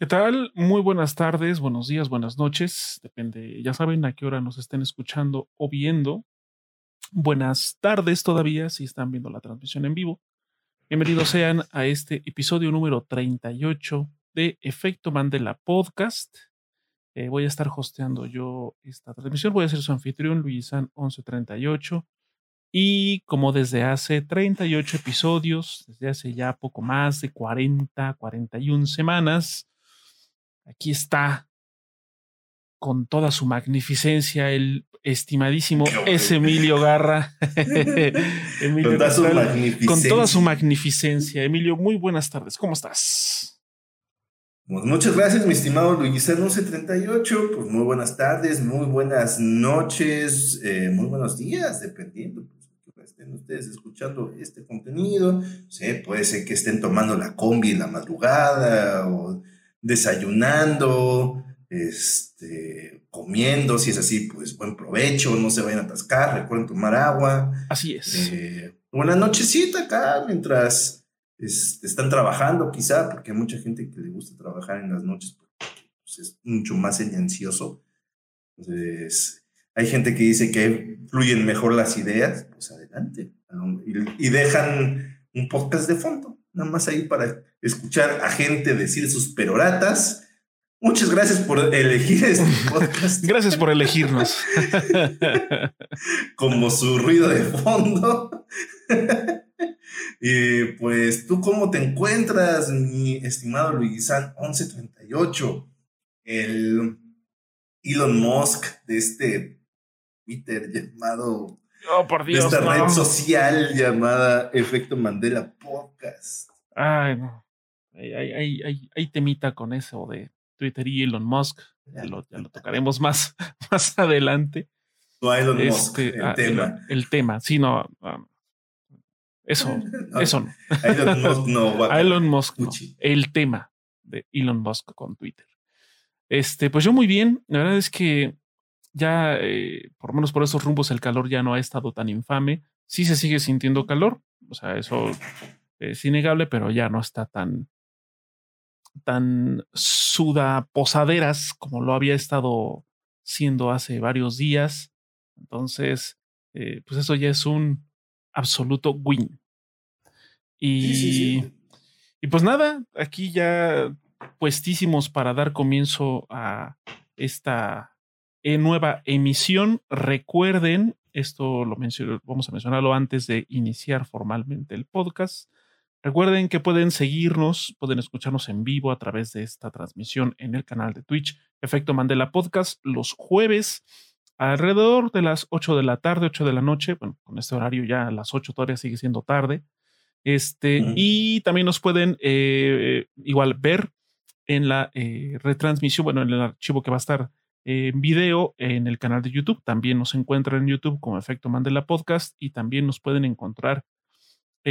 ¿Qué tal? Muy buenas tardes, buenos días, buenas noches. Depende, ya saben a qué hora nos estén escuchando o viendo. Buenas tardes todavía si están viendo la transmisión en vivo. Bienvenidos sean a este episodio número 38 de Efecto Mandela Podcast. Eh, voy a estar hosteando yo esta transmisión. Voy a ser su anfitrión, Luisan 1138. Y como desde hace 38 episodios, desde hace ya poco más de 40, 41 semanas, Aquí está con toda su magnificencia el estimadísimo S. Emilio Garra. Emilio con, toda su magnificencia. con toda su magnificencia. Emilio, muy buenas tardes. ¿Cómo estás? Pues muchas gracias, mi estimado Luis 1138. Pues muy buenas tardes, muy buenas noches, eh, muy buenos días, dependiendo pues, estén ustedes escuchando este contenido. puede ser que estén tomando la combi en la madrugada o desayunando, este, comiendo, si es así, pues buen provecho, no se vayan a atascar, recuerden tomar agua. Así es. Eh, una nochecita acá mientras este, están trabajando, quizá, porque hay mucha gente que le gusta trabajar en las noches, pues, es mucho más silencioso. Entonces, hay gente que dice que fluyen mejor las ideas, pues adelante. Y, y dejan un podcast de fondo nada más ahí para escuchar a gente decir sus peroratas. Muchas gracias por elegir este podcast. gracias por elegirnos. Como su ruido de fondo. y pues, ¿tú cómo te encuentras, mi estimado Luisán 1138? El Elon Musk de este Twitter llamado Oh, por Dios. esta red social llamada Efecto Mandela Podcast. Ay, no. Hay, hay, temita con eso de Twitter y Elon Musk. Ya lo, ya lo tocaremos más, más adelante. No, Elon Musk, este, el ah, tema. El, tema, sí, no. Ah, eso, eso no. Elon Musk no. A Elon Musk no. El tema de Elon Musk con Twitter. Este, pues yo muy bien. La verdad es que ya, eh, por lo menos por esos rumbos, el calor ya no ha estado tan infame. Sí se sigue sintiendo calor, o sea, eso es innegable, pero ya no está tan, tan suda posaderas como lo había estado siendo hace varios días. Entonces, eh, pues eso ya es un absoluto win. Y, y pues nada, aquí ya puestísimos para dar comienzo a esta en nueva emisión. Recuerden, esto lo menciono, vamos a mencionarlo antes de iniciar formalmente el podcast. Recuerden que pueden seguirnos, pueden escucharnos en vivo a través de esta transmisión en el canal de Twitch Efecto Mandela Podcast los jueves alrededor de las 8 de la tarde, 8 de la noche. Bueno, con este horario ya a las 8 todavía sigue siendo tarde. Este, y también nos pueden eh, igual ver en la eh, retransmisión, bueno, en el archivo que va a estar en video en el canal de YouTube. También nos encuentran en YouTube como Efecto Mandela Podcast y también nos pueden encontrar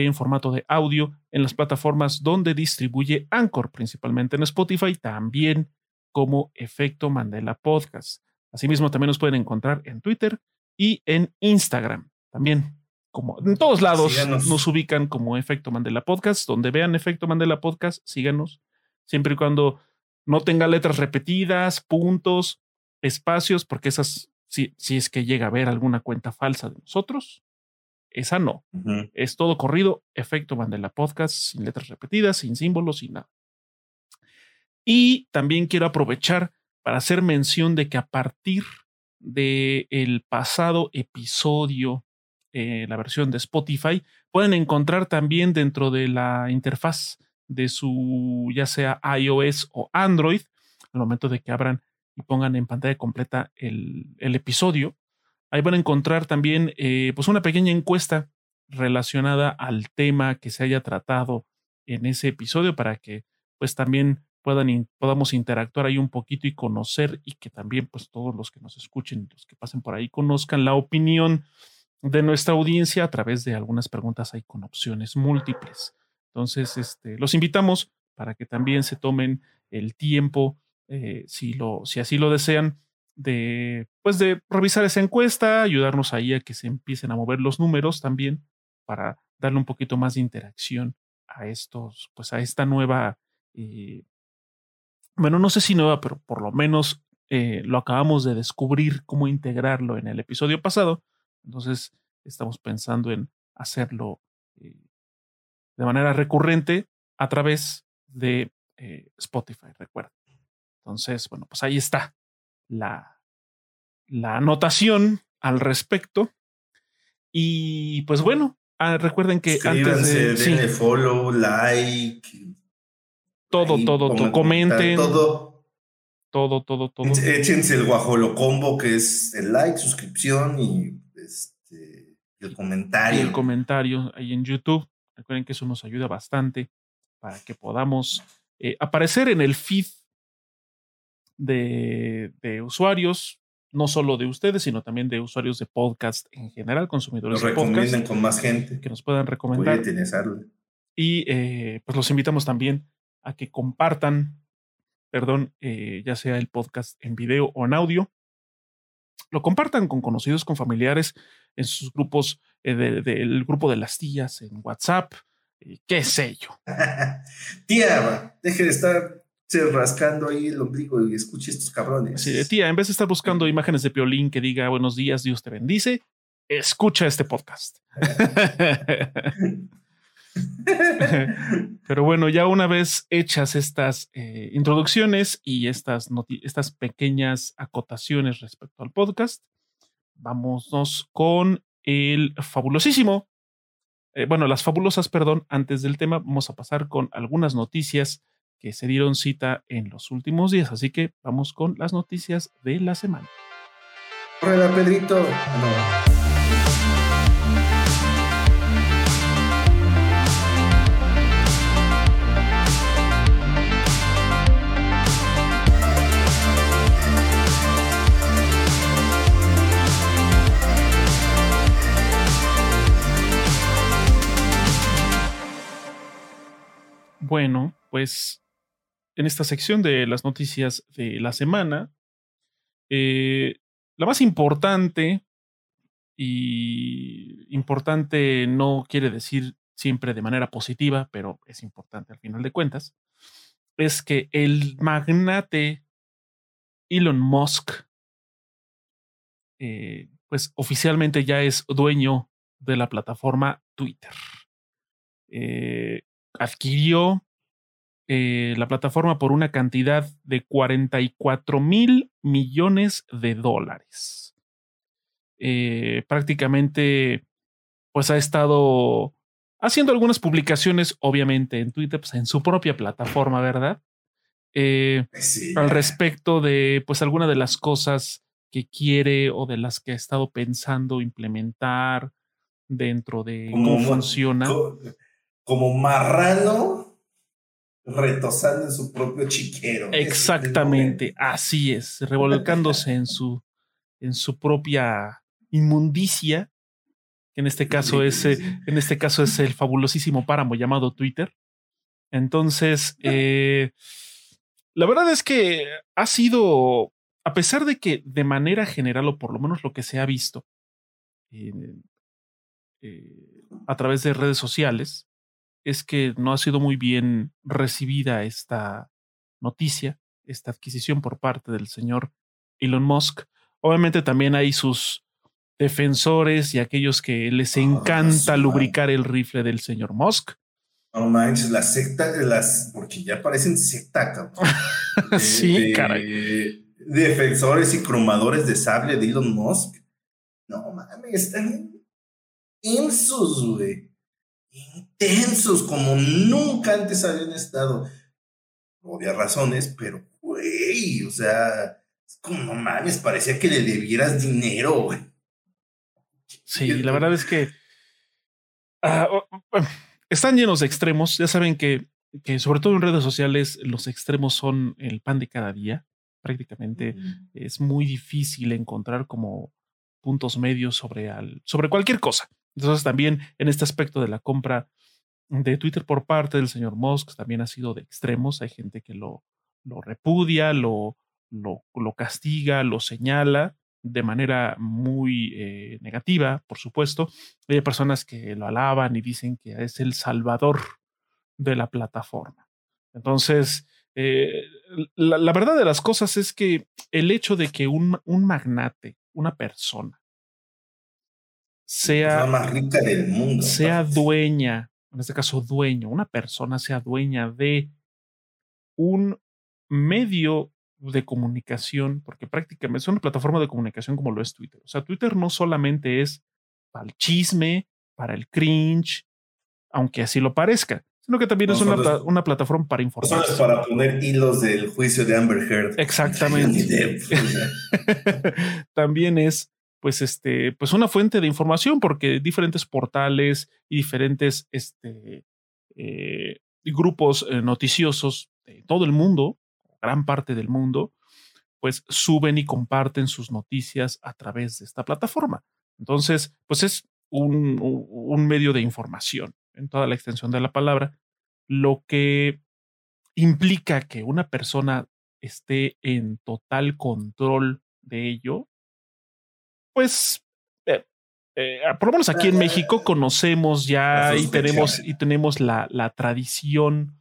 en formato de audio en las plataformas donde distribuye Anchor, principalmente en Spotify, también como Efecto Mandela Podcast. Asimismo, también nos pueden encontrar en Twitter y en Instagram. También, como en todos lados, nos ubican como Efecto Mandela Podcast. Donde vean Efecto Mandela Podcast, síganos. Siempre y cuando no tenga letras repetidas, puntos, espacios, porque esas, si, si es que llega a haber alguna cuenta falsa de nosotros, esa no. Es todo corrido, efecto Mandela Podcast, sin letras repetidas, sin símbolos, sin nada. Y también quiero aprovechar para hacer mención de que a partir del el pasado episodio, eh, la versión de Spotify, pueden encontrar también dentro de la interfaz de su ya sea iOS o Android, al momento de que abran y pongan en pantalla completa el, episodio, ahí van a encontrar también eh, pues una pequeña encuesta relacionada al tema que se haya tratado en ese episodio para que pues también puedan podamos interactuar ahí un poquito y conocer y que también pues todos los que nos escuchen, los que pasen por ahí conozcan la opinión de nuestra audiencia a través de algunas preguntas ahí con opciones múltiples. Entonces, este, los invitamos para que también se tomen el tiempo eh, si, lo, si así lo desean, de, pues de revisar esa encuesta, ayudarnos ahí a que se empiecen a mover los números también para darle un poquito más de interacción a estos, pues a esta nueva, eh, bueno, no sé si nueva, pero por lo menos eh, lo acabamos de descubrir cómo integrarlo en el episodio pasado. Entonces, estamos pensando en hacerlo eh, de manera recurrente a través de Spotify, recuerda. Entonces, bueno, pues ahí está la, la anotación al respecto. Y pues bueno, ah, recuerden que antes de. Sí, follow, like. Todo, todo, todo. Comenten. Todo. Todo, todo, todo. Échense el guajolo combo, que es el like, suscripción y este, el comentario. Y el comentario ahí en YouTube. Recuerden que eso nos ayuda bastante para que podamos eh, aparecer en el feed de, de, usuarios, no solo de ustedes, sino también de usuarios de podcast en general, consumidores nos de podcast. recomienden con más gente. Que nos puedan recomendar. Y eh, pues los invitamos también a que compartan, perdón, eh, ya sea el podcast en video o en audio. Lo compartan con conocidos, con familiares, en sus grupos, del grupo de las tías, en WhatsApp, qué sé yo. Tía, deje de estar rascando ahí el ombligo y escuche estos cabrones. Sí, tía, en vez de estar buscando imágenes de Piolín que diga buenos días, Dios te bendice, escucha este podcast. Pero bueno, ya una vez hechas estas eh, introducciones y estas, estas pequeñas acotaciones respecto al podcast, vámonos con el fabulosísimo eh, bueno, las fabulosas, perdón, antes del tema, vamos a pasar con algunas noticias que se dieron cita en los últimos días. Así que vamos con las noticias de la semana. Hola, Pedrito. Bueno, pues en esta sección de las noticias de la semana, eh, la más importante, y importante no quiere decir siempre de manera positiva, pero es importante al final de cuentas, es que el magnate Elon Musk, eh, pues oficialmente ya es dueño de la plataforma Twitter. Eh, adquirió eh, la plataforma por una cantidad de 44 mil millones de dólares. Eh, prácticamente, pues ha estado haciendo algunas publicaciones, obviamente en Twitter, pues en su propia plataforma, ¿verdad? Eh, al respecto de, pues, alguna de las cosas que quiere o de las que ha estado pensando implementar dentro de cómo funciona como marrano retosando en su propio chiquero. Exactamente, así es, revolcándose en su, en su propia inmundicia, que en este caso es, eh, en este caso es el fabulosísimo páramo llamado Twitter. Entonces, eh, la verdad es que ha sido, a pesar de que de manera general, o por lo menos lo que se ha visto eh, a través de redes sociales, es que no ha sido muy bien recibida esta noticia, esta adquisición por parte del señor Elon Musk. Obviamente también hay sus defensores y aquellos que les encanta lubricar el rifle del señor Musk. No manches, la secta de las, porque ya parecen secta, cabrón. sí, caray. Defensores y cromadores de sable de Elon Musk. No mames, están insos, güey intensos como nunca antes habían estado. Obvias razones, pero, güey, o sea, es como no mames, parecía que le debieras dinero, güey. Sí, la verdad es que ah, están llenos de extremos. Ya saben que, que, sobre todo en redes sociales, los extremos son el pan de cada día. Prácticamente es muy difícil encontrar como puntos medios sobre, al, sobre cualquier cosa. Entonces también en este aspecto de la compra de Twitter por parte del señor Musk también ha sido de extremos. Hay gente que lo, lo repudia, lo, lo, castiga, lo señala de manera muy eh, negativa, por supuesto. Hay personas que lo alaban y dicen que es el salvador de la plataforma. Entonces, Eh, la, la, verdad de las cosas es que el hecho de que un, un magnate, una persona, sea, la más rica del mundo, sea dueña, en este caso dueño, una persona sea dueña de un medio de comunicación, porque prácticamente es una plataforma de comunicación como lo es Twitter. O sea, Twitter no solamente es para el chisme, para el cringe, aunque así lo parezca, sino que también es una, una, plataforma para informar. No para poner hilos del juicio de Amber Heard. Exactamente. también es pues este pues una fuente de información porque diferentes portales y diferentes este eh, grupos eh, noticiosos de todo el mundo gran parte del mundo, pues suben y comparten sus noticias a través de esta plataforma. Entonces, pues es un, un medio de información en toda la extensión de la palabra, lo que implica que una persona esté en total control de ello, pues eh, eh, por lo menos aquí en México conocemos ya y tenemos, y tenemos la, la tradición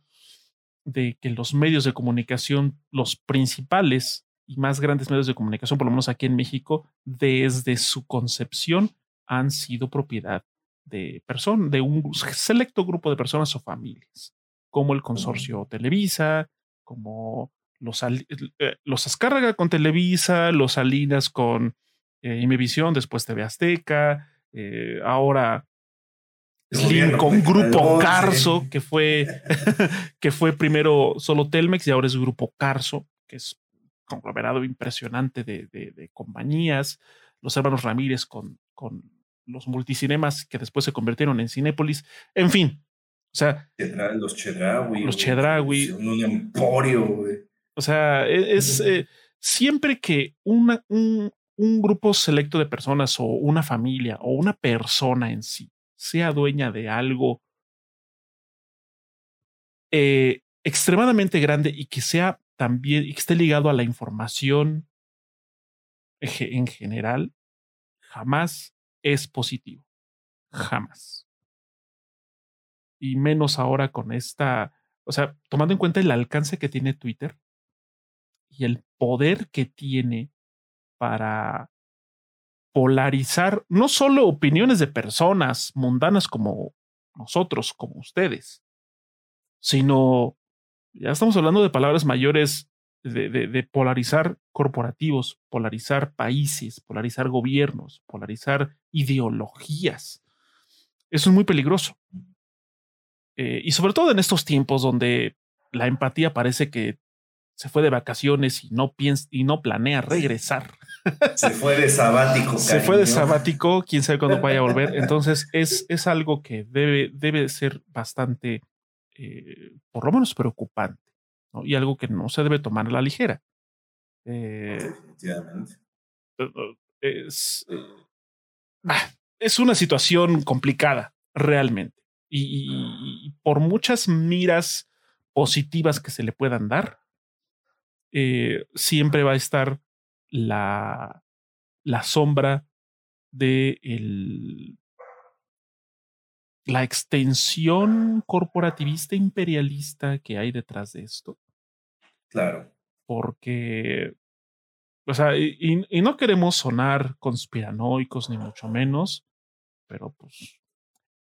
de que los medios de comunicación, los principales y más grandes medios de comunicación, por lo menos aquí en México, desde su concepción han sido propiedad de personas, de un selecto grupo de personas o familias, como el consorcio Televisa, como los, eh, los Azcárraga con Televisa, los Salinas con eh, Imevisión, después TV Azteca, eh, ahora Slim con Grupo Carso, que fue, que fue primero solo Telmex y ahora es Grupo Carso, que es un conglomerado impresionante de, de, compañías. Los hermanos Ramírez con, con los multicinemas que después se convirtieron en Cinépolis. En fin, o sea. Los Chedraui. Los Chedraui. Un emporio, güey. O sea, e, es, eh, siempre que una, un, un grupo selecto de personas o una familia o una persona en sí sea dueña de algo eh, extremadamente grande y que sea también, y que esté ligado a la información en general, jamás es positivo. Jamás. Y menos ahora con esta, o sea, tomando en cuenta el alcance que tiene Twitter y el poder que tiene para polarizar no solo opiniones de personas mundanas como nosotros, como ustedes, sino, ya estamos hablando de palabras mayores de, de, polarizar corporativos, polarizar países, polarizar gobiernos, polarizar ideologías. Eso es muy peligroso. Eh, y sobre todo en estos tiempos donde la empatía parece que se fue de vacaciones y no piensa y no planea regresar. Se fue de sabático. Se fue de sabático, quién sabe cuándo vaya a volver. Entonces es, es algo que debe, debe ser bastante, eh, por lo menos preocupante, ¿no? y algo que no se debe tomar a la ligera. Eh, Definitivamente. Es, eh, ah, es una situación complicada, realmente. y, por muchas miras positivas que se le puedan dar, eh, siempre va a estar la, la sombra de el, la extensión corporativista imperialista que hay detrás de esto. Claro. Porque, o sea, y, y, no queremos sonar conspiranoicos ni mucho menos, pero pues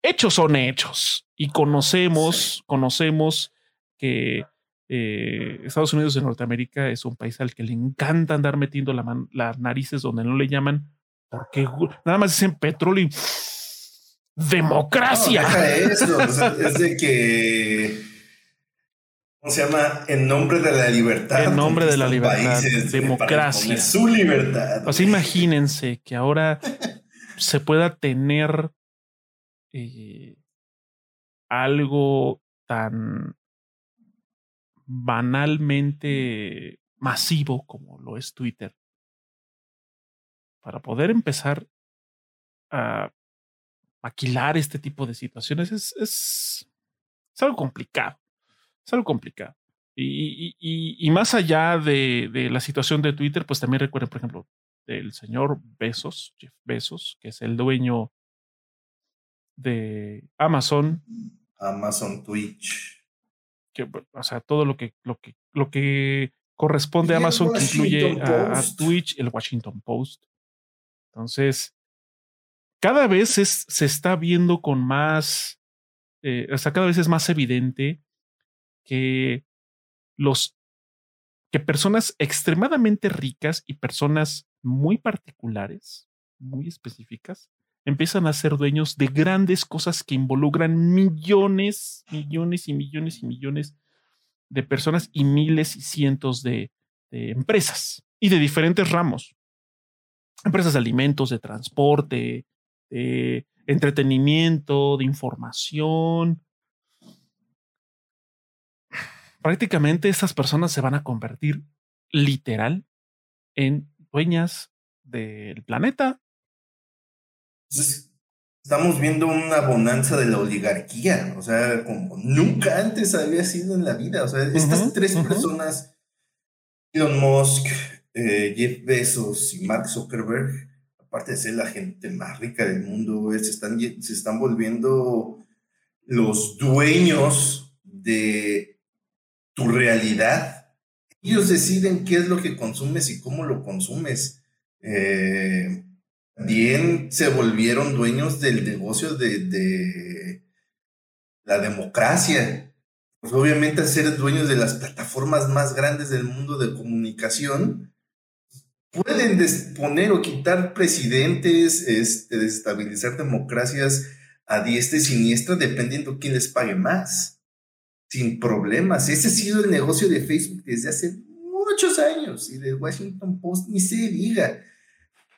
hechos son hechos y conocemos, conocemos que eh, Estados Unidos de Norteamérica es un país al que le encanta andar metiendo las narices donde no le llaman, porque nada más dicen petróleo y democracia. eso, es de que ¿Cómo se llama? En nombre de la libertad. En nombre de la libertad. democracia. Su libertad. Sea, imagínense que ahora se pueda tener eh, algo tan banalmente masivo como lo es Twitter, para poder empezar a maquilar este tipo de situaciones es, es, algo complicado. Es algo complicado. Y, y, y, más allá de, de, la situación de Twitter, pues también recuerden, por ejemplo, el señor Besos, Jeff Bezos, que es el dueño de Amazon. Amazon Twitch que, o sea, todo lo que, lo que, lo que corresponde a Amazon, que incluye a, Twitch, el Washington Post. Entonces, cada vez se está viendo con más, eh, o sea, cada vez es más evidente que los que personas extremadamente ricas y personas muy particulares, muy específicas, empiezan a ser dueños de grandes cosas que involucran millones, millones y millones y millones de personas y miles y cientos de, empresas y de diferentes ramos. Empresas de alimentos, de transporte, de entretenimiento, de información. Prácticamente estas personas se van a convertir literal en dueñas del planeta. Estamos viendo una bonanza de la oligarquía, o sea, como nunca antes había sido en la vida. O sea, estas tres personas, Elon Musk, eh, Jeff Bezos y Mark Zuckerberg, aparte de ser la gente más rica del mundo, se están, se están volviendo los dueños de tu realidad ellos deciden qué es lo que consumes y cómo lo consumes. Eh, bien se volvieron dueños del negocio de, la democracia. Pues obviamente ser dueños de las plataformas más grandes del mundo de comunicación, pueden poner o quitar presidentes, este, desestabilizar democracias a diestra y siniestra dependiendo quién les pague más sin problemas. Ese ha sido el negocio de Facebook desde hace muchos años y de Washington Post ni se diga.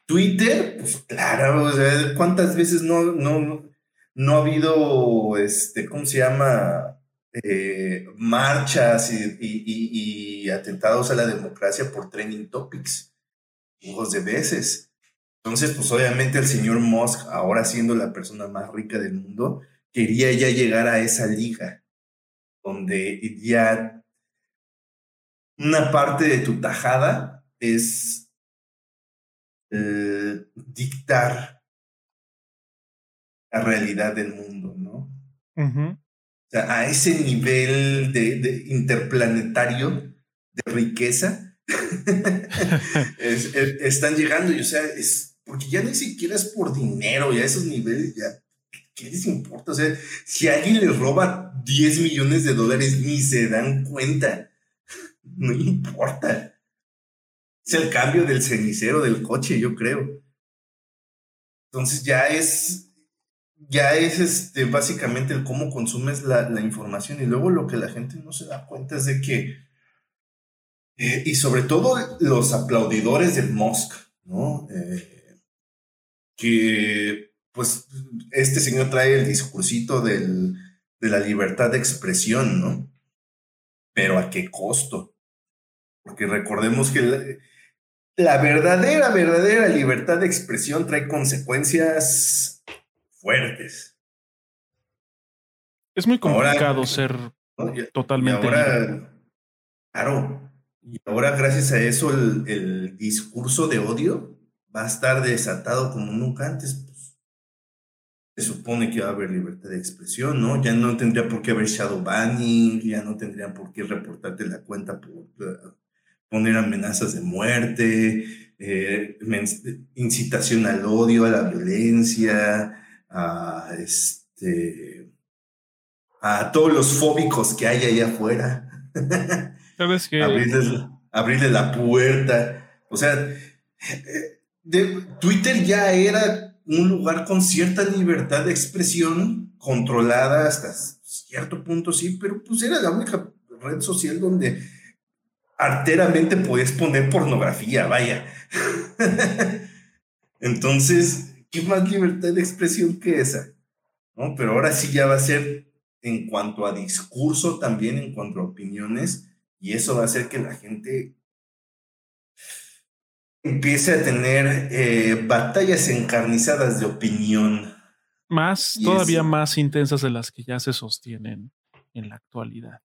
Twitter, pues claro, ¿cuántas veces no, no, no ha habido, este, ¿cómo se llama? Eh, marchas y, atentados a la democracia por trending topics, hijos de veces. Entonces, pues obviamente el señor Musk, ahora siendo la persona más rica del mundo, quería ya llegar a esa liga donde ya una parte de tu tajada es eh, dictar la realidad del mundo, ¿no? O sea, a ese nivel de, interplanetario de riqueza están llegando y o sea, es porque ya ni siquiera es por dinero, ya esos niveles ya ¿qué les importa? O sea, si alguien les roba 10 millones de dólares, ni se dan cuenta. No importa. Es el cambio del cenicero del coche, yo creo. Entonces ya es, ya es este, básicamente cómo consumes la, información y luego lo que la gente no se da cuenta es de que, eh, y sobre todo los aplaudidores del Musk, ¿no? Eh, que pues este señor trae el discursito de la libertad de expresión, ¿no? Pero ¿a qué costo? Porque recordemos que la, verdadera, verdadera libertad de expresión trae consecuencias fuertes. Es muy complicado ser totalmente. ahora, claro, y ahora gracias a eso el, el discurso de odio va a estar desatado como nunca antes se supone que va a haber libertad de expresión, ¿no? Ya no tendría por qué haber shadow banning, ya no tendrían por qué reportarte la cuenta por poner amenazas de muerte, eh, incitación al odio, a la violencia, a este a todos los fóbicos que hay allá afuera. ¿Sabes qué? abrirle, la puerta. O sea, eh, de, Twitter ya era un lugar con cierta libertad de expresión, controlada hasta cierto punto, sí, pero pues era la única red social donde arteramente podías poner pornografía, vaya. Entonces, ¿qué más libertad de expresión que esa? ¿No? Pero ahora sí ya va a ser en cuanto a discurso, también en cuanto a opiniones, y eso va a hacer que la gente empiece a tener eh, batallas encarnizadas de opinión. Más, todavía más intensas de las que ya se sostienen en la actualidad.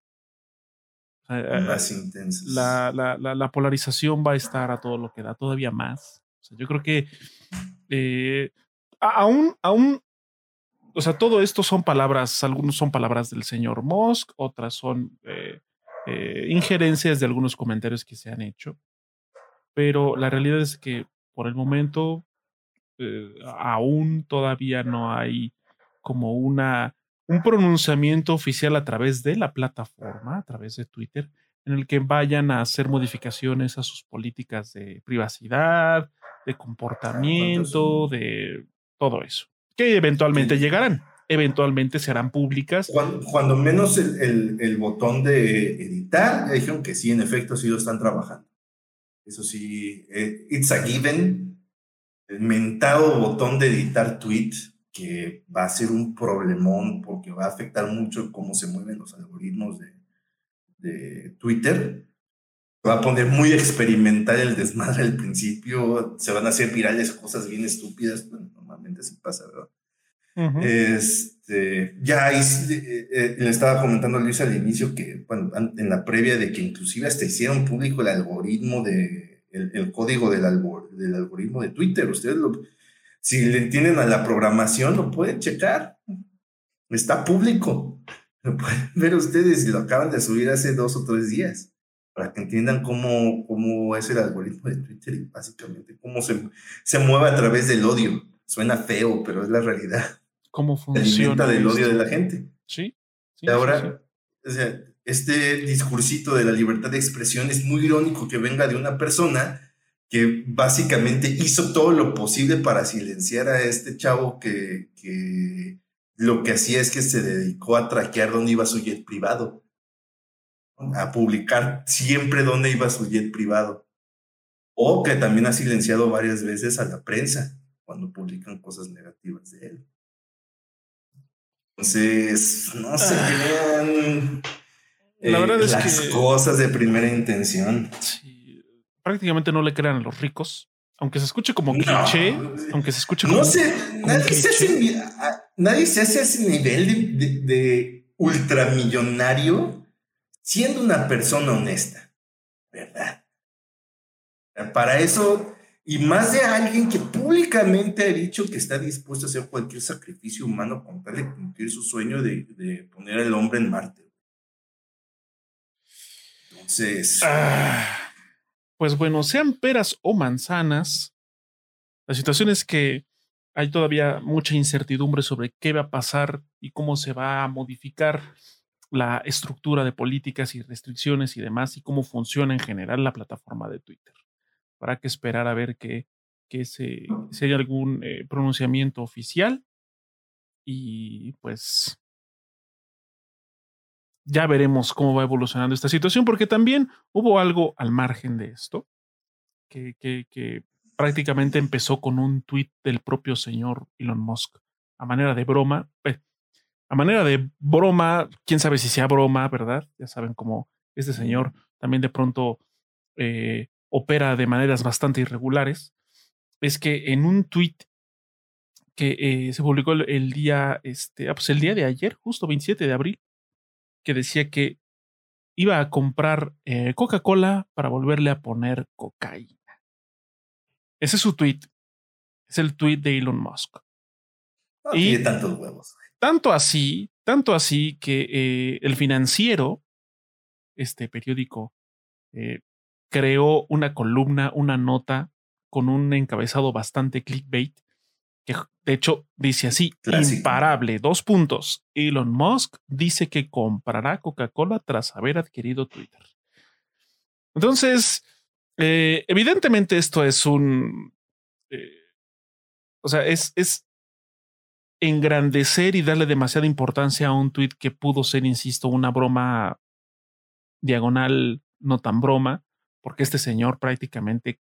Eh, más intensas. La, la, la, polarización va a estar a todo lo que da, todavía más. yo creo que eh, aún, aún o sea, todo esto son palabras, algunos son palabras del señor Musk, otras son eh, eh, injerencias de algunos comentarios que se han hecho, pero la realidad es que por el momento eh, aún todavía no hay como una un pronunciamiento oficial a través de la plataforma, a través de Twitter, en el que vayan a hacer modificaciones a sus políticas de privacidad, de comportamiento, de todo eso, que eventualmente llegarán, eventualmente serán públicas. Cuando, menos el, el, botón de editar, dijeron que sí, en efecto, sí lo están trabajando. Eso sí, eh, it's a given. El mentado botón de editar tweet, que va a ser un problemón porque va a afectar mucho cómo se mueven los algoritmos de, de Twitter va a poner muy experimental el desmadre al principio, se van a hacer virales cosas bien estúpidas, normalmente así pasa, ¿verdad? Este, ya ahí eh, eh, le estaba comentando a Luis al inicio que, bueno, en la previa de que inclusive hasta hicieron público el algoritmo de, el, código del, del, algoritmo de Twitter. Ustedes lo, si le entienden a la programación, lo pueden checar. Está público. Lo pueden ver ustedes y lo acaban de subir hace dos o tres días para que entiendan cómo, cómo es el algoritmo de Twitter y básicamente cómo se, se mueve a través del odio. Suena feo, pero es la realidad. ¿Cómo funciona? del odio de la gente. Sí. y ahora, O sea, este discursito de la libertad de expresión es muy irónico que venga de una persona que básicamente hizo todo lo posible para silenciar a este chavo que, que lo que hacía es que se dedicó a traquear dónde iba su jet privado a publicar siempre dónde iba su jet privado. O que también ha silenciado varias veces a la prensa cuando publican cosas negativas de él. Entonces, no se ah. crean la verdad es las cosas de primera intención. Prácticamente no le crean a los ricos. Aunque se escuche como cliché, aunque se escuche como. No sé, nadie, se hace, nadie se hace ese nivel de ultramillonario siendo una persona honesta, ¿verdad? Para eso, y más de alguien que públicamente ha dicho que está dispuesto a hacer cualquier sacrificio humano con tal de cumplir su sueño de, poner al hombre en Marte. Entonces. Ah, pues bueno, sean peras o manzanas, la situación es que hay todavía mucha incertidumbre sobre qué va a pasar y cómo se va a modificar la estructura de políticas y restricciones y demás y cómo funciona en general la plataforma de Twitter. Habrá que esperar a ver que, se, si hay algún eh, pronunciamiento oficial y pues ya veremos cómo va evolucionando esta situación porque también hubo algo al margen de esto que, prácticamente empezó con un tweet del propio señor Elon Musk a manera de broma. Pues, a manera de broma, quién sabe si sea broma, ¿verdad? Ya saben cómo este señor también de pronto eh, opera de maneras bastante irregulares. Es que en un tweet que eh, se publicó el, día, este, ah, pues el día de ayer, justo 27 de abril, que decía que iba a comprar eh, Coca-Cola para volverle a poner cocaína. Ese es su tweet. Es el tweet de Elon Musk. y tantos huevos. Tanto así, tanto así que eh, el financiero, este periódico, eh, creó una columna, una nota con un encabezado bastante clickbait, que de hecho dice así, imparable, dos puntos. Elon Musk dice que comprará Coca-Cola tras haber adquirido Twitter. Entonces, eh, evidentemente esto es un... o sea, es, es engrandecer y darle demasiada importancia a un tweet que pudo ser, insisto, una broma diagonal, no tan broma, porque este señor prácticamente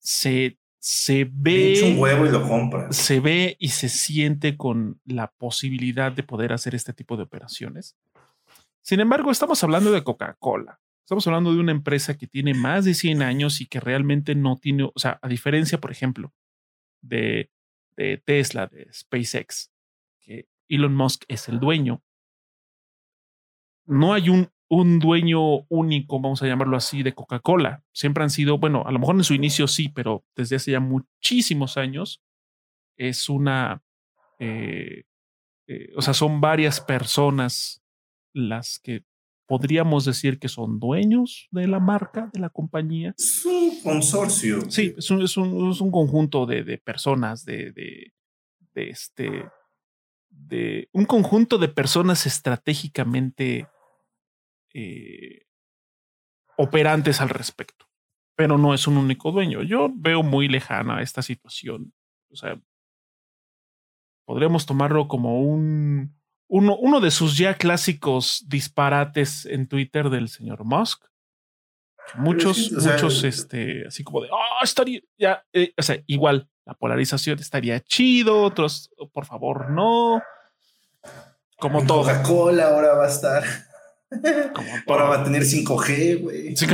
se, se ve. un huevo y lo compra. Se ve y se siente con la posibilidad de poder hacer este tipo de operaciones. Sin embargo, estamos hablando de Coca-Cola. Estamos hablando de una empresa que tiene más de 100 años y que realmente no tiene, o sea, a diferencia, por ejemplo, de de Tesla, de SpaceX, que Elon Musk es el dueño, no hay un, un dueño único, vamos a llamarlo así, de Coca-Cola. Siempre han sido, bueno, a lo mejor en su inicio sí, pero desde hace ya muchísimos años es una, eh, eh, o sea, son varias personas las que podríamos decir que son dueños de la marca, de la compañía. Es un consorcio. Sí, es un, es un, es un conjunto de, de personas, de, de, de, este, de un conjunto de personas estratégicamente eh, operantes al respecto, pero no es un único dueño. Yo veo muy lejana esta situación. O sea, podríamos tomarlo como un, uno, uno de sus ya clásicos disparates en Twitter del señor Musk. Muchos, Sí, o sea, muchos, este, así como de, ah, estaría, ya, eh, o sea, igual, la polarización estaría chido, otros, "Oh, por favor, no. Como todo. Coca-Cola ahora va a estar. Como Ahora todo. va a tener 5G, güey.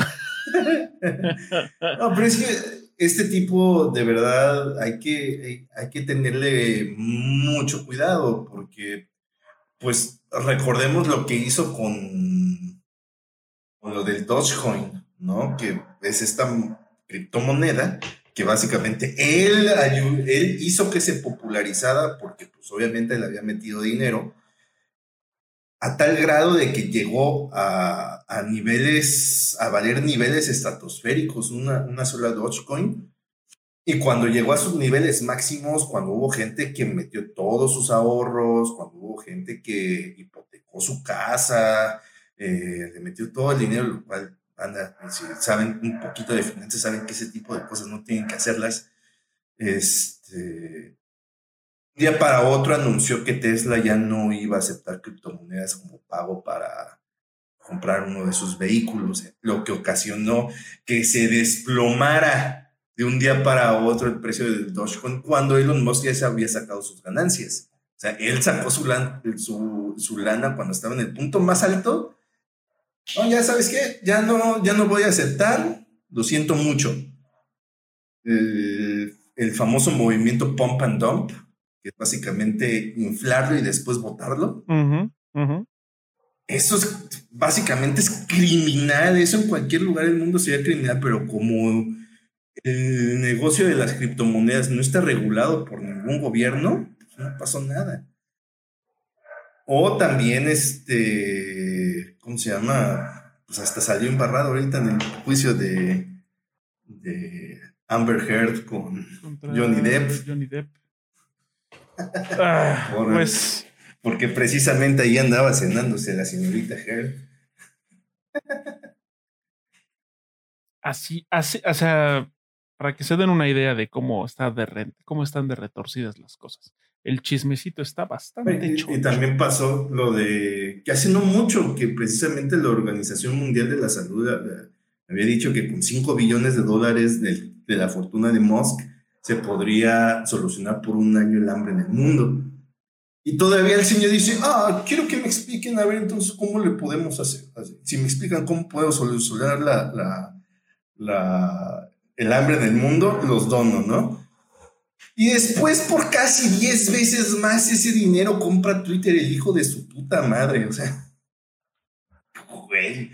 No, pero es que este tipo de verdad hay que, hay que tenerle mucho cuidado porque, pues, recordemos lo que hizo con, con lo del Dogecoin, ¿no? Que es esta criptomoneda que básicamente él, él hizo que se popularizara porque, pues, obviamente le había metido dinero a tal grado de que llegó a, a niveles, a valer niveles estratosféricos, una, una sola Dogecoin. Y cuando llegó a sus niveles máximos, cuando hubo gente que metió todos sus ahorros, cuando hubo gente que hipotecó su casa, eh, le metió todo el dinero, lo cual, anda, si saben un poquito de finanzas, saben que ese tipo de cosas no tienen que hacerlas. Este, día para otro anunció que Tesla ya no iba a aceptar criptomonedas como pago para comprar uno de sus vehículos, lo que ocasionó que se desplomara de un día para otro el precio del Dogecoin cuando Elon Musk ya se había sacado sus ganancias. O sea, él sacó su, lan- su, lana cuando estaba en el punto más alto. No, ya sabes qué, ya no, ya no voy a aceptar, lo siento mucho. El famoso movimiento Pump and Dump, que es básicamente inflarlo y después botarlo. Eso es básicamente es criminal. Eso en cualquier lugar del mundo sería criminal, pero como el negocio de las criptomonedas no está regulado por ningún gobierno, pues no pasó nada. O también, este, ¿cómo se llama? Pues hasta salió embarrado ahorita en el juicio de, de Amber Heard con Contra Johnny Depp. Johnny Depp. Ah, Por- pues Porque precisamente ahí andaba cenándose la señorita Heard. así, así, o sea, para que se den una idea de cómo está de re- cómo están de retorcidas las cosas. El chismecito está bastante Y, choncho. y también pasó lo de que hace no mucho que precisamente la Organización Mundial de la Salud eh, había dicho que con 5 billones de dólares del- de, la fortuna de Musk se podría solucionar por un año el hambre en el mundo. Y todavía el señor dice, ah, quiero que me expliquen, a ver entonces cómo le podemos hacer. Si me explican cómo puedo solucionar la, la, la- el hambre en el mundo, los dono, ¿no? Y después, por casi 10 veces más ese dinero, compra Twitter el hijo de su puta madre. O sea, güey.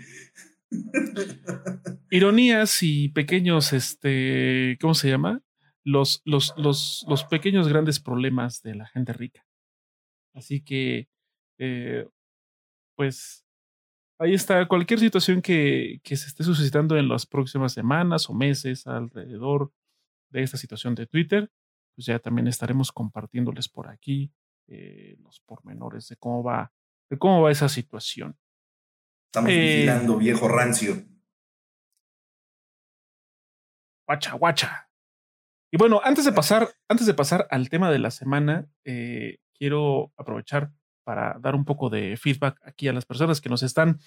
Ironías y pequeños, este, ¿cómo se llama? Los, los, los, los pequeños grandes problemas de la gente rica. Así que, eh, pues, ahí está. Cualquier situación que, que se esté suscitando en las próximas semanas o meses alrededor de esta situación de Twitter, pues ya también estaremos compartiéndoles por aquí eh, los pormenores de cómo va, de cómo va esa situación. Estamos Eh. vigilando, viejo rancio. Guacha, guacha. Y bueno, antes de pasar, antes de pasar al tema de la semana, eh, quiero aprovechar para dar un poco de feedback aquí a las personas que nos están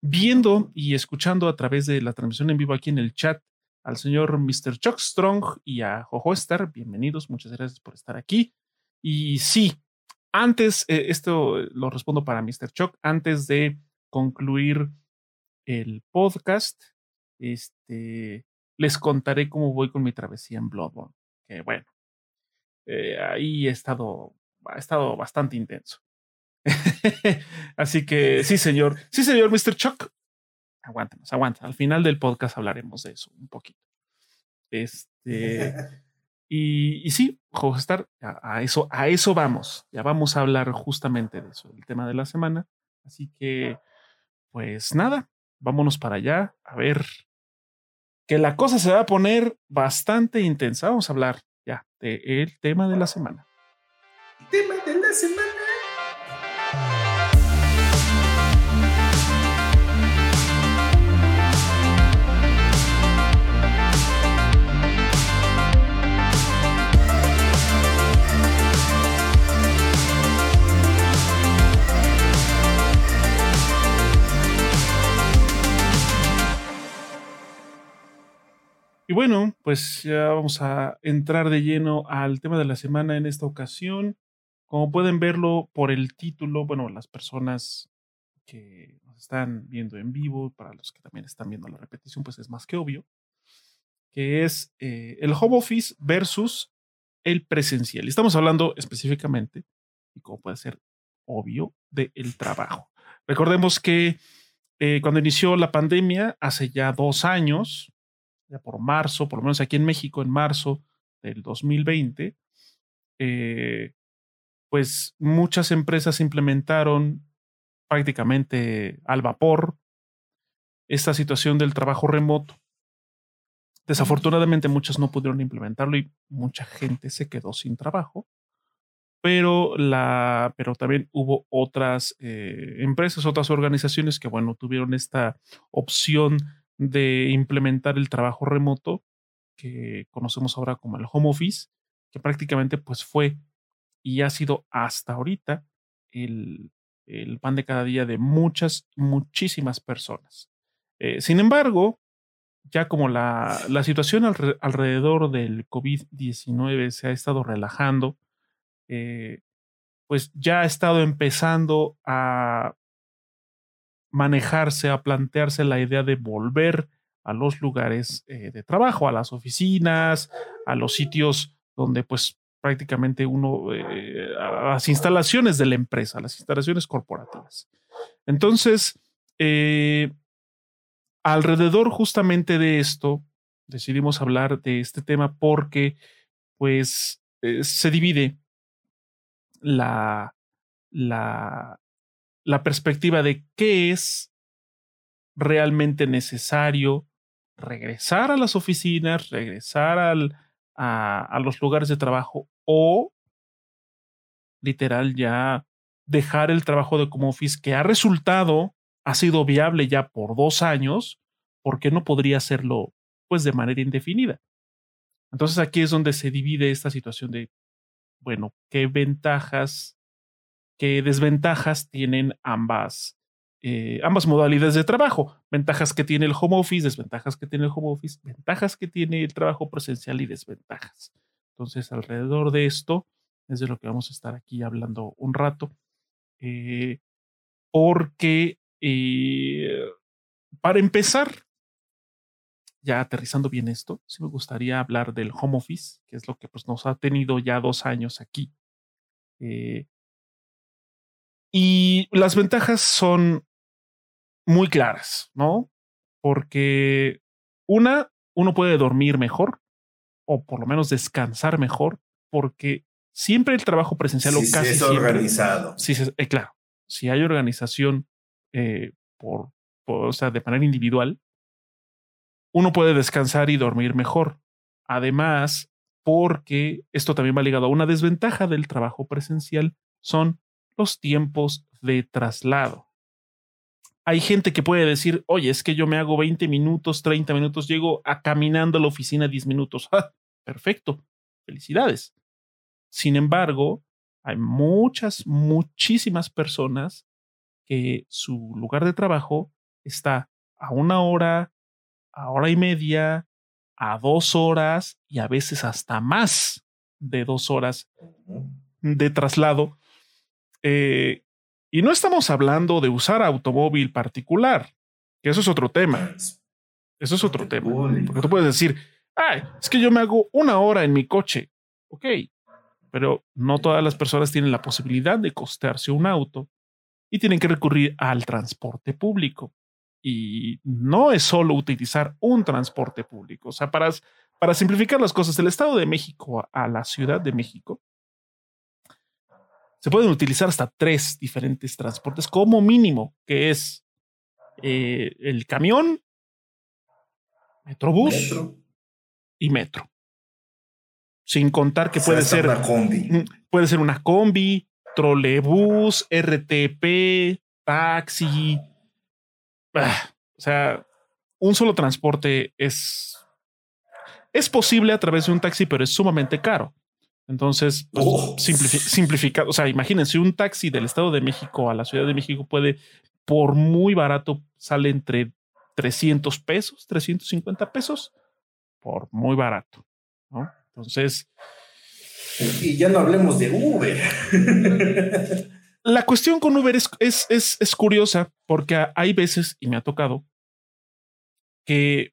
viendo y escuchando a través de la transmisión en vivo aquí en el chat. Al señor Mr. Chuck Strong y a Jojo Star, bienvenidos, muchas gracias por estar aquí. Y sí, antes, eh, esto lo respondo para Mr. Chuck, antes de concluir el podcast, este, les contaré cómo voy con mi travesía en Bloodborne. Que bueno, eh, ahí he estado, ha estado bastante intenso. Así que sí, señor. Sí, señor Mr. Chuck. Aguántanos, aguanta. Al final del podcast hablaremos de eso un poquito. Este. Y, y sí, Hogestar, a, a, eso, a eso vamos. Ya vamos a hablar justamente de eso, el tema de la semana. Así que, pues nada, vámonos para allá a ver que la cosa se va a poner bastante intensa. Vamos a hablar ya del tema de la semana. Tema de la semana. Y bueno, pues ya vamos a entrar de lleno al tema de la semana en esta ocasión. Como pueden verlo por el título, bueno, las personas que nos están viendo en vivo, para los que también están viendo la repetición, pues es más que obvio, que es eh, el home office versus el presencial. Y estamos hablando específicamente, y como puede ser obvio, del trabajo. Recordemos que eh, cuando inició la pandemia, hace ya dos años, ya por marzo, por lo menos aquí en México, en marzo del 2020, eh, pues muchas empresas implementaron prácticamente al vapor esta situación del trabajo remoto. Desafortunadamente muchas no pudieron implementarlo y mucha gente se quedó sin trabajo, pero, la, pero también hubo otras eh, empresas, otras organizaciones que, bueno, tuvieron esta opción de implementar el trabajo remoto que conocemos ahora como el home office, que prácticamente pues fue y ha sido hasta ahorita el, el pan de cada día de muchas, muchísimas personas. Eh, sin embargo, ya como la, la situación alre, alrededor del COVID-19 se ha estado relajando, eh, pues ya ha estado empezando a manejarse, a plantearse la idea de volver a los lugares eh, de trabajo, a las oficinas, a los sitios donde pues prácticamente uno, eh, a las instalaciones de la empresa, a las instalaciones corporativas. Entonces, eh, alrededor justamente de esto, decidimos hablar de este tema porque pues se divide la, la, la perspectiva de qué es realmente necesario regresar a las oficinas, regresar al, a, los lugares de trabajo o literal ya dejar el trabajo de como office que ha resultado, ha sido viable ya por dos años, ¿por qué no podría hacerlo pues de manera indefinida? Entonces aquí es donde se divide esta situación de, bueno, qué ventajas qué desventajas tienen ambas, eh, ambas modalidades de trabajo. Ventajas que tiene el home office, desventajas que tiene el home office, ventajas que tiene el trabajo presencial y desventajas. Entonces, alrededor de esto es de lo que vamos a estar aquí hablando un rato. Eh, porque, eh, para empezar, ya aterrizando bien esto, sí me gustaría hablar del home office, que es lo que pues, nos ha tenido ya dos años aquí. Y las ventajas son muy claras, ¿no? Porque una, uno puede dormir mejor o por lo menos descansar mejor, porque siempre el trabajo presencial sí, o casi es siempre, organizado. Sí, eh, claro. Si hay organización eh, por, por, o sea, de manera individual, uno puede descansar y dormir mejor. Además, porque esto también va ligado a una desventaja del trabajo presencial, son los tiempos de traslado. Hay gente que puede decir, oye, es que yo me hago 20 minutos, 30 minutos, llego a caminando a la oficina 10 minutos. ¡Ah, perfecto, felicidades. Sin embargo, hay muchas, muchísimas personas que su lugar de trabajo está a una hora, a hora y media, a dos horas y a veces hasta más de dos horas de traslado eh, y no estamos hablando de usar automóvil particular, que eso es otro tema. Eso es otro tema. Porque tú puedes decir, ay, es que yo me hago una hora en mi coche. Ok, pero no todas las personas tienen la posibilidad de costearse un auto y tienen que recurrir al transporte público. Y no es solo utilizar un transporte público. O sea, para, para simplificar las cosas, el Estado de México a la Ciudad de México se pueden utilizar hasta tres diferentes transportes como mínimo, que es eh, el camión, Metrobús y metro. Sin contar que puede ser una combi. Puede ser una combi, trolebús, RTP, taxi. Ah, o sea, un solo transporte es es posible a través de un taxi, pero es sumamente caro. Entonces, pues, oh. simplificado. O sea, imagínense, un taxi del Estado de México a la Ciudad de México puede, por muy barato, sale entre 300 pesos, 350 pesos, por muy barato. ¿no? Entonces. Y ya no hablemos de Uber. la cuestión con Uber es, es, es, es curiosa porque hay veces, y me ha tocado, que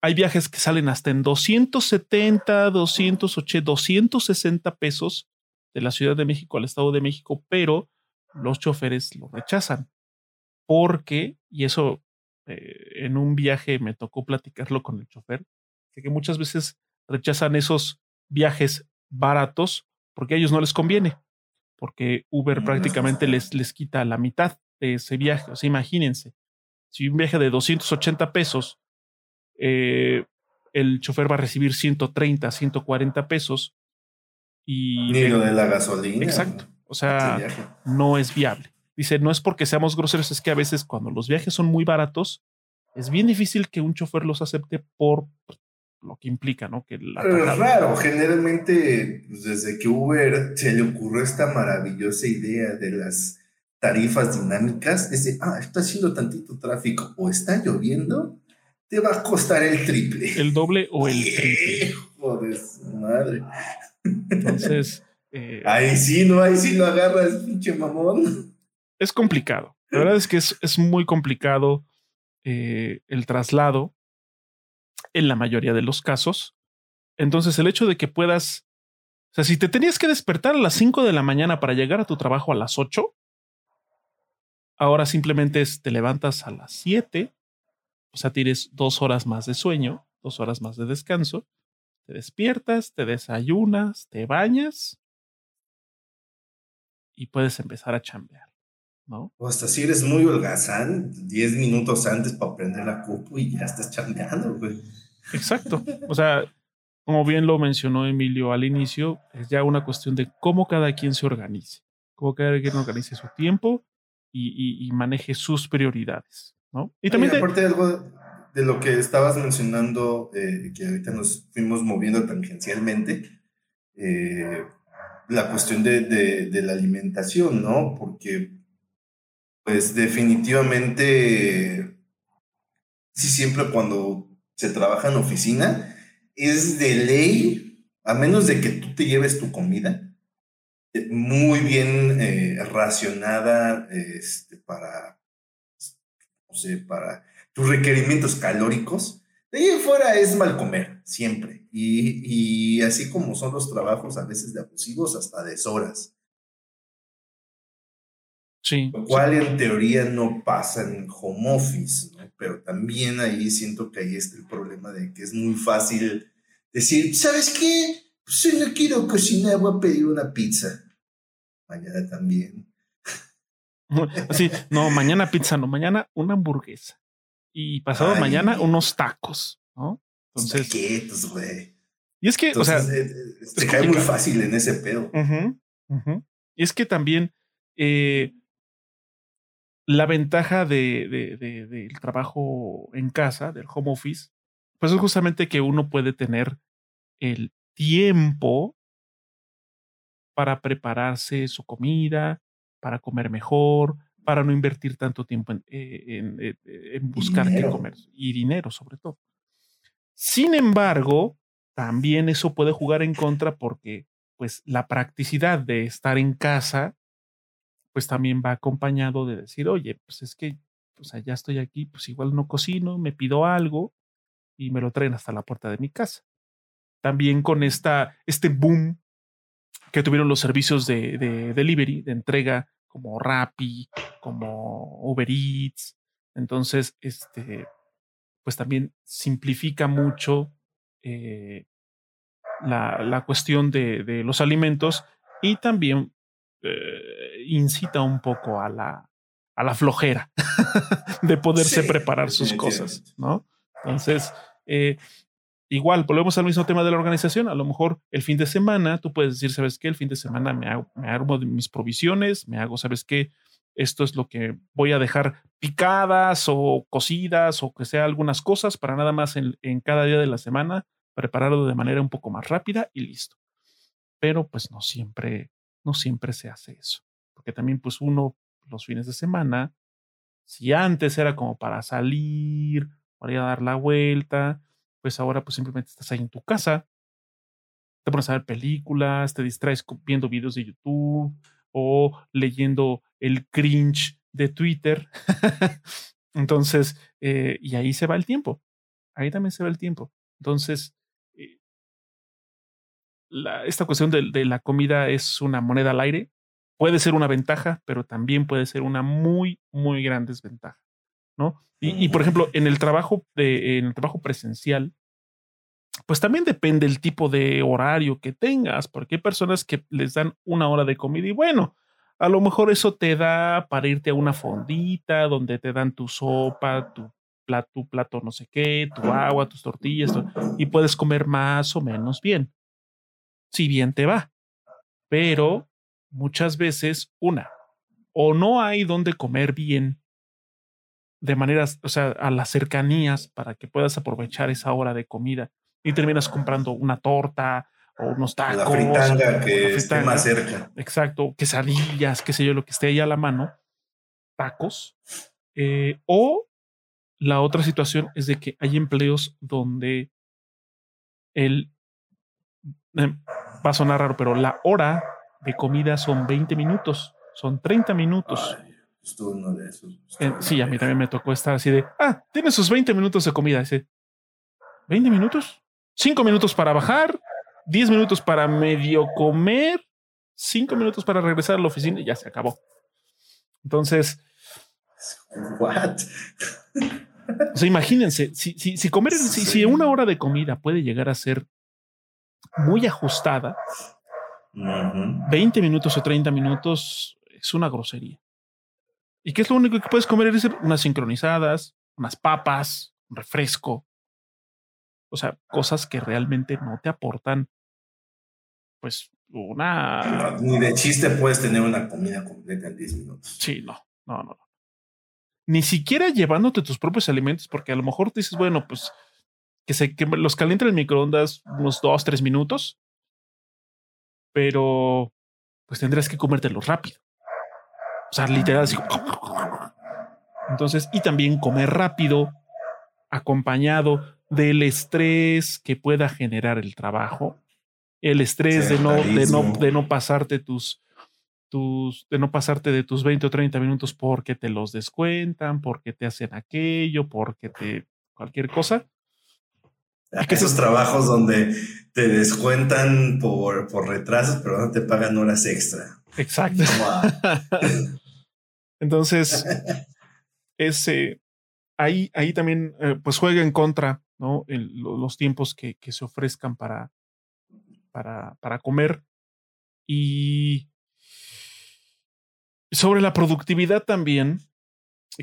hay viajes que salen hasta en 270, 280, 260 pesos de la Ciudad de México al Estado de México, pero los choferes lo rechazan. Porque, y eso eh, en un viaje me tocó platicarlo con el chofer, que muchas veces rechazan esos viajes baratos porque a ellos no les conviene, porque Uber prácticamente les, les quita la mitad de ese viaje. O sea, imagínense, si un viaje de 280 pesos eh, el chofer va a recibir 130, 140 pesos. Y Ni lo de la gasolina. Exacto. O sea, no es viable. Dice, no es porque seamos groseros, es que a veces cuando los viajes son muy baratos, es bien difícil que un chofer los acepte por lo que implica, ¿no? Que la Pero es raro, generalmente pues, desde que Uber se le ocurrió esta maravillosa idea de las tarifas dinámicas, es de, ah, está haciendo tantito tráfico o está lloviendo, te va a costar el triple. El doble o el triple. Joder, madre. Entonces. Eh, ahí sí, no, ahí sí lo agarras, pinche mamón. Es complicado. La verdad es que es, es muy complicado eh, el traslado en la mayoría de los casos. Entonces, el hecho de que puedas. O sea, si te tenías que despertar a las 5 de la mañana para llegar a tu trabajo a las 8, ahora simplemente te levantas a las 7, o sea, tienes dos horas más de sueño, dos horas más de descanso, te despiertas, te desayunas, te bañas y puedes empezar a chambear, ¿no? O hasta si eres muy holgazán, 10 minutos antes para prender la cupo y ya estás chambeando, güey. Exacto. O sea, como bien lo mencionó Emilio al inicio, es ya una cuestión de cómo cada quien se organice, cómo cada quien organice su tiempo y maneje sus prioridades. Y también... aparte de algo de lo que estabas mencionando, eh, que ahorita nos fuimos moviendo tangencialmente, eh, la cuestión de, de, la alimentación, ¿no? Porque, pues definitivamente, sí, siempre cuando se trabaja en oficina, es de ley, a menos de que tú te lleves tu comida, muy bien eh, racionada este, para, sea, para tus requerimientos calóricos, de ahí fuera es mal comer, siempre. Y, así como son los trabajos a veces de abusivos, hasta deshoras. Sí. Lo cual en teoría no pasa en home office, ¿no? Pero también ahí siento que ahí está el problema de que es muy fácil decir, ¿sabes qué? Pues si no quiero cocinar, voy a pedir una pizza. Mañana también. Sí, no, mañana pizza, no, mañana una hamburguesa. Y pasado mañana unos tacos, ¿no? Entonces. Güey. Y es que, o sea. Eh, eh, se cae muy fácil en ese pedo. Y es que también eh, la ventaja de, de, del trabajo en casa, del home office, pues es justamente que uno puede tener el tiempo para prepararse su comida, para comer mejor, para no invertir tanto tiempo en, eh, eh, buscar qué comer y dinero sobre todo. Sin embargo, también eso puede jugar en contra porque pues la practicidad de estar en casa pues también va acompañado de decir, oye, pues es que pues allá estoy aquí, pues igual no cocino, me pido algo y me lo traen hasta la puerta de mi casa. También con esta, este boom que tuvieron los servicios de, delivery, de entrega, como Rappi, como Uber Eats. Entonces, este, pues también simplifica mucho eh, la, la, cuestión de, de, los alimentos y también eh, incita un poco a la, a la flojera de poderse sí, preparar sus cosas, ¿no? Entonces, eh, igual, volvemos al mismo tema de la organización. A lo mejor el fin de semana, tú puedes decir, ¿sabes qué? El fin de semana me hago, armo mis provisiones, me hago, ¿sabes qué? Esto es lo que voy a dejar picadas o cocidas o que sea algunas cosas para nada más en, en cada día de la semana, prepararlo de manera un poco más rápida y listo. Pero pues no siempre, no siempre se hace eso. Porque también pues uno los fines de semana, si antes era como para salir, para ir a dar la vuelta, pues ahora pues simplemente estás ahí en tu casa, te pones a ver películas, te distraes viendo videos de YouTube o leyendo el cringe de Twitter. Entonces, eh, y ahí se va el tiempo. Ahí también se va el tiempo. Entonces, eh, esta cuestión de, de, la comida es una moneda al aire. Puede ser una ventaja, pero también puede ser una muy, muy gran desventaja. ¿No? Y, y, por ejemplo, en el trabajo de, en el trabajo presencial, pues también depende el tipo de horario que tengas, porque hay personas que les dan una hora de comida y bueno, a lo mejor eso te da para irte a una fondita donde te dan tu sopa, tu plato, tu plato no sé qué, tu agua, tus tortillas, y puedes comer más o menos bien. Si bien te va. Pero muchas veces, una, o no hay donde comer bien de maneras, o sea, a las cercanías para que puedas aprovechar esa hora de comida y terminas comprando una torta o unos tacos. La fritanga que esté más cerca. Exacto, quesadillas, qué sé yo, lo que esté ahí a la mano, tacos. Eh, o la otra situación es de que hay empleos donde el, eh, va a sonar raro, pero la hora de comida son 20 minutos, son 30 minutos. Ay, estuvo uno de esos. Eh, sí, a mí también me tocó estar así de, ah, tiene sus 20 minutos de comida. Dice, ¿20 minutos? 5 minutos para bajar, 10 minutos para medio comer, 5 minutos para regresar a la oficina y ya se acabó. Entonces, ¿what? O sea, imagínense, si, si, si comer, sí. si, si, una hora de comida puede llegar a ser muy ajustada, uh -huh. 20 minutos o 30 minutos es una grosería. ¿Y qué es lo único que puedes comer? Unas sincronizadas, unas papas, un refresco. O sea, cosas que realmente no te aportan, pues, una. No, ni de chiste puedes tener una comida completa en 10 minutos. Sí, no, no, no. Ni siquiera llevándote tus propios alimentos, porque a lo mejor dices, bueno, pues que se que los calienta en el microondas unos 2, 3 minutos, pero pues tendrás que comértelos rápido. O sea, literal, así. Entonces, y también comer rápido, acompañado del estrés que pueda generar el trabajo, el estrés de, no, de, no, de no pasarte tus, tus, de no pasarte de tus 20 o 30 minutos porque te los descuentan, porque te hacen aquello, porque te cualquier cosa. Esos trabajos donde te descuentan por, por retrasos, pero no te pagan horas extra. Exacto. Wow. Entonces, ese, ahí, ahí también eh, pues juega en contra ¿no? El, los tiempos que, que, se ofrezcan para, para, para comer. Y sobre la productividad también,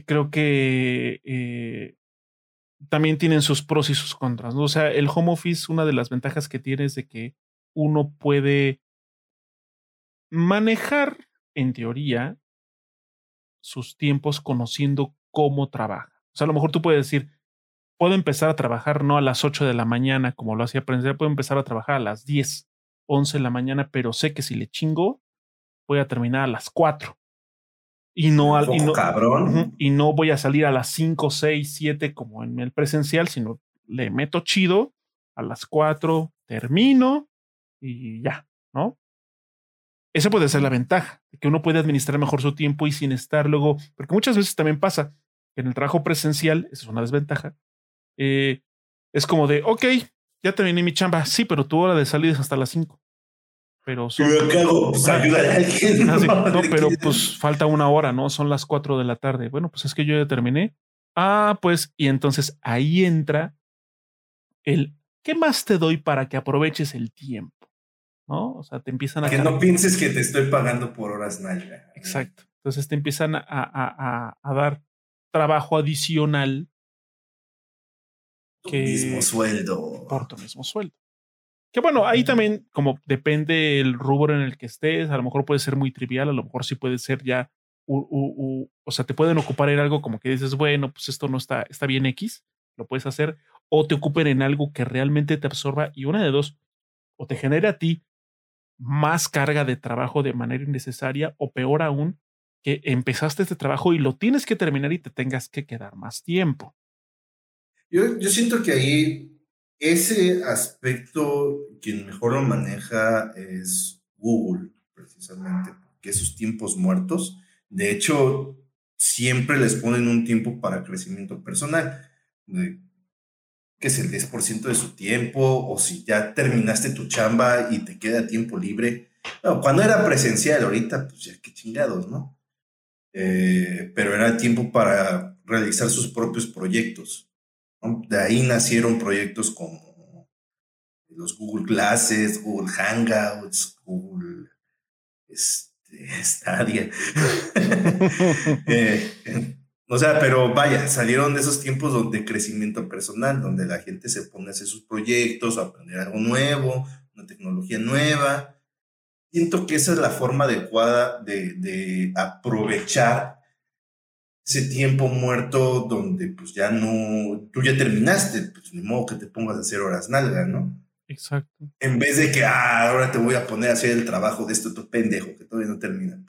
creo que eh, también tienen sus pros y sus contras. ¿no? O sea, el home office, una de las ventajas que tiene es de que uno puede manejar, en teoría, sus tiempos conociendo cómo trabaja. O sea, a lo mejor tú puedes decir, puedo empezar a trabajar no a las 8 de la mañana como lo hacía presencial, puedo empezar a trabajar a las 10, 11 de la mañana, pero sé que si le chingo, voy a terminar a las 4. Y no, al, y, no, cabrón. Y no voy a salir a las 5, 6, 7 como en el presencial, sino le meto chido a las 4, termino y ya, ¿no? Esa puede ser la ventaja, que uno puede administrar mejor su tiempo y sin estar luego, porque muchas veces también pasa que en el trabajo presencial, esa es una desventaja, eh, es como de, ok, ya terminé mi chamba, sí, pero tu hora de salida es hasta las 5. Pero son, ¿Qué hago? Pues ayudar a alguien. Así, no, no, pero pues falta una hora, ¿no? Son las 4 de la tarde. Bueno, pues es que yo ya terminé. Ah, pues, y entonces ahí entra el ¿qué más te doy para que aproveches el tiempo? ¿No? O sea, te empiezan a... Que no pienses que te estoy pagando por horas nalga. Exacto. Entonces te empiezan a, a, a, dar trabajo adicional. Tu mismo sueldo. Por tu mismo sueldo. Que bueno, ahí también, como depende el rubro en el que estés, a lo mejor puede ser muy trivial, a lo mejor sí puede ser ya, o sea, te pueden ocupar en algo como que dices, bueno, pues esto no está, está bien X, lo puedes hacer, o te ocupen en algo que realmente te absorba y una de dos, o te genera a ti más carga de trabajo de manera innecesaria, o peor aún, que empezaste este trabajo y lo tienes que terminar y te tengas que quedar más tiempo. Yo, yo siento que ahí ese aspecto quien mejor lo maneja es Google, precisamente, porque esos tiempos muertos, de hecho, siempre les ponen un tiempo para crecimiento personal, que es el 10% de su tiempo, o si ya terminaste tu chamba y te queda tiempo libre. cuando era presencial, ahorita, pues ya qué chingados, ¿no? Eh, pero era tiempo para realizar sus propios proyectos. De ahí nacieron proyectos como los Google Classes, Google Hangouts, Google este, Stadia. Eh, o sea, pero vaya, salieron de esos tiempos de crecimiento personal, donde la gente se pone a hacer sus proyectos, a aprender algo nuevo, una tecnología nueva siento que esa es la forma adecuada de, aprovechar ese tiempo muerto donde pues ya no, tú ya terminaste, pues ni modo que te pongas a hacer horas nalga, ¿no? Exacto. En vez de que, ah, ahora te voy a poner a hacer el trabajo de este otro pendejo que todavía no termina.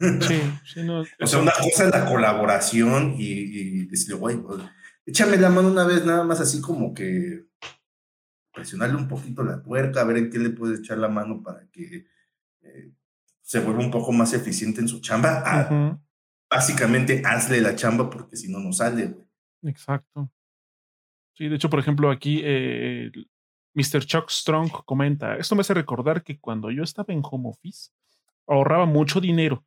Sí, sí, no. o sea, una cosa es la colaboración y, y decirle, güey, pues, échame la mano una vez, nada más así como que presionarle un poquito la tuerca, a ver en qué le puedes echar la mano para que eh, se vuelva un poco más eficiente en su chamba. Ah, básicamente, hazle la chamba porque si no, no sale. Exacto. Sí, de hecho, por ejemplo, aquí eh, Mr. Chuck Strong comenta, esto me hace recordar que cuando yo estaba en home office, ahorraba mucho dinero.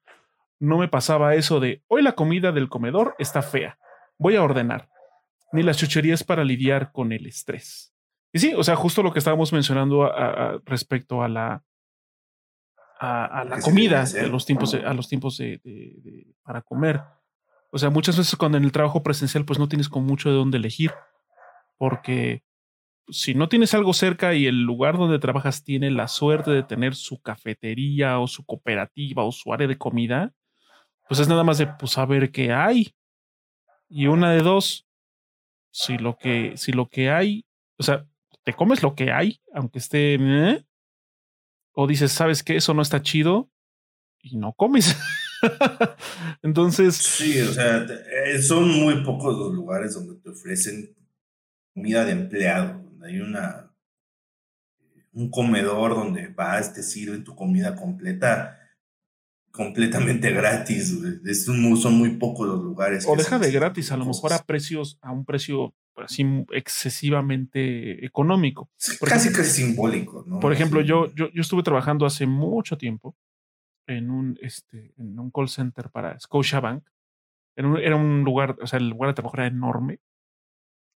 No me pasaba eso de, hoy la comida del comedor está fea, voy a ordenar. Ni las chucherías para lidiar con el estrés. Y sí, o sea, justo lo que estábamos mencionando respecto a la, a, la comida, a los tiempos, a los tiempos de, para comer. O sea, muchas veces cuando en el trabajo presencial pues no tienes con mucho de dónde elegir, porque si no tienes algo cerca y el lugar donde trabajas tiene la suerte de tener su cafetería o su cooperativa o su área de comida, pues es nada más de pues saber qué hay. Y una de dos, si lo que, si lo que hay, o sea, te comes lo que hay, aunque esté... ¿eh? O dices, ¿sabes qué? Eso no está chido y no comes. Entonces... Sí, o sea, eh, son muy pocos los lugares donde te ofrecen comida de empleado, donde hay una un comedor donde vas, te sirven tu comida completa completamente gratis. son muy pocos los lugares. O deja de gratis, a lo mejor a precios, a un precio así excesivamente económico. casi, casi simbólico, ¿no? Por ejemplo, yo, yo, yo, estuve trabajando hace mucho tiempo en un, este, en un call center para Scotiabank. En era un lugar, o sea, el lugar de trabajo era enorme.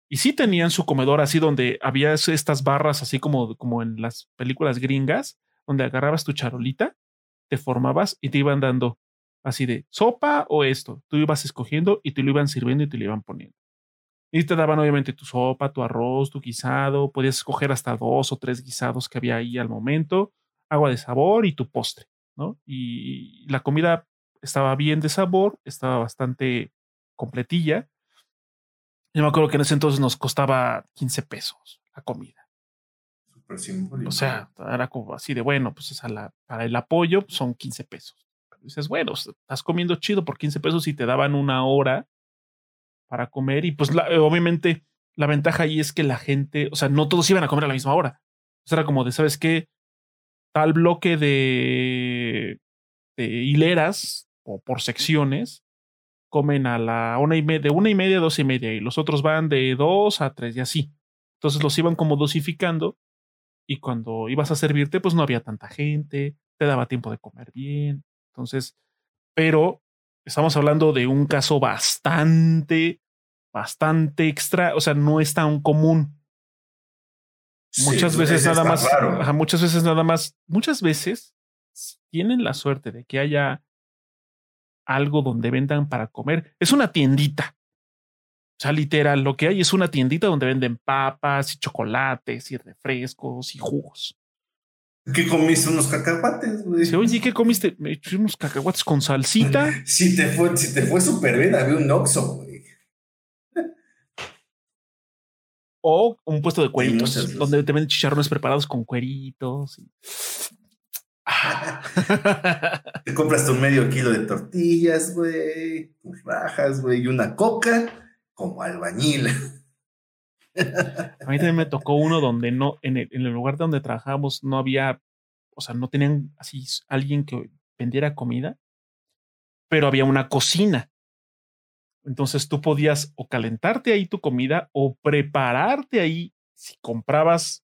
Y sí tenían su comedor así donde había estas barras así como, como en las películas gringas, donde agarrabas tu charolita, te formabas y te iban dando así de sopa o esto. Tú ibas escogiendo y te lo iban sirviendo y te lo iban poniendo. Y te daban obviamente tu sopa, tu arroz, tu guisado, podías escoger hasta dos o tres guisados que había ahí al momento, agua de sabor y tu postre, ¿no? Y la comida estaba bien de sabor, estaba bastante completilla. Yo me acuerdo que en ese entonces nos costaba 15 pesos la comida. O sea, era como así de bueno, pues para el apoyo pues, son 15 pesos. dices, bueno, estás comiendo chido por 15 pesos y te daban una hora para comer y pues obviamente la ventaja ahí es que la gente, o sea, no todos iban a comer a la misma hora. O era como de, ¿sabes qué? Tal bloque de hileras o por secciones comen a la una y media, de una y media a dos y media y los otros van de dos a tres y así. Entonces los iban como dosificando y cuando ibas a servirte pues no había tanta gente, te daba tiempo de comer bien. Entonces, pero estamos hablando de un caso bastante, bastante extra, o sea, no es tan común. muchas veces nada más, muchas veces nada más, muchas veces tienen la suerte de que haya algo donde vendan para comer. Es una tiendita. O sea, literal, lo que hay es una tiendita donde venden papas y chocolates y refrescos y jugos. ¿Qué comiste? Unos cacahuates, güey. oye, ¿qué comiste? Me eché unos cacahuates con salsita. si te fue, si te fue súper bien, había un Oxxo, güey. O un puesto de cueritos, donde te venden chicharrones preparados con cueritos. te compras tu medio kilo de tortillas, güey, rajas, güey, y una coca como albañil. A mí también me tocó uno donde no, en el, lugar donde trabajábamos no había, o sea, no tenían así alguien que vendiera comida, pero había una cocina. Entonces tú podías o calentarte ahí tu comida o prepararte ahí si comprabas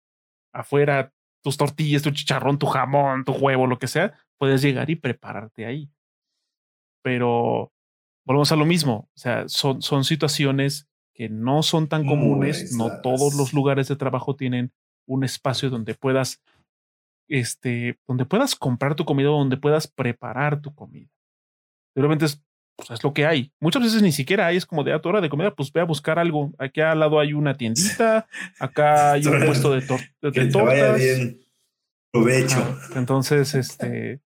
afuera tus tortillas, tu chicharrón, tu jamón, tu huevo, lo que sea, puedes llegar y prepararte ahí. Pero volvemos a lo mismo, o sea, son, son situaciones que no son tan comunes, no todos los lugares de trabajo tienen un espacio donde puedas, este, donde puedas comprar tu comida, donde puedas preparar tu comida. Es, pues, es lo que hay. Muchas veces ni siquiera hay, es como de a ah, tu hora de comida, pues ve a buscar algo. Aquí al lado hay una tiendita, acá hay un puesto de, de, tortas. bien. Provecho. Entonces, este,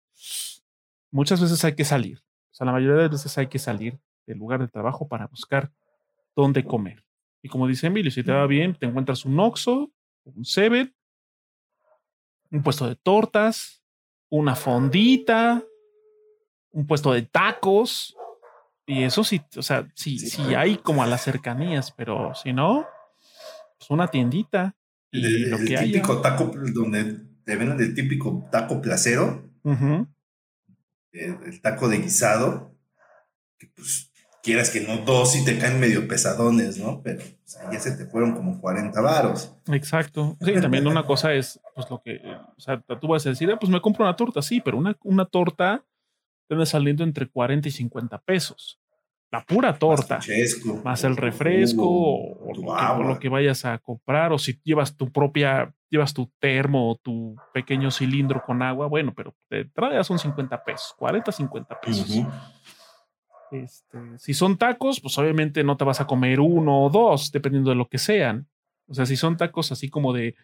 muchas veces hay que salir. O sea, la mayoría de veces hay que salir del lugar de trabajo para buscar dónde comer. Y como dice Emilio, si te va bien, te encuentras un Oxxo, un Seven, un puesto de tortas, una fondita, un puesto de tacos. Y eso sí, o sea, sí, sí, hay como a las cercanías, pero si no, pues una tiendita. Y el, lo que típico taco donde te venden el típico taco placero, el, taco de guisado, que pues quieras que no, dos y te caen medio pesadones, ¿no? Pero ya se te fueron como 40 varos. Exacto. Sí, también una cosa es, pues lo que, o sea, tú vas a decir, ah, pues me compro una torta, sí, pero una, una torta te saliendo entre 40 y 50 pesos. La pura torta. Más, el refresco o, lo que, vayas a comprar. O si llevas tu propia, llevas tu termo o tu pequeño cilindro con agua, bueno, pero te trae son 50 pesos, 40, 50 pesos. Este, si son tacos, pues obviamente no te vas a comer uno o dos, dependiendo de lo que sean. O sea, si son tacos así como de,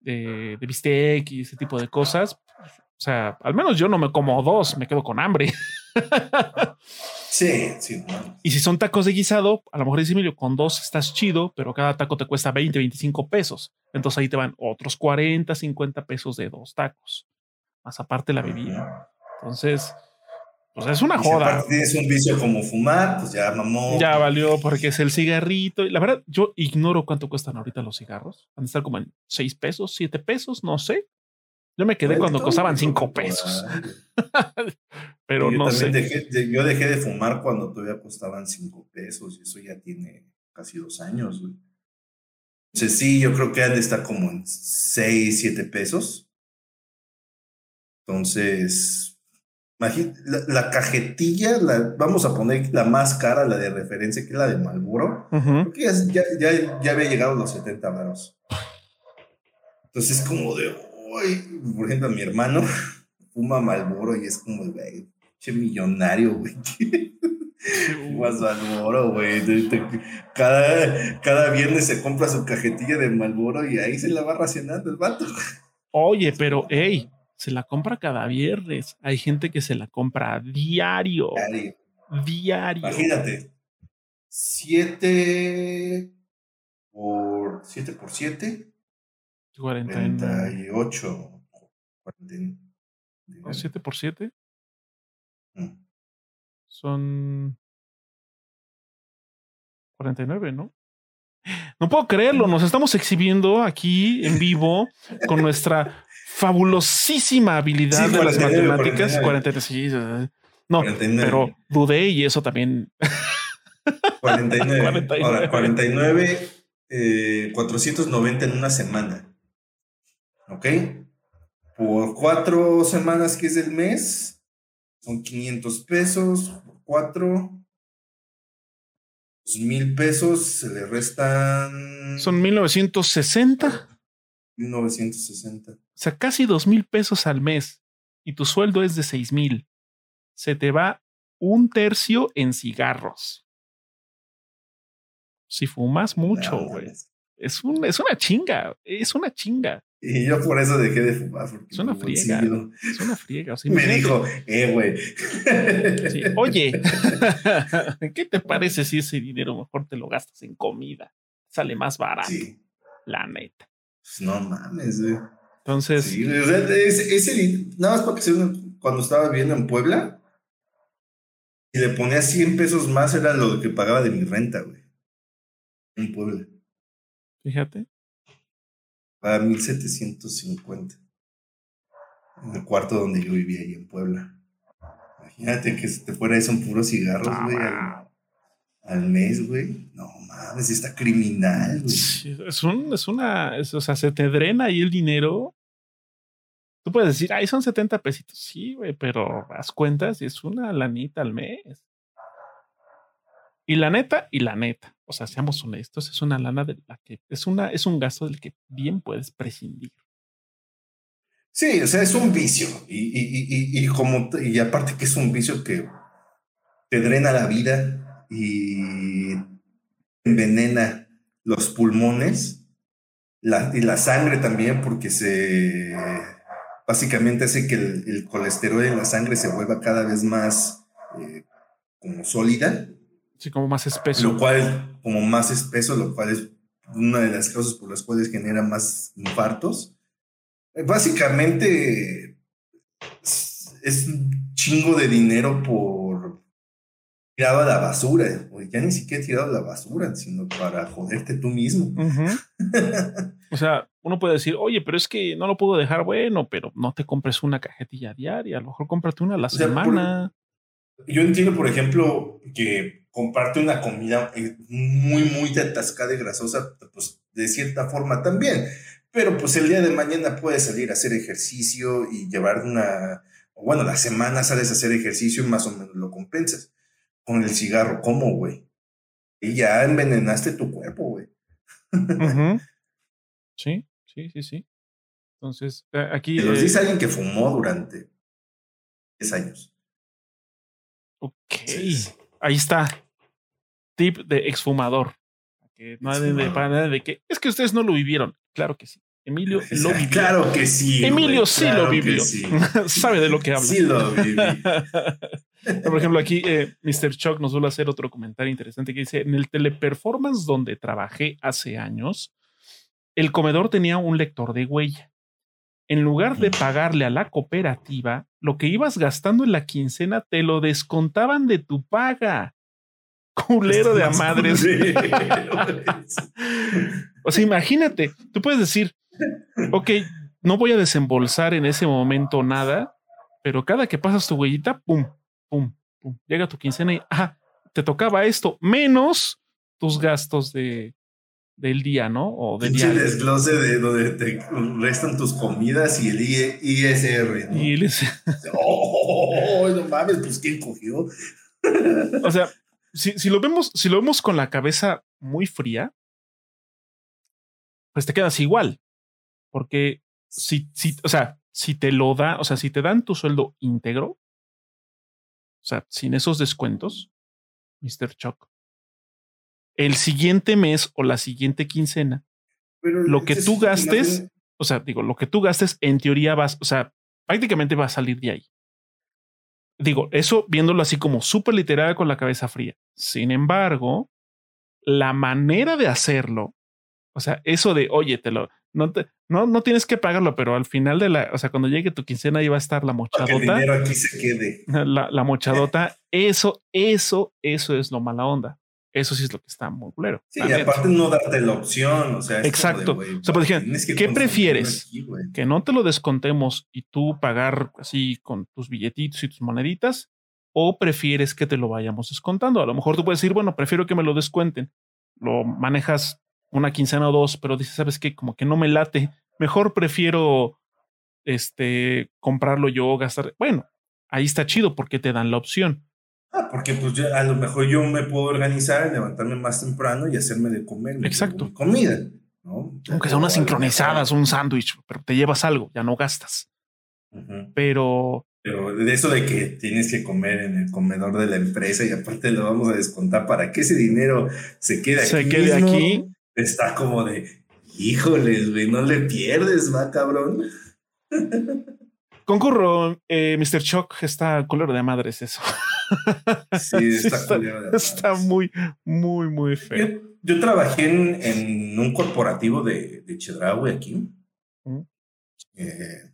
de, de bistec y ese tipo de cosas, pues, o sea, al menos yo no me como dos, me quedo con hambre. Sí, sí. Y si son tacos de guisado, a lo mejor dice Emilio, con dos estás chido, pero cada taco te cuesta 20, 25 pesos. Entonces ahí te van otros 40, 50 pesos de dos tacos. Más aparte la bebida. Entonces, pues es una joda. Si tienes un vicio como fumar, pues ya mamó. Ya valió porque es el cigarrito. Y la verdad, yo ignoro cuánto cuestan ahorita los cigarros. Van a estar como en 6 pesos, 7 pesos, no sé. Yo me quedé cuando costaban 5 pesos. Pero no sé. yo dejé de fumar cuando todavía costaban 5 pesos y eso ya tiene casi dos años. Güey. Entonces sí, yo creo que han de estar como en 6, 7 pesos. Entonces, la, cajetilla, la, vamos a poner la más cara, la de referencia, que es la de Malboro, porque ya, ya, ya, había llegado a los 70 varos. Entonces es como de, uy, por ejemplo, mi hermano fuma Malboro y es como, güey, che millonario, güey. Fumas Malboro, güey. Cada, cada viernes se compra su cajetilla de Malboro y ahí se la va racionando el vato. Oye, pero, hey, se la compra cada viernes. Hay gente que se la compra a diario. Diario. Imagínate. 7 por 7 por 7. 48. 7 por 7? Mm. Son 49, ¿no? No puedo creerlo, nos estamos exhibiendo aquí en vivo con nuestra fabulosísima habilidad de las matemáticas. 49. no, pero dudé y eso también. 49. 49. Ahora, 49, eh, 490 en una semana. ¿Ok? Por cuatro semanas que es el mes, son 500 pesos. Por cuatro, mil pesos, se le restan. Son 1960. 1960. O sea, casi dos mil pesos al mes y tu sueldo es de seis mil. Se te va un tercio en cigarros. Si fumas mucho, güey. es, un, es una chinga, es una chinga. Y yo por eso dejé de fumar. Es una friega. Es una friega. Me dijo, eh, güey. Oye, ¿qué te parece si ese dinero mejor te lo gastas en comida? Sale más barato. Sí. La neta. Pues no mames, güey. Entonces. Sí, ese, ese, nada más porque cuando estaba viviendo en Puebla, y le ponía 100 pesos más, era lo que pagaba de mi renta, güey. En Puebla. Fíjate a 1750. En el cuarto donde yo vivía ahí en Puebla. Imagínate que se te fuera eso en puros cigarros, güey. al, mes, güey. No mames, está criminal, güey. es, un, es una. o sea, se te drena ahí el dinero. Tú puedes decir, ay, son 70 pesitos. Sí, güey, pero haz cuentas y es una lanita al mes. Y la neta, y la neta, o sea, seamos honestos, es una lana de la que es una, es un gasto del que bien puedes prescindir. Sí, o sea, es un vicio. Y, y, como, y aparte que es un vicio que te drena la vida y envenena los pulmones y la sangre también, porque se básicamente hace que el, colesterol en la sangre se vuelva cada vez más eh, como sólida Sí, como más espeso. Lo cual, como más espeso, lo cual es una de las causas por las cuales genera más infartos. Eh, básicamente es un chingo de dinero por tirado a la basura. O ya ni siquiera tirado a la basura, sino para joderte tú mismo. o sea, uno puede decir, oye, pero es que no lo puedo dejar bueno, pero no te compres una cajetilla diaria, a lo mejor cómprate una a la semana. yo entiendo, por ejemplo, que comparte una comida eh, muy, muy atascada y grasosa, pues de cierta forma también. Pero pues el día de mañana puedes salir a hacer ejercicio y llevar una, bueno, la semana sales a hacer ejercicio y más o menos lo compensas. Con el cigarro, ¿cómo, güey? Y ya envenenaste tu cuerpo, güey. Sí, sí, sí, sí. Entonces, eh, aquí... Te los dice alguien que fumó durante 10 años. Ok. Ahí está. Tip de exfumador. Que no de, de, para de que es que ustedes no lo vivieron. Claro que sí. Emilio lo vivió. Claro que sí. Emilio sí lo vivió. Sabe de lo que habla. Sí lo viví. Por ejemplo, aquí eh, Mr. Chuck nos vuelve a hacer otro comentario interesante que dice: En el teleperformance donde trabajé hace años, el comedor tenía un lector de huella. En lugar de pagarle a la cooperativa, lo que ibas gastando en la quincena te lo descontaban de tu paga. Culero de a madres. o sea, imagínate, tú puedes decir, ok, no voy a desembolsar en ese momento nada, pero cada que pasas tu huellita, pum, pum, pum, llega tu quincena y, ah, te tocaba esto, menos tus gastos de, del día, ¿no? O del día. desglose de donde te restan tus comidas y el ISR. ¿no? Y oh, no mames, pues ¿quién cogió? o sea, si, si, lo vemos, si lo vemos con la cabeza muy fría, pues te quedas igual. Porque si, si, o sea, si te lo da, o sea, si te dan tu sueldo íntegro, o sea, sin esos descuentos, Mr. Chuck, el siguiente mes o la siguiente quincena, lo que tú gastes, o sea, digo, lo que tú gastes en teoría vas, o sea, prácticamente va a salir de ahí. Digo, eso viéndolo así como súper literal con la cabeza fría. Sin embargo, la manera de hacerlo, o sea, eso de, oye, te lo, no, te, no, no tienes que pagarlo, pero al final de la, o sea, cuando llegue tu quincena ahí va a estar la mochadota. el dinero aquí se quede. La, la mochadota, eso, eso, eso es lo mala onda. Eso sí es lo que está muy culero. Sí, y aparte no darte la opción, o sea. Exacto. o sea, pues ¿qué prefieres? que no te lo descontemos y tú pagar así con tus billetitos y tus moneditas, o prefieres que te lo vayamos descontando. A lo mejor tú puedes decir, bueno, prefiero que me lo descuenten. Lo manejas una quincena o dos, pero dices, ¿sabes qué? Como que no me late. Mejor prefiero este comprarlo yo, gastar. Bueno, ahí está chido porque te dan la opción. Ah, porque pues yo, a lo mejor yo me puedo organizar, levantarme más temprano y hacerme de comer. Exacto. comida. ¿no? Aunque sea unas sincronizadas, un sándwich, pero te llevas algo, ya no gastas. Pero. Pero de eso de que tienes que comer en el comedor de la empresa y aparte lo vamos a descontar para que ese dinero se quede aquí. Se quede aquí. Está como de, híjoles, güey, no le pierdes, va, cabrón. Concurro, eh, Mr. Chuck está color de madres eso. Sí, está, está, muy, muy, muy feo. Yo, trabajé en, un corporativo de, de Chedraui aquí. Eh,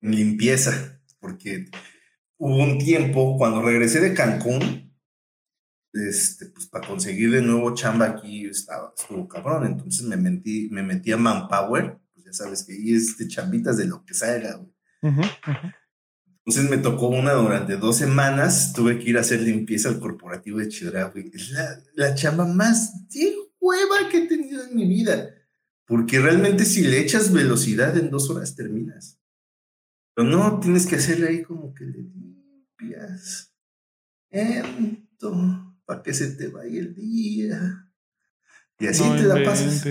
limpieza, porque hubo un tiempo cuando regresé de Cancún, este, pues para conseguir de nuevo chamba aquí estaba, estuvo cabrón. Entonces me metí, me metí a Manpower sabes que ahí es de chambitas de lo que salga, güey. Entonces me tocó una durante dos semanas, tuve que ir a hacer limpieza al corporativo de Chidra, güey. Es la, la chamba más de hueva que he tenido en mi vida. Porque realmente si le echas velocidad en dos horas terminas. Pero no, tienes que hacerle ahí como que le limpias. para que se te vaya el día. Y así te la pasas.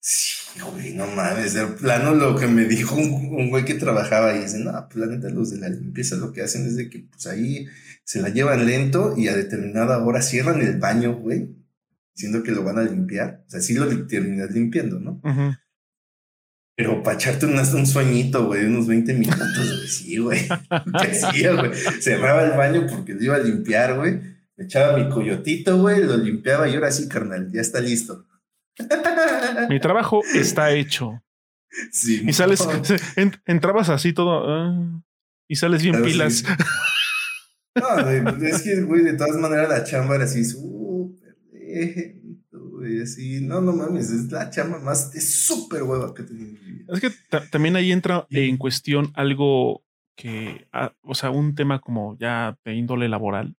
Sí, güey, no mames, de plano lo que me dijo un, güey que trabajaba ahí, dice, no, pues la neta los de la limpieza lo que hacen es de que pues ahí se la llevan lento y a determinada hora cierran el baño, güey, diciendo que lo van a limpiar. O sea, sí lo terminas limpiando, ¿no? Pero para echarte un sueñito, güey, unos 20 minutos, güey, sí, güey. güey. Cerraba el baño porque lo iba a limpiar, güey. Me echaba mi coyotito, güey, lo limpiaba y ahora sí, carnal, ya está listo. Mi trabajo está hecho. Sí, y sales, entrabas así todo ah, y sales bien pilas. No, es que, güey, de todas maneras la chamba era así súper lento, así. No, no mames, es la chamba más de súper hueva que tenido Es que también ahí entra en cuestión algo que, ah, o sea, un tema como ya de índole laboral,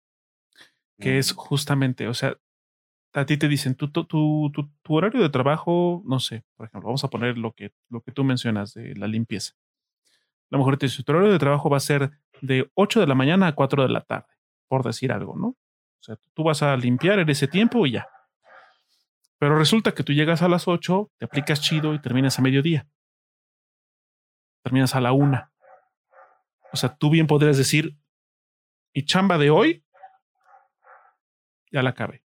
que es justamente, o sea, a ti te dicen, tu, tu, tu, horario de trabajo, no sé, por ejemplo, vamos a poner lo que, lo que tú mencionas de la limpieza. A lo mejor te dice, tu horario de trabajo va a ser de 8 de la mañana a 4 de la tarde, por decir algo, ¿no? O sea, tú vas a limpiar en ese tiempo y ya. Pero resulta que tú llegas a las 8, te aplicas chido y terminas a mediodía. Terminas a la 1. O sea, tú bien podrías decir, y chamba de hoy, ya la acabé.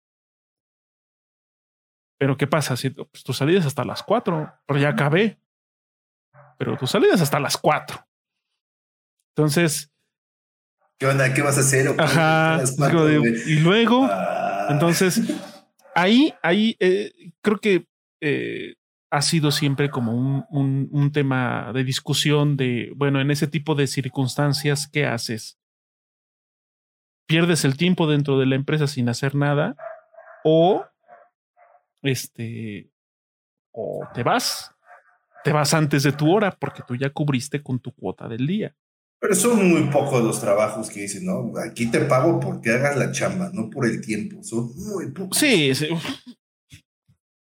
Pero ¿qué pasa? Si pues, tu salida es hasta las 4, pero ya acabé. Pero tu salida es hasta las 4. Entonces. ¿Qué onda? ¿Qué vas a hacer? Ajá. y luego, ah. entonces, ahí, ahí eh, creo que eh, ha sido siempre como un, un, un, tema de discusión de, bueno, en ese tipo de circunstancias, ¿qué haces? ¿Pierdes el tiempo dentro de la empresa sin hacer nada? ¿O este, o te vas, te vas antes de tu hora porque tú ya cubriste con tu cuota del día. Pero son muy pocos los trabajos que dicen, no, aquí te pago porque hagas la chamba, no por el tiempo. Son muy pocos. Sí, sí. O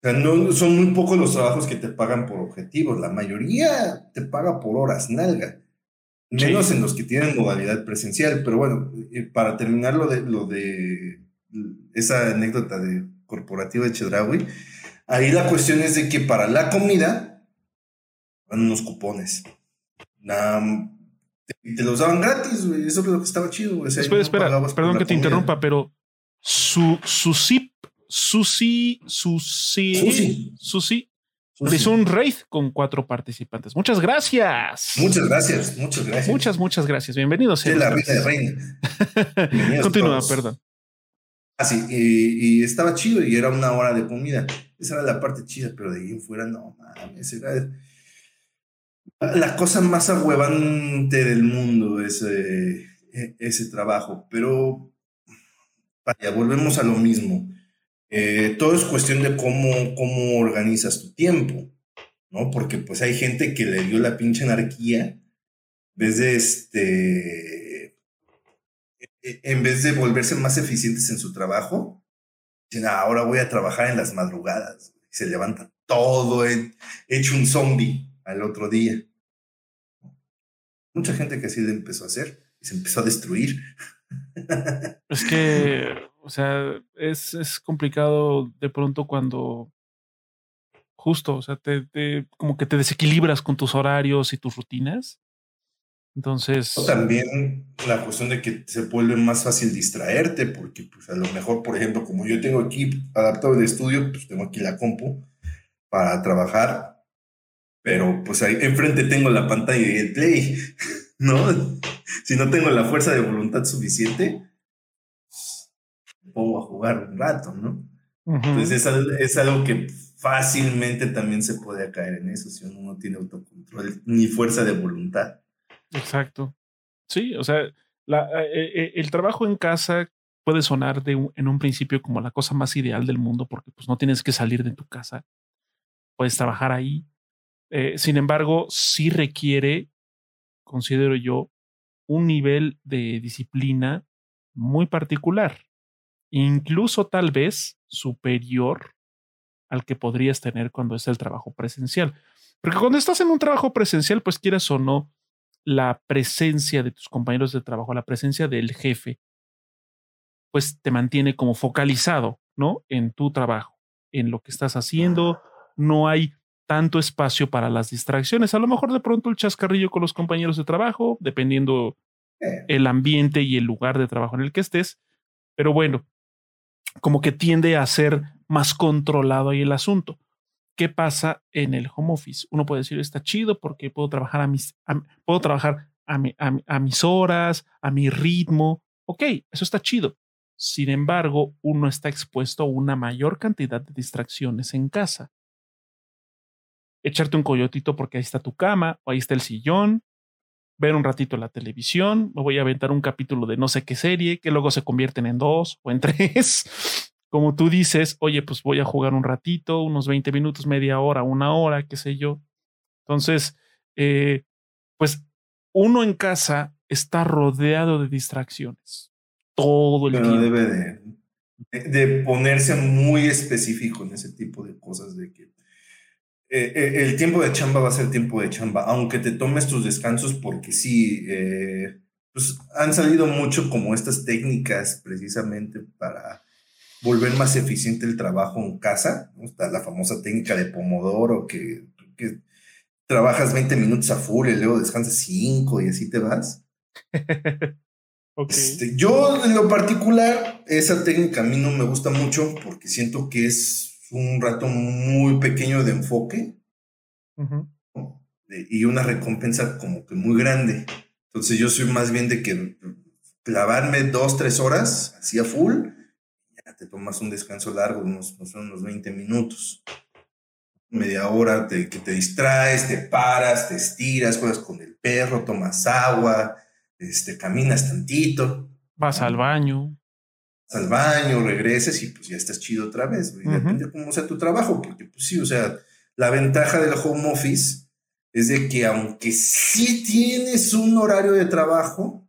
sea, no, son muy pocos los trabajos que te pagan por objetivos. La mayoría te paga por horas, nalga. Menos en los que tienen modalidad presencial. Pero bueno, eh, para terminar lo de, lo de esa anécdota de corporativo de Chedraui, ahí la cuestión es de que para la comida van unos cupones. te, los daban gratis, güey. Eso es lo que estaba chido, güey. espera, espera, perdón que te interrumpa, pero su, su zip, Susi, Susi, Susi, hizo un raid con cuatro participantes. Muchas gracias. Muchas gracias, muchas gracias. Muchas, muchas gracias. Bienvenidos. De la reina de reina. Continúa, perdón. Así, ah, y, estaba chido y era una hora de comida. Esa era la parte chida, pero de ahí en fuera, no mames, era la cosa más ahuevante del mundo ese, e, ese trabajo. Pero, vaya, volvemos a lo mismo. Eh, todo es cuestión de cómo, cómo organizas tu tiempo, ¿no? Porque pues hay gente que le dio la pinche anarquía desde este en vez de volverse más eficientes en su trabajo, dicen, ah, ahora voy a trabajar en las madrugadas. Se levanta todo hecho un zombie al otro día. Mucha gente que así empezó a hacer y se empezó a destruir. Es que, o sea, es, es complicado de pronto cuando justo, o sea, te, como que te desequilibras con tus horarios y tus rutinas. Entonces. también la cuestión de que se vuelve más fácil distraerte, porque pues a lo mejor, por ejemplo, como yo tengo aquí adaptado de estudio, pues tengo aquí la compu para trabajar, pero pues ahí enfrente tengo la pantalla y el play, ¿no? si no tengo la fuerza de voluntad suficiente, pues, pongo a jugar un rato, ¿no? Entonces es, algo que fácilmente también se puede caer en eso si uno no tiene autocontrol ni fuerza de voluntad. Exacto. Sí, o sea, eh, eh, el trabajo en casa puede sonar en un principio como la cosa más ideal del mundo porque pues no tienes que salir de tu casa, puedes trabajar ahí. Eh, sin embargo, sí requiere, considero yo, un nivel de disciplina muy particular, incluso tal vez superior al que podrías tener cuando es el trabajo presencial. Porque cuando estás en un trabajo presencial, pues quieras o no, la presencia de tus compañeros de trabajo, la presencia del jefe, pues te mantiene como focalizado, ¿no? En tu trabajo, en lo que estás haciendo. No hay tanto espacio para las distracciones. A lo mejor de pronto el chascarrillo con los compañeros de trabajo, dependiendo eh. el ambiente y el lugar de trabajo en el que estés. Pero bueno, como que tiende a ser más controlado ahí el asunto. ¿Qué pasa en el home office? Uno puede decir, está chido porque puedo trabajar a mis, puedo trabajar a, mis horas, a mi ritmo. Ok, eso está chido. Sin embargo, uno está expuesto a una mayor cantidad de distracciones en casa. Echarte un coyotito porque ahí está tu cama o ahí está el sillón, ver un ratito la televisión, me voy a aventar un capítulo de no sé qué serie, que luego se convierten en dos o en tres como tú dices, oye, pues voy a jugar un ratito, unos 20 minutos, media hora, una hora, qué sé yo. Entonces, eh, pues uno en casa está rodeado de distracciones todo el Pero debe de, ponerse muy específico en ese tipo de cosas, de que eh, eh, el tiempo de chamba va a ser tiempo de chamba, aunque te tomes tus descansos, porque sí, pues han salido mucho como estas técnicas precisamente para volver más eficiente el trabajo en casa. Está la famosa técnica de Pomodoro, que, que trabajas 20 minutos a full y luego descansas 5 y así te vas. Este, yo, en lo particular, esa técnica a mí no me gusta mucho porque siento que es un rato muy pequeño de enfoque y una recompensa como que muy grande. Entonces, yo soy más bien de que clavarme dos, tres horas así a full te tomas un descanso largo, unos, unos 20 minutos, media hora, te, que te distraes, te paras, te estiras, juegas con el perro, tomas agua, este, caminas tantito. Vas al baño. Vas al baño, regresas y pues ya estás chido otra vez. Depende de cómo sea tu trabajo, porque pues sí, o sea, la ventaja del home office es de que aunque sí tienes un horario de trabajo,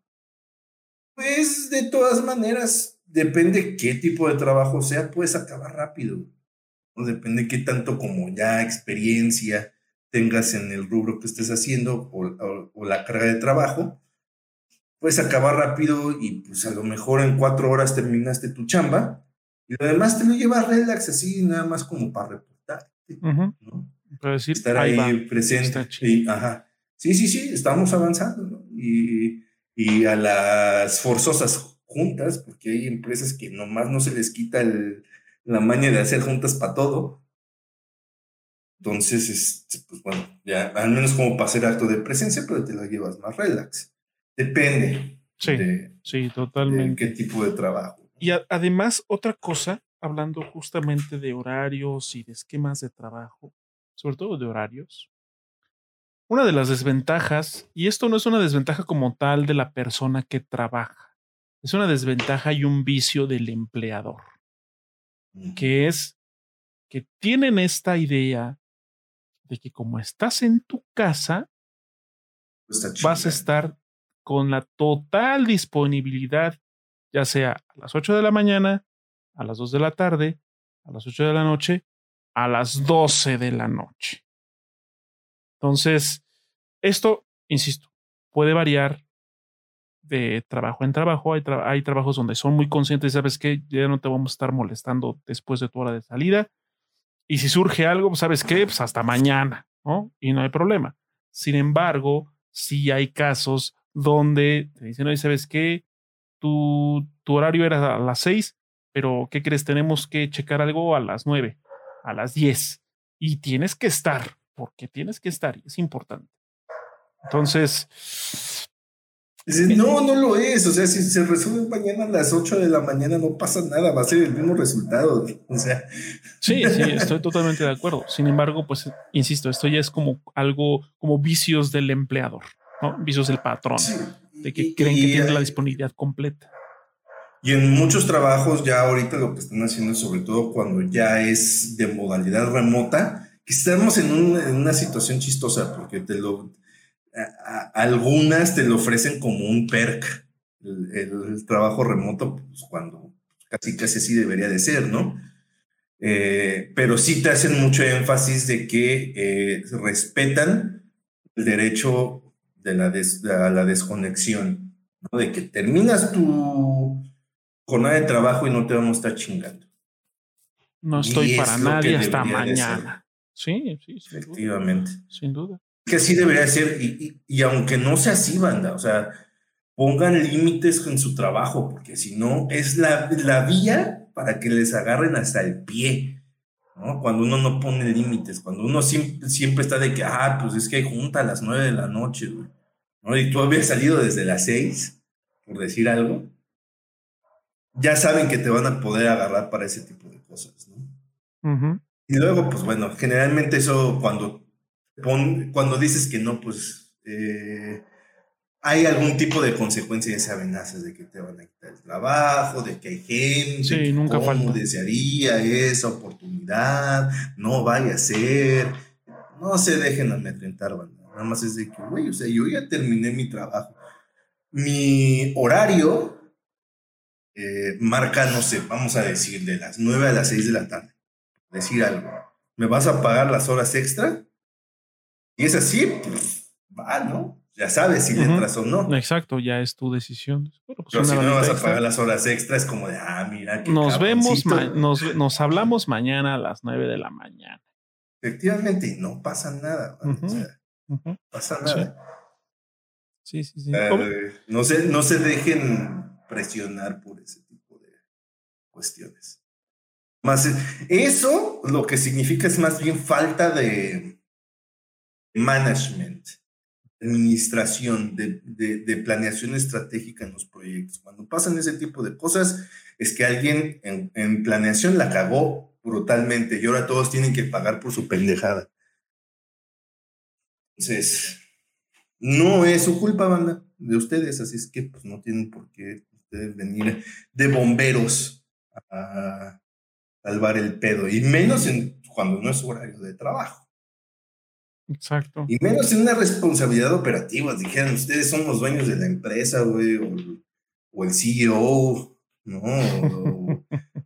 pues de todas maneras depende qué tipo de trabajo sea, puedes acabar rápido. O depende qué tanto como ya experiencia tengas en el rubro que estés haciendo o, la carga de trabajo, puedes acabar rápido y pues a lo mejor en cuatro horas terminaste tu chamba y lo demás te lo llevas relax así, nada más como para reportarte, decir, estar ahí, presente. Y, ajá. Sí, sí, sí, estamos avanzando, Y, y a las forzosas juntas, porque hay empresas que nomás no se les quita la maña de hacer juntas para todo. Entonces, este, pues bueno, ya al menos como para hacer acto de presencia, pero te la llevas más relax. Depende. Sí, sí, totalmente. qué tipo de trabajo. Y además, otra cosa, hablando justamente de horarios y de esquemas de trabajo, sobre todo de horarios, una de las desventajas, y esto no es una desventaja como tal de la persona que trabaja, es una desventaja y un vicio del empleador, que es que tienen esta idea de que como estás en tu casa, vas a estar con la total disponibilidad, ya sea a las 8 de la mañana, a las 2 de la tarde, a las 8 de la noche, a las 12 de la noche. Entonces, esto, insisto, puede variar de trabajo en trabajo. Hay, trabajos donde son muy conscientes, sabes que ya no te vamos a estar molestando después de tu hora de salida. Y si surge algo, sabes qué, pues hasta mañana. Y no hay problema. Sin embargo, sí hay casos donde te dicen, oye, ¿sabes qué? Tu, horario era a las seis, pero ¿qué crees? Tenemos que checar algo a las nueve, a las diez. Y tienes que estar, porque tienes que estar, y es importante. Entonces, no, no lo es. O sea, si se resuelve mañana a las 8 de la mañana, no pasa nada, va a ser el mismo resultado. O sea. Sí, sí, estoy totalmente de acuerdo. Sin embargo, pues, insisto, esto ya es como algo, como vicios del empleador, ¿no? Vicios del patrón, de que creen que tienen la disponibilidad completa. Y en muchos trabajos ya ahorita lo que están haciendo, sobre todo cuando ya es de modalidad remota, que estamos en, en una situación chistosa, porque te lo algunas te lo ofrecen como un perk, el, trabajo remoto, pues cuando casi casi así debería de ser, ¿no? Eh, pero sí te hacen mucho énfasis de que eh, respetan el derecho de la, a la desconexión, ¿no? De que terminas tu jornada de trabajo y no te vamos a estar chingando. No estoy para nadie hasta mañana. Sí, sí, efectivamente. Sin duda que así debería ser, y, aunque no sea así, banda, o sea, pongan límites en su trabajo, porque si no, es la, la vía para que les agarren hasta el pie, ¿no? Cuando uno no pone límites, cuando uno siempre, siempre está de que, ah, pues es que hay junta a las nueve de la noche, güey, ¿no? Y tú habías salido desde las seis, por decir algo, ya saben que te van a poder agarrar para ese tipo de cosas, ¿no? Y luego, pues bueno, generalmente eso cuando cuando dices que no, pues eh, hay algún tipo de consecuencia de esa amenazas de que te van a quitar el trabajo, de que hay gente sí, que nunca desearía esa oportunidad, no vaya a ser, no se dejen amedrentar, nada más es de que, güey, o sea, yo ya terminé mi trabajo. Mi horario eh, marca, no sé, vamos a decir, de las 9 a las 6 de la tarde. Decir algo. ¿Me vas a pagar las horas extra? Y es así, pues va, ¿no? Ya sabes si le entras o no. Exacto, ya es tu decisión. Pues Pero si no vas a pagar las horas extras, como de, ah, mira. Qué nos vemos, nos, nos, hablamos mañana a las nueve de la mañana. Efectivamente, y no pasa nada. No pasa nada. Sí, sí, sí. Eh, no, se, no se dejen presionar por ese tipo de cuestiones. Más eso lo que significa es más bien falta de management, administración, de, planeación estratégica en los proyectos. Cuando pasan ese tipo de cosas, es que alguien en, planeación la cagó brutalmente y ahora todos tienen que pagar por su pendejada. Entonces, no es su culpa, banda, de ustedes, así es que pues no tienen por qué ustedes venir de bomberos a salvar el pedo, y menos en, cuando no es horario de trabajo. Exacto. Y menos en una responsabilidad operativa. Dijeran, ustedes son los dueños de la empresa, güey, o, el CEO, ¿no?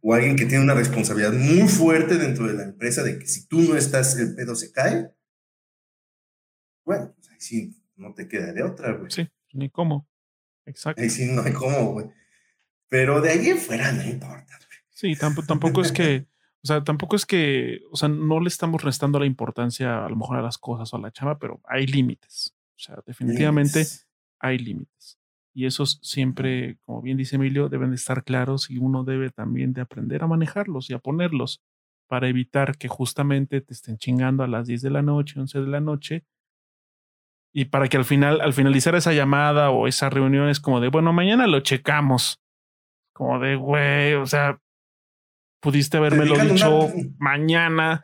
O, alguien que tiene una responsabilidad muy fuerte dentro de la empresa de que si tú no estás, el pedo se cae. Bueno, pues ahí sí, no te queda de otra, güey. Sí, ni cómo. Exacto. Ahí sí, no hay cómo, güey. Pero de ahí en fuera no importa, güey. Sí, tampoco es que o sea, tampoco es que, o sea, no le estamos restando la importancia a lo mejor a las cosas o a la chava, pero hay límites. O sea, definitivamente hay límites. Y esos siempre, como bien dice Emilio, deben de estar claros y uno debe también de aprender a manejarlos y a ponerlos para evitar que justamente te estén chingando a las 10 de la noche, 11 de la noche. Y para que al final, al finalizar esa llamada o esa reunión es como de, bueno, mañana lo checamos. Como de, güey, o sea, Pudiste haberme lo dicho mañana.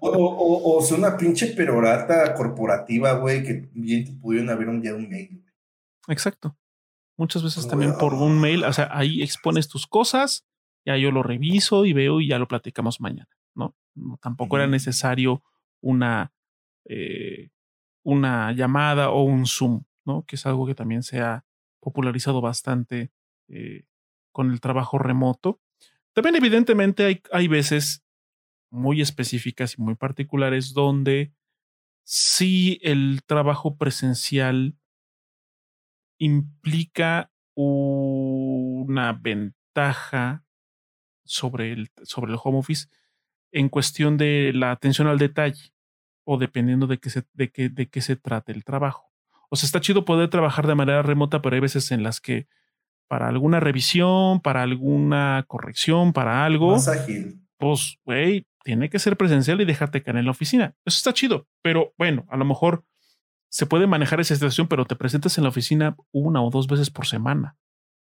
o, o, sea, una pinche perorata corporativa, güey, que bien te pudieron haber enviado un mail. Exacto. Muchas veces también por un mail, o sea, ahí expones tus cosas, ya yo lo reviso y veo y ya lo platicamos mañana, ¿no? tampoco era necesario una, eh, una llamada o un Zoom, ¿no? Que es algo que también se ha popularizado bastante eh, con el trabajo remoto también evidentemente hay, hay veces muy específicas y muy particulares donde sí el trabajo presencial implica una ventaja sobre el, sobre el home office en cuestión de la atención al detalle o dependiendo de qué se, de qué, de qué se trate el trabajo. O sea, está chido poder trabajar de manera remota, pero hay veces en las que para alguna revisión, para alguna corrección, para algo. Más ágil. Pues, güey, tiene que ser presencial y dejarte caer en la oficina. Eso está chido, pero bueno, a lo mejor se puede manejar esa situación, pero te presentas en la oficina una o dos veces por semana,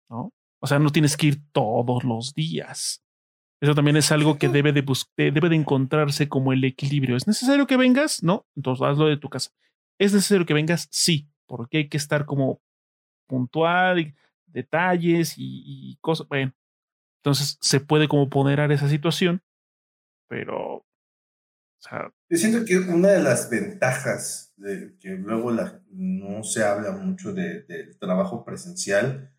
¿no? O sea, no tienes que ir todos los días. Eso también es algo que debe de, debe de encontrarse como el equilibrio. ¿Es necesario que vengas? No, entonces hazlo de tu casa. ¿Es necesario que vengas? Sí, porque hay que estar como puntual, y detalles y, cosas. Bueno, entonces se puede como poner esa situación, pero. O sea, Yo siento que una de las ventajas de que luego la, no se habla mucho del de trabajo presencial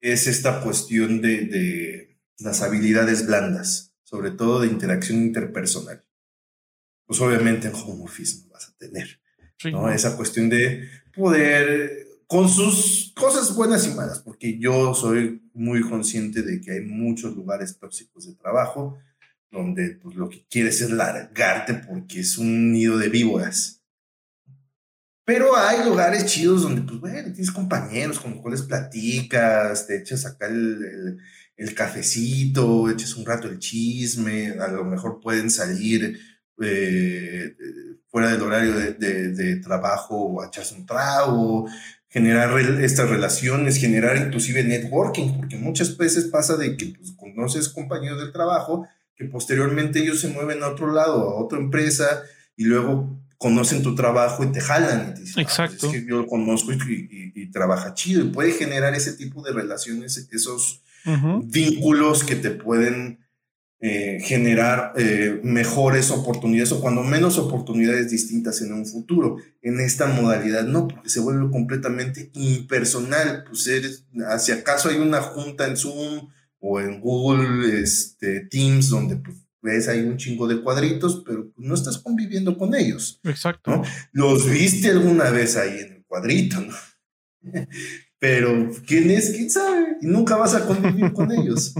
es esta cuestión de, de las habilidades blandas, sobre todo de interacción interpersonal. Pues obviamente en home office no vas a tener. ¿no? Esa cuestión de poder, con sus cosas buenas y malas, porque yo soy muy consciente de que hay muchos lugares tóxicos de trabajo donde pues, lo que quieres es largarte porque es un nido de víboras. Pero hay lugares chidos donde, pues, bueno, tienes compañeros con los cuales platicas, te echas acá el, el, cafecito, echas un rato el chisme, a lo mejor pueden salir eh, fuera del horario de, de, trabajo o echarse un trago, generar estas relaciones, generar inclusive networking, porque muchas veces pasa de que pues, conoces compañeros del trabajo que posteriormente ellos se mueven a otro lado, a otra empresa, y luego conocen tu trabajo y te jalan. Y te dicen, ah, pues, Exacto. es que yo lo conozco y, trabaja chido. Y puede generar ese tipo de relaciones, esos vínculos que te pueden eh, generar eh, mejores oportunidades o cuando menos oportunidades distintas en un futuro. En esta modalidad no, porque se vuelve completamente impersonal. Pues eres, si acaso hay una junta en Zoom o en Google este, Teams donde pues, ves ahí un chingo de cuadritos, pero no estás conviviendo con ellos. Exacto. Los viste alguna vez ahí en el cuadrito, ¿no? pero ¿quién es? ¿Quién sabe? Y nunca vas a convivir con ellos.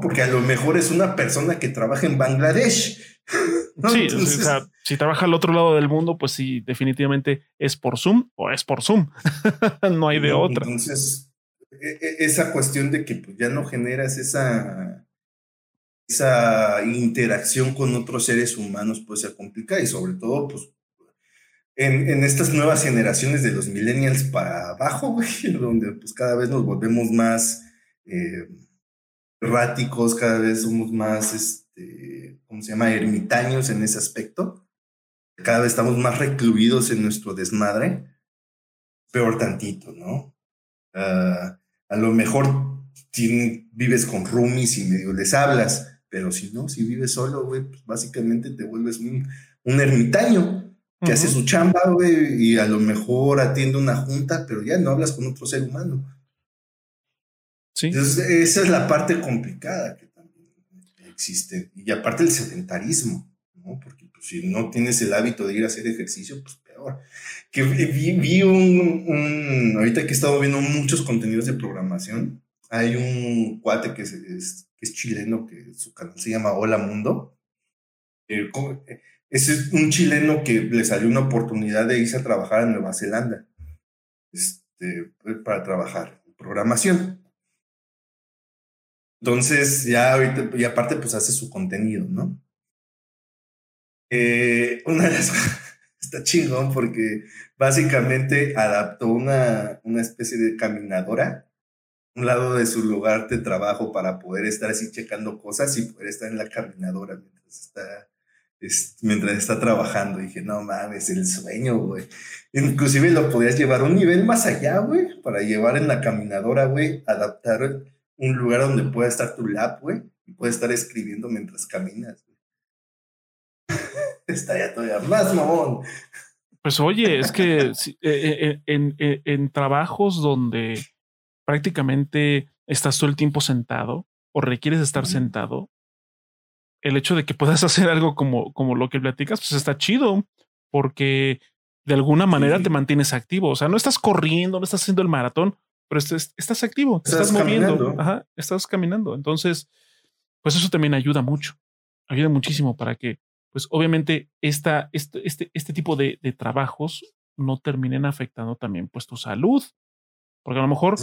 Porque a lo mejor es una persona que trabaja en Bangladesh. Sí, o sea, si trabaja al otro lado del mundo, pues sí, definitivamente es por Zoom o es por Zoom. no hay de otra. Entonces, e, e, esa cuestión de que pues, ya no generas esa, esa interacción con otros seres humanos puede ser complicada y sobre todo, pues, en, en, estas nuevas generaciones de los millennials para abajo, donde pues cada vez nos volvemos más eh, erráticos, cada vez somos más, este, ¿cómo se llama?, ermitaños en ese aspecto. Cada vez estamos más recluidos en nuestro desmadre. Peor tantito, ¿no? Uh, a lo mejor vives con roomies y medio les hablas, pero si no, si vives solo, güey, pues básicamente te vuelves un, un ermitaño que hace su chamba, güey, y a lo mejor atiende una junta, pero ya no hablas con otro ser humano. Sí. Entonces, esa es la parte complicada que también existe. Y aparte el sedentarismo, ¿no? Porque pues, si no tienes el hábito de ir a hacer ejercicio, pues peor. Que vi, vi un, un, ahorita que he estado viendo muchos contenidos de programación, hay un cuate que es, es, que es chileno, que su canal se llama Hola Mundo. Eh, es un chileno que le salió una oportunidad de irse a trabajar a Nueva Zelanda este, para trabajar en programación. Entonces, ya ahorita, y aparte, pues hace su contenido, ¿no? Eh, una de las está chingón porque básicamente adaptó una, una especie de caminadora un lado de su lugar de trabajo para poder estar así checando cosas y poder estar en la caminadora mientras está, mientras está trabajando. Dije, no mames, el sueño, güey. Inclusive lo podías llevar un nivel más allá, güey, para llevar en la caminadora, güey, adaptar un lugar donde pueda estar tu lap, güey, y puedes estar escribiendo mientras caminas, güey. Estaría todavía más mamón. Pues oye, es que eh, eh, en, en, en, trabajos donde prácticamente estás todo el tiempo sentado o requieres estar sentado, el hecho de que puedas hacer algo como, como lo que platicas, pues está chido, porque de alguna manera te mantienes activo. O sea, no estás corriendo, no estás haciendo el maratón, pero estás, estás activo, estás, moviendo, estás caminando. Entonces, pues eso también ayuda mucho. ayuda muchísimo para que, pues obviamente, esta, este, este, este tipo de, de trabajos no terminen afectando también pues tu salud. Porque a lo mejor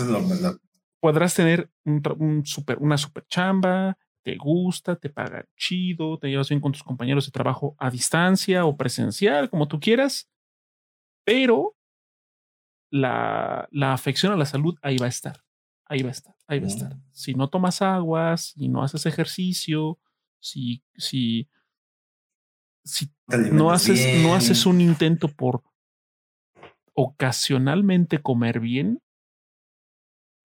podrás tener un, super, una super chamba, te gusta, te pagan chido, te llevas bien con tus compañeros de trabajo a distancia o presencial, como tú quieras, pero la, la afección a la salud ahí va a estar, ahí va a estar, ahí va a estar. Mm. Si no tomas aguas, si no haces ejercicio, si, si, si no haces, no haces un intento por ocasionalmente comer bien,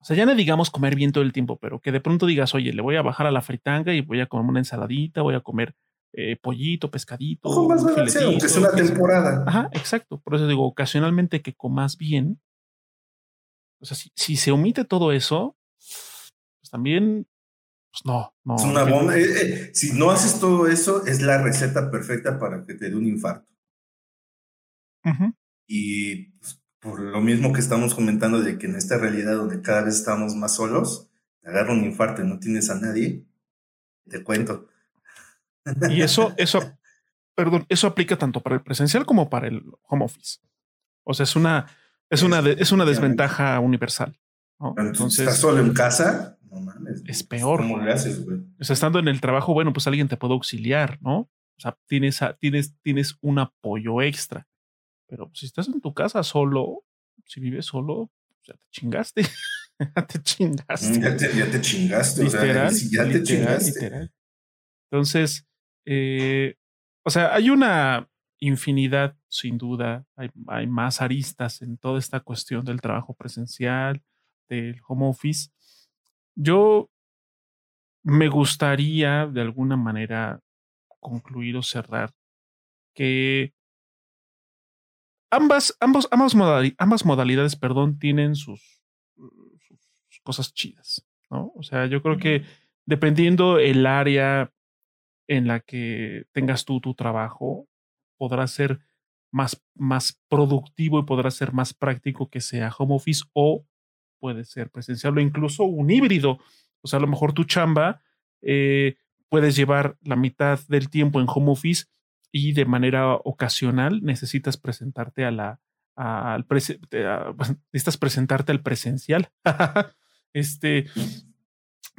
o sea, ya no digamos comer bien todo el tiempo, pero que de pronto digas, oye, le voy a bajar a la fritanga y voy a comer una ensaladita, voy a comer eh, pollito, pescadito. Ojo más aunque es una temporada. Ajá, exacto. Por eso digo, ocasionalmente que comas bien. O sea, si, si se omite todo eso, pues también, pues no, no. Es una bomba. Eh, eh, si no haces todo eso, es la receta perfecta para que te dé un infarto. Y pues, por lo mismo que estamos comentando de que en esta realidad donde cada vez estamos más solos, te agarra un infarto y no tienes a nadie, te cuento. Y eso, eso, perdón, eso aplica tanto para el presencial como para el home office. O sea, es una, es una, es una desventaja universal. Entonces, estás solo en casa, no mames. Es peor. ¿Cómo le haces, güey? O sea, estando en el trabajo, bueno, pues alguien te puede auxiliar, ¿no? O sea, tienes, tienes, tienes un apoyo extra. Pero si estás en tu casa solo, si vives solo, ya te chingaste. ya te chingaste. Ya te, ya te chingaste. Literal, ya te chingaste. Entonces, eh, o sea, hay una infinidad, sin duda, hay, hay, más aristas en toda esta cuestión del trabajo presencial, del home office. Yo me gustaría de alguna manera concluir o cerrar que ambas, ambos, ambas, ambas modalidades, perdón, tienen sus, sus, cosas chidas, ¿no? O sea, yo creo que dependiendo el área en la que tengas tú tu trabajo, podrá ser más, más productivo y podrá ser más práctico que sea home office o puede ser presencial o incluso un híbrido. O sea, a lo mejor tu chamba eh, puedes llevar la mitad del tiempo en home office y de manera ocasional necesitas presentarte a la al necesitas presentarte al presencial. este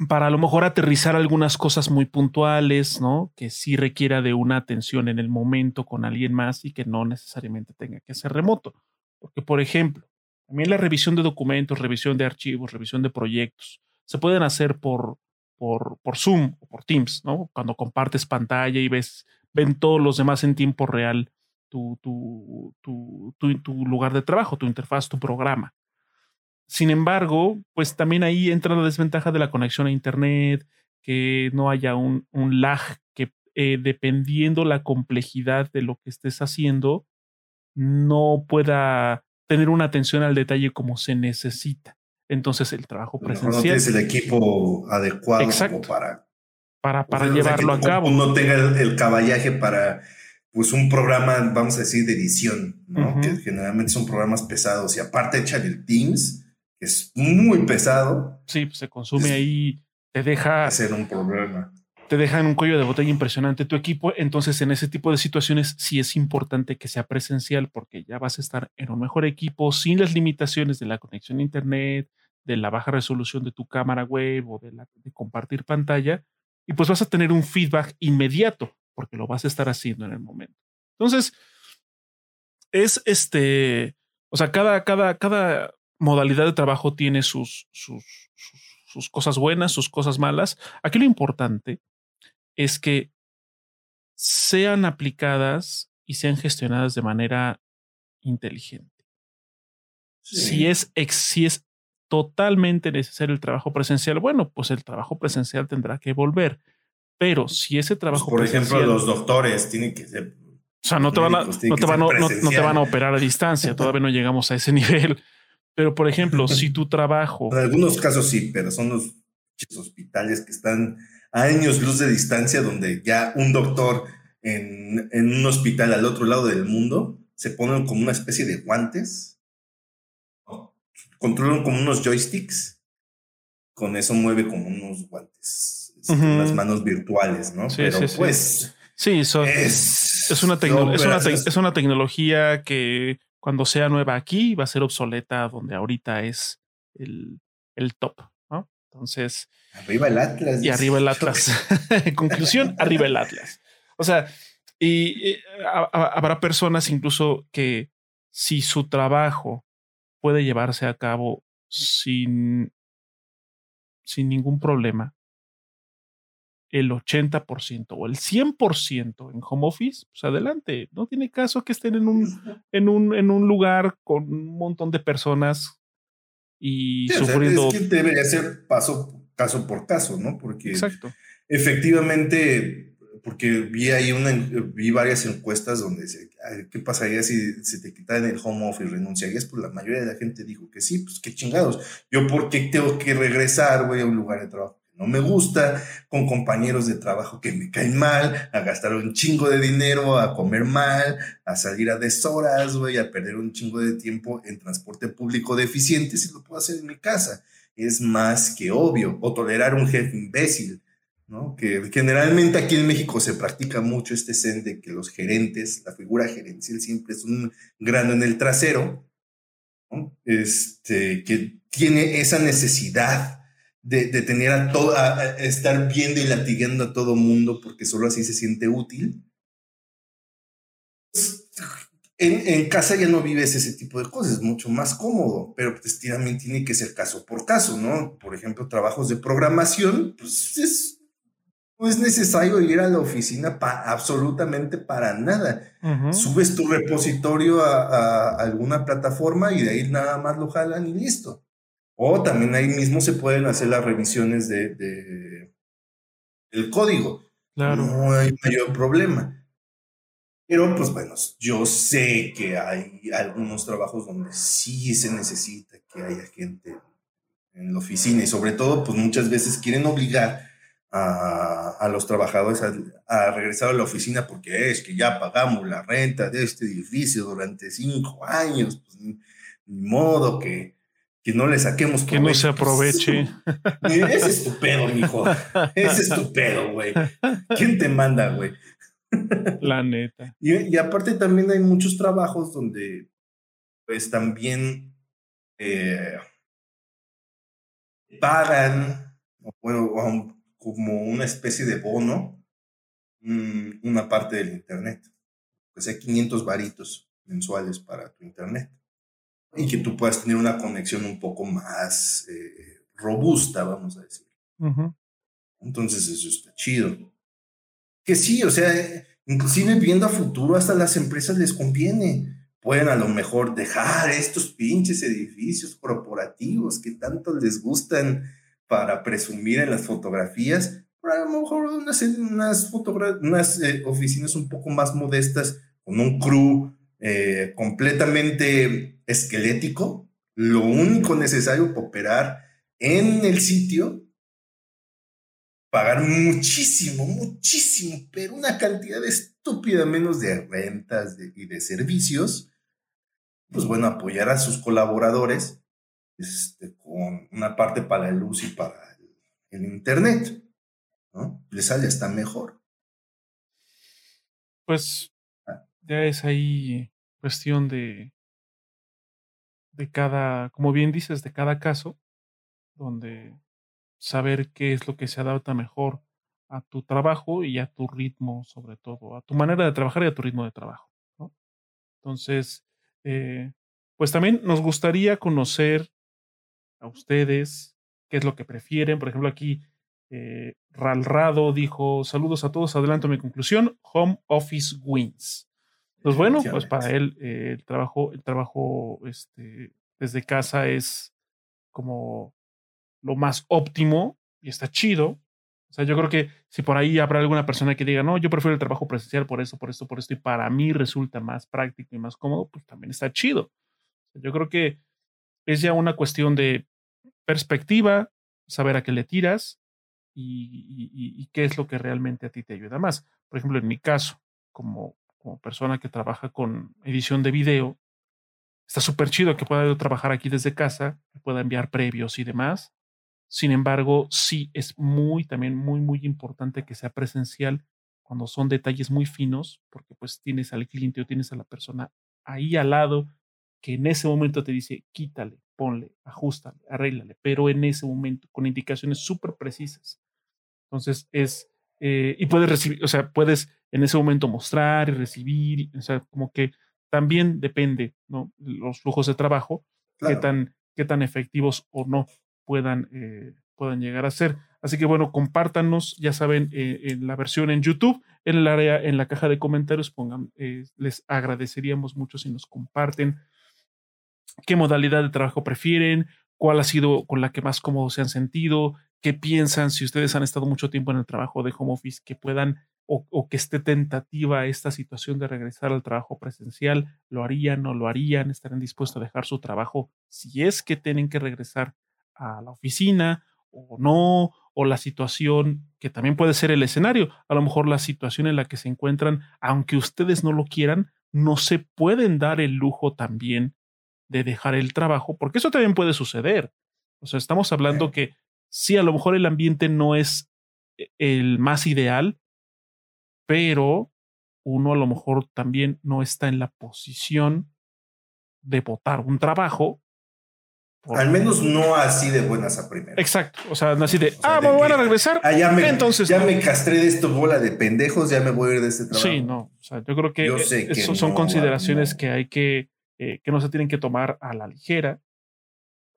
para a lo mejor aterrizar algunas cosas muy puntuales, ¿no? Que sí requiera de una atención en el momento con alguien más y que no necesariamente tenga que ser remoto. Porque, por ejemplo, también la revisión de documentos, revisión de archivos, revisión de proyectos, se pueden hacer por, por, por Zoom o por Teams, ¿no? Cuando compartes pantalla y ves ven todos los demás en tiempo real tu, tu, tu, tu, lugar de trabajo, tu interfaz, tu programa. Sin embargo, pues también ahí entra la desventaja de la conexión a Internet, que no haya un, un lag que eh, dependiendo la complejidad de lo que estés haciendo, no pueda tener una atención al detalle como se necesita. Entonces el trabajo presencial. No tienes el equipo adecuado para para, para llevarlo a cabo. Uno tenga el, caballaje para, pues, un programa, vamos a decir, de edición, ¿no? Que generalmente son programas pesados y aparte echan el Teams, que es muy pesado. Sí, pues se consume ahí, te deja... Hacer un problema. Te deja en un cuello de botella impresionante tu equipo, entonces en ese tipo de situaciones sí es importante que sea presencial porque ya vas a estar en un mejor equipo sin las limitaciones de la conexión a internet, de la baja resolución de tu cámara web o de, la, de compartir pantalla, y pues vas a tener un feedback inmediato porque lo vas a estar haciendo en el momento. Entonces, es este, o sea, cada, cada, cada modalidad de trabajo tiene sus, sus, sus, cosas buenas, sus cosas malas. Aquí lo importante es que sean aplicadas y sean gestionadas de manera inteligente. Si, es, si es totalmente necesario el trabajo presencial, bueno, pues el trabajo presencial tendrá que volver. Pero si ese pues, trabajo. por ejemplo, los doctores tienen que ser. O sea, no te, van a, no, te van a, no, te van a operar a distancia, todavía no llegamos a ese nivel. Pero, por ejemplo, si tu trabajo. En algunos casos sí, pero son los hospitales que están a años luz de distancia, donde ya un doctor en, en un hospital al otro lado del mundo se ponen como una especie de guantes controlan como unos joysticks. Con eso mueve como unos guantes las manos virtuales, ¿no? Sí, Pero pues... Sí, es, es, una es, una tecnología que cuando sea nueva aquí va a ser obsoleta donde ahorita es el, el top, ¿no? Entonces... Arriba el Atlas. Y arriba el Atlas. en conclusión, arriba el Atlas. O sea, y, habrá personas incluso que si su trabajo puede llevarse a cabo sin, sin ningún problema, el 80% o el 100% en home office, pues adelante. No tiene caso que estén en un, en un, en un lugar con un montón de personas y sufriendo. es que debería ser paso, caso por caso, ¿no? Porque Exacto. efectivamente, porque vi ahí una, vi varias encuestas donde ¿qué pasaría si se te quitaran el home office, renunciarías? Pues la mayoría de la gente dijo que sí, pues qué chingados. Yo, ¿por qué tengo que regresar, güey, a un lugar de trabajo? No me gusta, con compañeros de trabajo que me caen mal, a gastar un chingo de dinero, a comer mal, a salir a deshoras, güey, a perder un chingo de tiempo en transporte público deficiente si lo puedo hacer en mi casa. Es más que obvio. O tolerar un jefe imbécil, ¿no? Que generalmente aquí en México se practica mucho este zen de que los gerentes, la figura gerencial siempre es un grano en el trasero, ¿no? Este, que tiene esa necesidad de, tener a todo, estar viendo y latigando a todo mundo porque solo así se siente útil. Pues, en, casa ya no vives ese tipo de cosas, es mucho más cómodo, pero pues también tiene que ser caso por caso, ¿no? Por ejemplo, trabajos de programación, pues es, no es necesario ir a la oficina para absolutamente para nada. Subes tu repositorio a, alguna plataforma y de ahí nada más lo jalan y listo. O también ahí mismo se pueden hacer las revisiones de, el código. Claro. No hay mayor problema. Pero pues bueno, yo sé que hay algunos trabajos donde sí se necesita que haya gente en la oficina y sobre todo pues muchas veces quieren obligar a, los trabajadores a, regresar a la oficina porque es que ya pagamos la renta de este edificio durante cinco años, pues ni modo que, que no le saquemos Que no se aproveche. Es tu pedo, mijo. Es tu pedo, güey. ¿Quién te manda, güey? La neta. Y, aparte también hay muchos trabajos donde, pues también eh, pagan, bueno, como una especie de bono, una parte del Internet. Pues hay 500 varitos mensuales para tu Internet y que tú puedas tener una conexión un poco más eh, robusta, vamos a decir. Entonces eso está chido. Que sí, o sea, inclusive viendo a futuro hasta las empresas les conviene. Pueden a lo mejor dejar estos pinches edificios corporativos que tanto les gustan para presumir en las fotografías, pero a lo mejor unas, unas, unas eh, oficinas un poco más modestas con un crew eh, completamente esquelético, lo único necesario para operar en el sitio, pagar muchísimo, muchísimo, pero una cantidad estúpida menos de rentas y de servicios, pues bueno, apoyar a sus colaboradores este, con una parte para la luz y para el, Internet, ¿no? Les sale hasta mejor. Pues ya es ahí cuestión de, de cada, como bien dices, de cada caso, donde saber qué es lo que se adapta mejor a tu trabajo y a tu ritmo, sobre todo, a tu manera de trabajar y a tu ritmo de trabajo. Entonces, eh, pues también nos gustaría conocer a ustedes qué es lo que prefieren. Por ejemplo, aquí eh, Ralrado dijo, saludos a todos, adelanto mi conclusión, Home Office Wins. Pues bueno, pues para él eh, el trabajo, el trabajo este, desde casa es como lo más óptimo y está chido. O sea, yo creo que si por ahí habrá alguna persona que diga, no, yo prefiero el trabajo presencial por esto, por esto, por esto, y para mí resulta más práctico y más cómodo, pues también está chido. Yo creo que es ya una cuestión de perspectiva, saber a qué le tiras y, y qué es lo que realmente a ti te ayuda más. Por ejemplo, en mi caso, como persona que trabaja con edición de video, está súper chido que pueda trabajar aquí desde casa, que pueda enviar previos y demás. Sin embargo, sí es muy, también muy, muy importante que sea presencial cuando son detalles muy finos, porque pues tienes al cliente o tienes a la persona ahí al lado que en ese momento te dice, quítale, ponle, ajustale, arréglale, pero en ese momento, con indicaciones súper precisas. Entonces es, eh, y puedes recibir, o sea, puedes en ese momento mostrar y recibir, o sea, como que también depende, ¿no? Los flujos de trabajo, qué, tan, qué tan efectivos o no puedan, eh, puedan llegar a ser. Así que bueno, compártanos, ya saben, eh, en la versión en YouTube, en el área, en la caja de comentarios, pongan, les agradeceríamos mucho si nos comparten qué modalidad de trabajo prefieren, cuál ha sido con la que más cómodos se han sentido, qué piensan, si ustedes han estado mucho tiempo en el trabajo de home office, que puedan o, que esté tentativa esta situación de regresar al trabajo presencial, lo harían, o lo harían, estarían dispuestos a dejar su trabajo si es que tienen que regresar a la oficina o no, o la situación que también puede ser el escenario, a lo mejor la situación en la que se encuentran, aunque ustedes no lo quieran, no se pueden dar el lujo también de dejar el trabajo, porque eso también puede suceder. O sea, estamos hablando que sí, a lo mejor el ambiente no es e, el más ideal, pero uno a lo mejor también no está en la posición de votar un trabajo. Al menos no así de buenas a primeras. Exacto. O sea, no así de, ah, me voy a regresar. Ah, ya me, entonces, ya me castré de esto, bola de pendejos, ya me voy a ir de este trabajo. Sí, no. O sea, yo creo que, eso son consideraciones que hay que eh, que no se tienen que tomar a la ligera.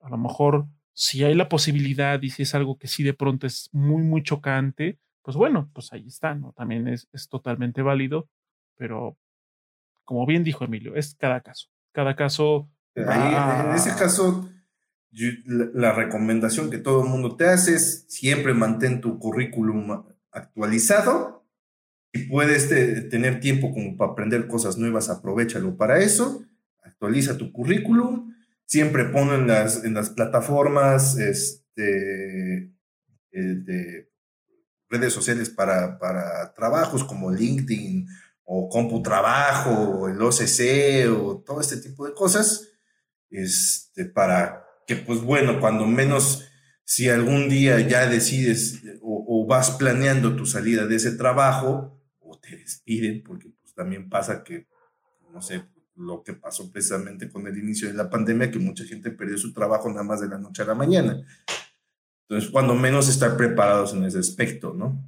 A lo mejor, si hay la posibilidad y si es algo que sí de pronto es muy, muy chocante, pues bueno, pues ahí está, ¿no? También es, es totalmente válido, pero como bien dijo Emilio, es cada caso. Cada caso. en ese caso, la, recomendación que todo el mundo te hace es siempre mantén tu currículum actualizado. Si puedes tener tiempo como para aprender cosas nuevas, aprovechalo para eso actualiza tu currículum, siempre ponen en las, en las plataformas este, eh, de redes sociales para, para trabajos como LinkedIn o CompuTrabajo o el OCC o todo este tipo de cosas, este, para que, pues bueno, cuando menos, si algún día ya decides o, o vas planeando tu salida de ese trabajo, o te despiden, porque pues también pasa que, no sé, lo que pasó precisamente con el inicio de la pandemia, que mucha gente perdió su trabajo nada más de la noche a la mañana. Entonces, cuando menos estar preparados en ese aspecto, ¿no?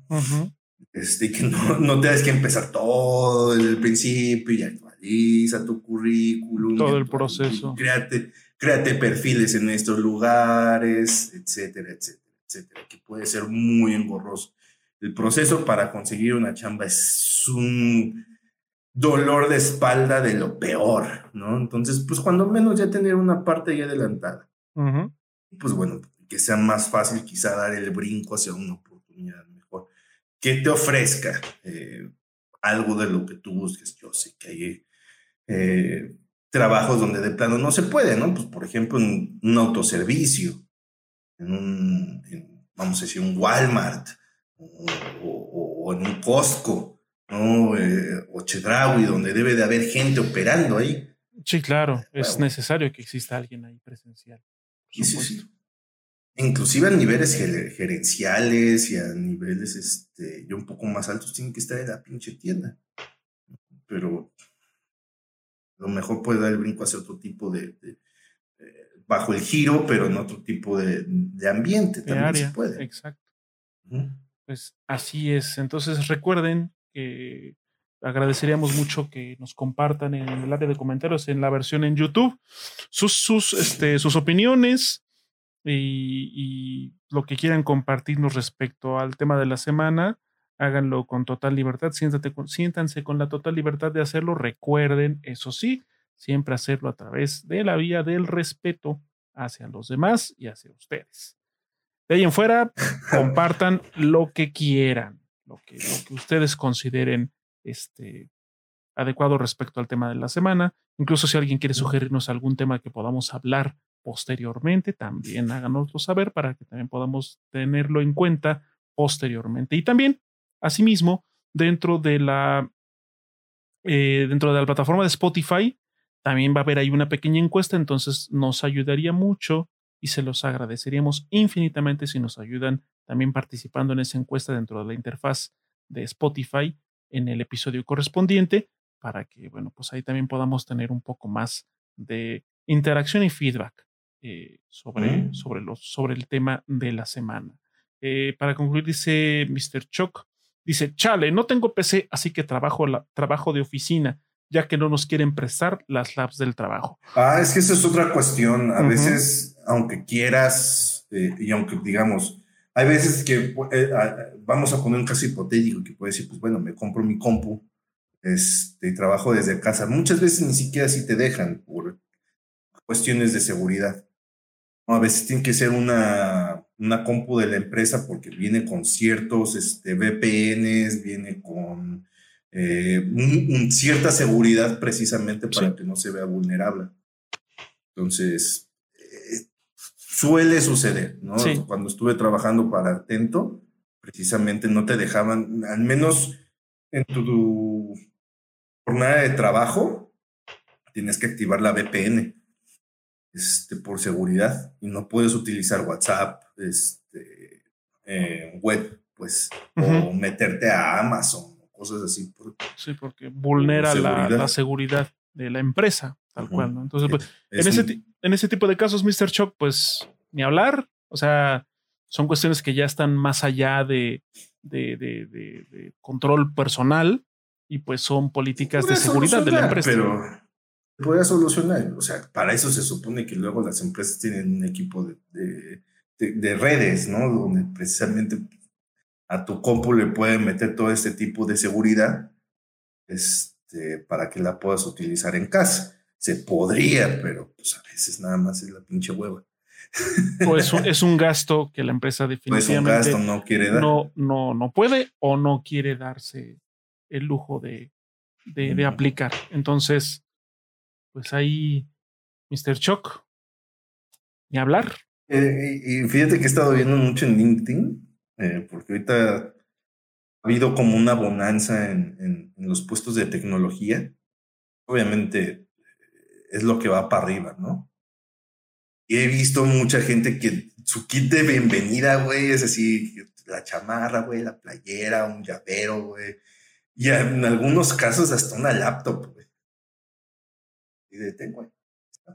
este, que no, no tengas que empezar todo el principio y actualiza tu currículum. Todo el proceso. Créate, créate perfiles en estos lugares, etcétera, etcétera, etcétera, que puede ser muy engorroso. El proceso para conseguir una chamba es un dolor de espalda de lo peor, ¿no? Entonces, pues cuando menos ya tener una parte ya adelantada. Pues bueno, que sea más fácil quizá dar el brinco hacia una oportunidad mejor. Que te ofrezca eh, algo de lo que tú busques. Yo sé que hay eh, trabajos donde de plano no se puede, ¿no? Pues por ejemplo, en un autoservicio, en un, vamos a decir, un Walmart o, o en un Costco ¿no? Eh, o Chedraui, donde debe de haber gente operando ahí. Sí, claro, es necesario que exista alguien ahí presencial. Sí, sí, Inclusive a niveles gerenciales y a niveles este, ya un poco más altos tienen que estar en la pinche tienda. Pero lo mejor puede dar el brinco hacia otro tipo de, eh, bajo el giro, pero en otro tipo de, ambiente también se puede. Exacto. Pues así es. Entonces recuerden que agradeceríamos mucho que nos compartan en el área de comentarios en la versión en YouTube sus, sus, este, sus opiniones y, lo que quieran compartirnos respecto al tema de la semana. Háganlo con total libertad, siéntanse con la total libertad de hacerlo. Recuerden, eso sí, siempre hacerlo a través de la vía del respeto hacia los demás y hacia ustedes. De ahí en fuera, compartan lo que quieran lo que, ustedes consideren este, adecuado respecto al tema de la semana. Incluso si alguien quiere sugerirnos algún tema que podamos hablar posteriormente, también háganoslo saber para que también podamos tenerlo en cuenta posteriormente. Y también, asimismo, dentro de la, eh, dentro de la plataforma de Spotify, también va a haber ahí una pequeña encuesta, entonces nos ayudaría mucho y se los agradeceríamos infinitamente si nos ayudan también participando en esa encuesta dentro de la interfaz de Spotify en el episodio correspondiente para que, bueno, pues ahí también podamos tener un poco más de interacción y feedback eh, sobre, sobre, los, sobre el tema de la semana. Eh, para concluir, dice Mr. Chuck, dice, chale, no tengo PC, así que trabajo, la, trabajo de oficina, ya que no nos quieren prestar las labs del trabajo. Ah, es que esa es otra cuestión. A veces, aunque quieras, eh, y aunque digamos, hay veces que vamos a poner un caso hipotético que puede decir, pues bueno, me compro mi compu este, trabajo desde casa. Muchas veces ni siquiera si te dejan por cuestiones de seguridad. A veces tiene que ser una, una compu de la empresa porque viene con ciertos este, VPNs, viene con eh, cierta seguridad precisamente para que no se vea vulnerable. Entonces, eh, suele suceder, ¿no? Cuando estuve trabajando para Atento, precisamente no te dejaban, al menos en tu jornada de trabajo, tienes que activar la VPN este, por seguridad y no puedes utilizar WhatsApp, este, eh, web, pues, o meterte a Amazon, cosas así. sí, porque vulnera la, seguridad de la empresa, tal cual, ¿no? Entonces, pues, en, ese, en ese tipo de casos, Mr. Chuck, pues, ni hablar, o sea, son cuestiones que ya están más allá de, de, de, de control personal y pues son políticas de seguridad de la empresa. Pero puede solucionar. O sea, para eso se supone que luego las empresas tienen un equipo de, de, redes, ¿no? Donde precisamente a tu compu le pueden meter todo este tipo de seguridad este, para que la puedas utilizar en casa. Se podría, pero pues a veces nada más es la pinche hueva. Pues es un gasto que la empresa definitivamente pues no quiere dar. No, no, no puede o no quiere darse el lujo de, de, aplicar. Entonces, pues ahí, Mr. Choc, ni hablar. Eh, y fíjate que he estado viendo mucho en LinkedIn, eh, porque ahorita ha habido como una bonanza en, los puestos de tecnología. Obviamente es lo que va para arriba, ¿no? Y he visto mucha gente que su kit de bienvenida, güey, es así, la chamarra, güey, la playera, un llavero, güey, y en algunos casos hasta una laptop, güey. Y de güey.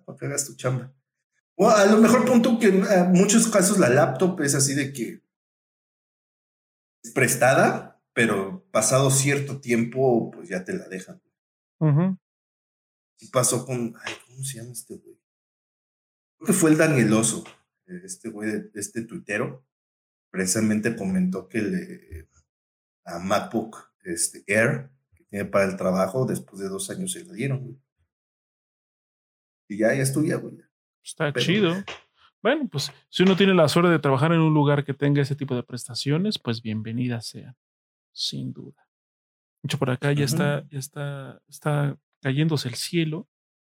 Para que hagas tu chamba. O a lo mejor punto que en muchos casos la laptop es así de que prestada, pero pasado cierto tiempo, pues ya te la dejan. Y pasó con, ay, ¿cómo se llama este güey? Creo que fue el Danieloso, este güey, este tuitero, precisamente comentó que le, a MacBook este, Air que tiene para el trabajo, después de dos años se le dieron, güey. Y ya, ya estudia, güey. Está chido. Bueno, pues si uno tiene la suerte de trabajar en un lugar que tenga ese tipo de prestaciones, pues bienvenida sea, sin duda. Mucho por acá ya está, ya está, está cayéndose el cielo.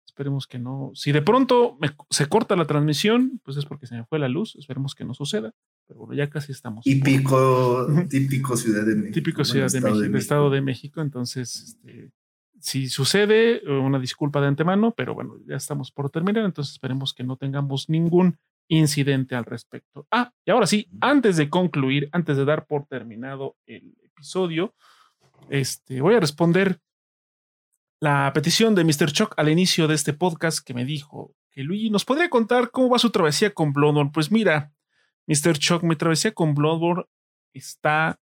Esperemos que no. Si de pronto se corta la transmisión, pues es porque se me fue la luz. Esperemos que no suceda. Pero bueno, ya casi estamos. Típico, típico Ciudad de México. Típico Ciudad de, México, Estado de México. Entonces, este, si sucede, una disculpa de antemano, pero bueno, ya estamos por terminar. Entonces, esperemos que no tengamos ningún incidente al respecto. Ah, y ahora sí, antes de concluir, antes de dar por terminado el episodio, este, voy a responder la petición de Mr. Chuck al inicio de este podcast que me dijo que Luigi nos podría contar cómo va su travesía con Bloodborne. Pues mira, Mr. Chuck, mi travesía con Bloodborne está.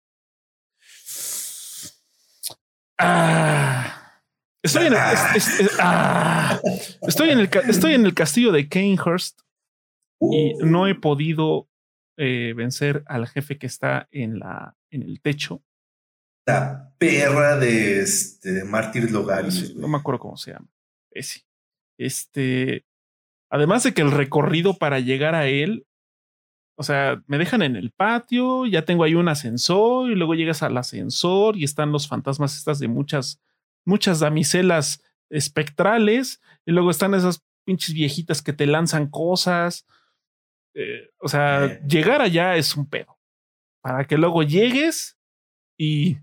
Ah, estoy, en el, ah, estoy, en el, estoy en el castillo de Kanehurst y no he podido eh, vencer al jefe que está en, la, en el techo. La perra de, este, de Mártir Logaris. no me acuerdo cómo se llama. Ese. Este. Además de que el recorrido para llegar a él o sea, me dejan en el patio, ya tengo ahí un ascensor y luego llegas al ascensor y están los fantasmas estas de muchas, muchas damiselas espectrales y luego están esas pinches viejitas que te lanzan cosas. Eh, o sea, llegar allá es un pedo. Para que luego llegues y...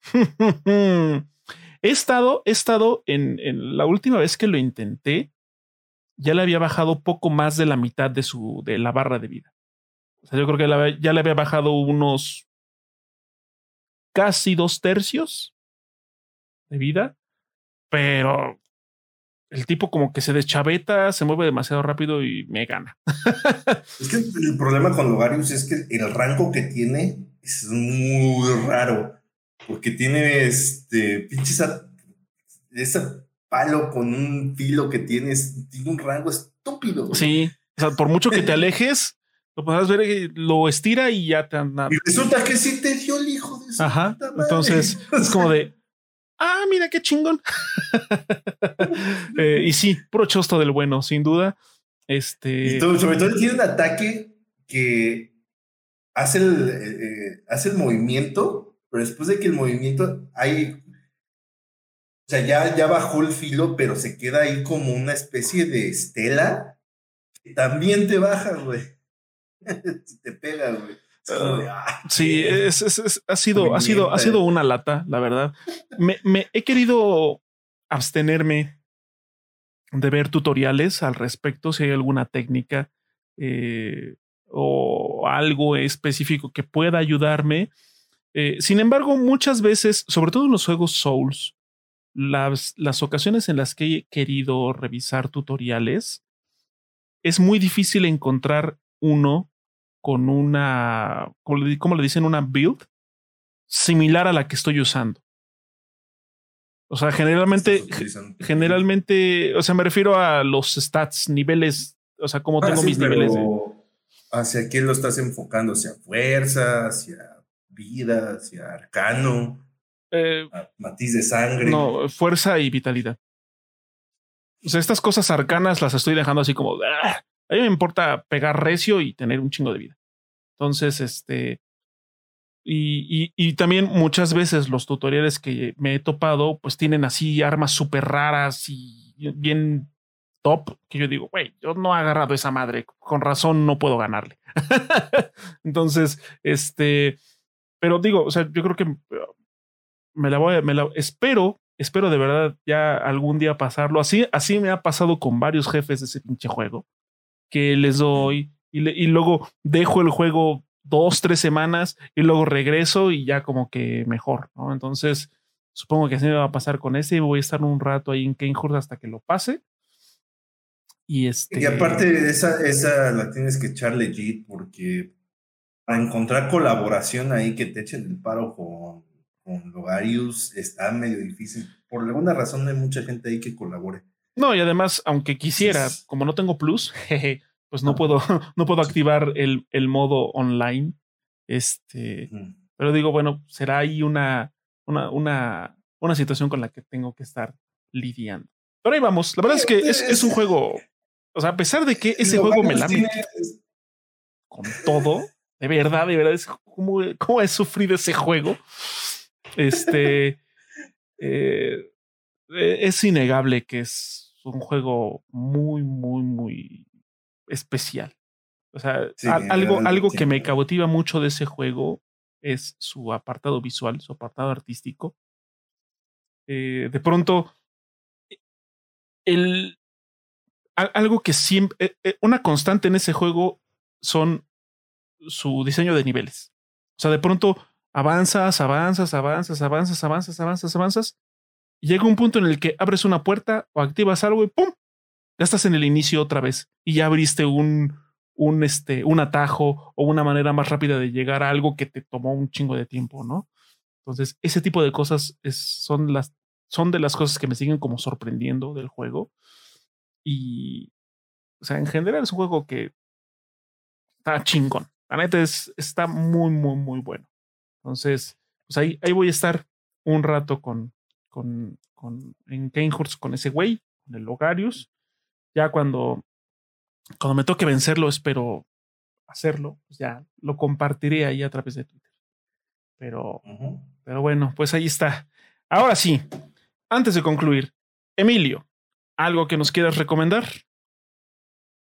he estado, he estado en, en la última vez que lo intenté, ya le había bajado poco más de la mitad de su de la barra de vida. O sea, yo creo que ya le había bajado unos casi dos tercios de vida, pero el tipo como que se deschaveta, se mueve demasiado rápido y me gana. es que el problema con Logarius es que el rango que tiene es muy raro, porque tiene este pinche ese palo con un filo que tienes, tiene un rango estúpido. Sí, o sea, por mucho que te alejes, lo podrás ver, lo estira y ya te anda. Y resulta que sí te dio el hijo de su Ajá. Entonces es como de, ah, mira qué chingón. Eh, y sí, puro chosto del bueno, sin duda. Este. sobre todo tiene un ataque que hace el, eh, eh, hace el movimiento, pero después de que el movimiento hay. O sea, ya, ya bajó el filo, pero se queda ahí como una especie de estela que también te baja, güey. si te pega, güey. Ah, sí, es, ha, sido, ha, sido, ha sido una lata, la verdad. Me, me, he querido abstenerme de ver tutoriales al respecto, si hay alguna técnica eh, o algo específico que pueda ayudarme. Eh, sin embargo, muchas veces, sobre todo en los juegos Souls, las, las ocasiones en las que he querido revisar tutoriales, es muy difícil encontrar uno con una, como le, dicen, una build similar a la que estoy usando. O sea, generalmente, generalmente, o sea, me refiero a los stats, niveles, o sea, como ah, tengo mis niveles. ¿Hacia quién lo estás enfocando? ¿Hacia fuerza? ¿Hacia vida? ¿Hacia arcano? Eh, matiz de sangre. No, fuerza y vitalidad. O sea, estas cosas arcanas las estoy dejando así como. ¡ah! A mí me importa pegar recio y tener un chingo de vida. Entonces, este. Y, y, también muchas veces los tutoriales que me he topado, pues tienen así armas súper raras y bien top, que yo digo, güey, yo no he agarrado esa madre, con razón no puedo ganarle. Entonces, este, pero digo, o sea, yo creo que me la voy a, me la espero, espero de verdad ya algún día pasarlo. Así, así me ha pasado con varios jefes de ese pinche juego que les doy y, y luego dejo el juego dos, tres semanas y luego regreso y ya como que mejor, ¿no? Entonces, supongo que así me va a pasar con ese y voy a estar un rato ahí en Kanehurst hasta que lo pase. Y, este... y aparte, esa, esa la tienes que echar legit porque para encontrar colaboración ahí que te echen el paro con, con Logarius está medio difícil. Por alguna razón no hay mucha gente ahí que colabore. No, y además, aunque quisiera, como no tengo plus, pues no puedo, no puedo activar el, el modo online. Este, pero digo, bueno, será ahí una, una, una, una situación con la que tengo que estar lidiando. Pero ahí vamos. La verdad es que es, es un juego. O sea, a pesar de que ese juego me la con todo, de verdad, de verdad, es como, cómo he sufrido ese juego. Este eh, es innegable que es un juego muy, muy, muy especial. O sea, algo, algo que me cautiva mucho de ese juego es su apartado visual, su apartado artístico. Eh, de pronto, e, el, algo que siempre, e, e, una constante en ese juego son su diseño de niveles. O sea, de pronto avanzas, avanzas, avanzas, avanzas, avanzas, avanzas, avanzas, llega un punto en el que abres una puerta o activas algo y ¡pum! Ya estás en el inicio otra vez y ya abriste un, un, este, un atajo o una manera más rápida de llegar a algo que te tomó un chingo de tiempo, ¿no? Entonces, ese tipo de cosas son, las, son de las cosas que me siguen como sorprendiendo del juego. Y, o sea, en general es un juego que está chingón. La neta es, está muy, muy, muy bueno. Entonces, pues ahí, ahí voy a estar un rato con, con, con en Kanehurst con ese güey, con el Logarius. Ya cuando, cuando me toque vencerlo, espero hacerlo, pues ya lo compartiré ahí a través de Twitter. Pero, pero bueno, pues ahí está. Ahora sí, antes de concluir, Emilio, ¿algo que nos quieras recomendar?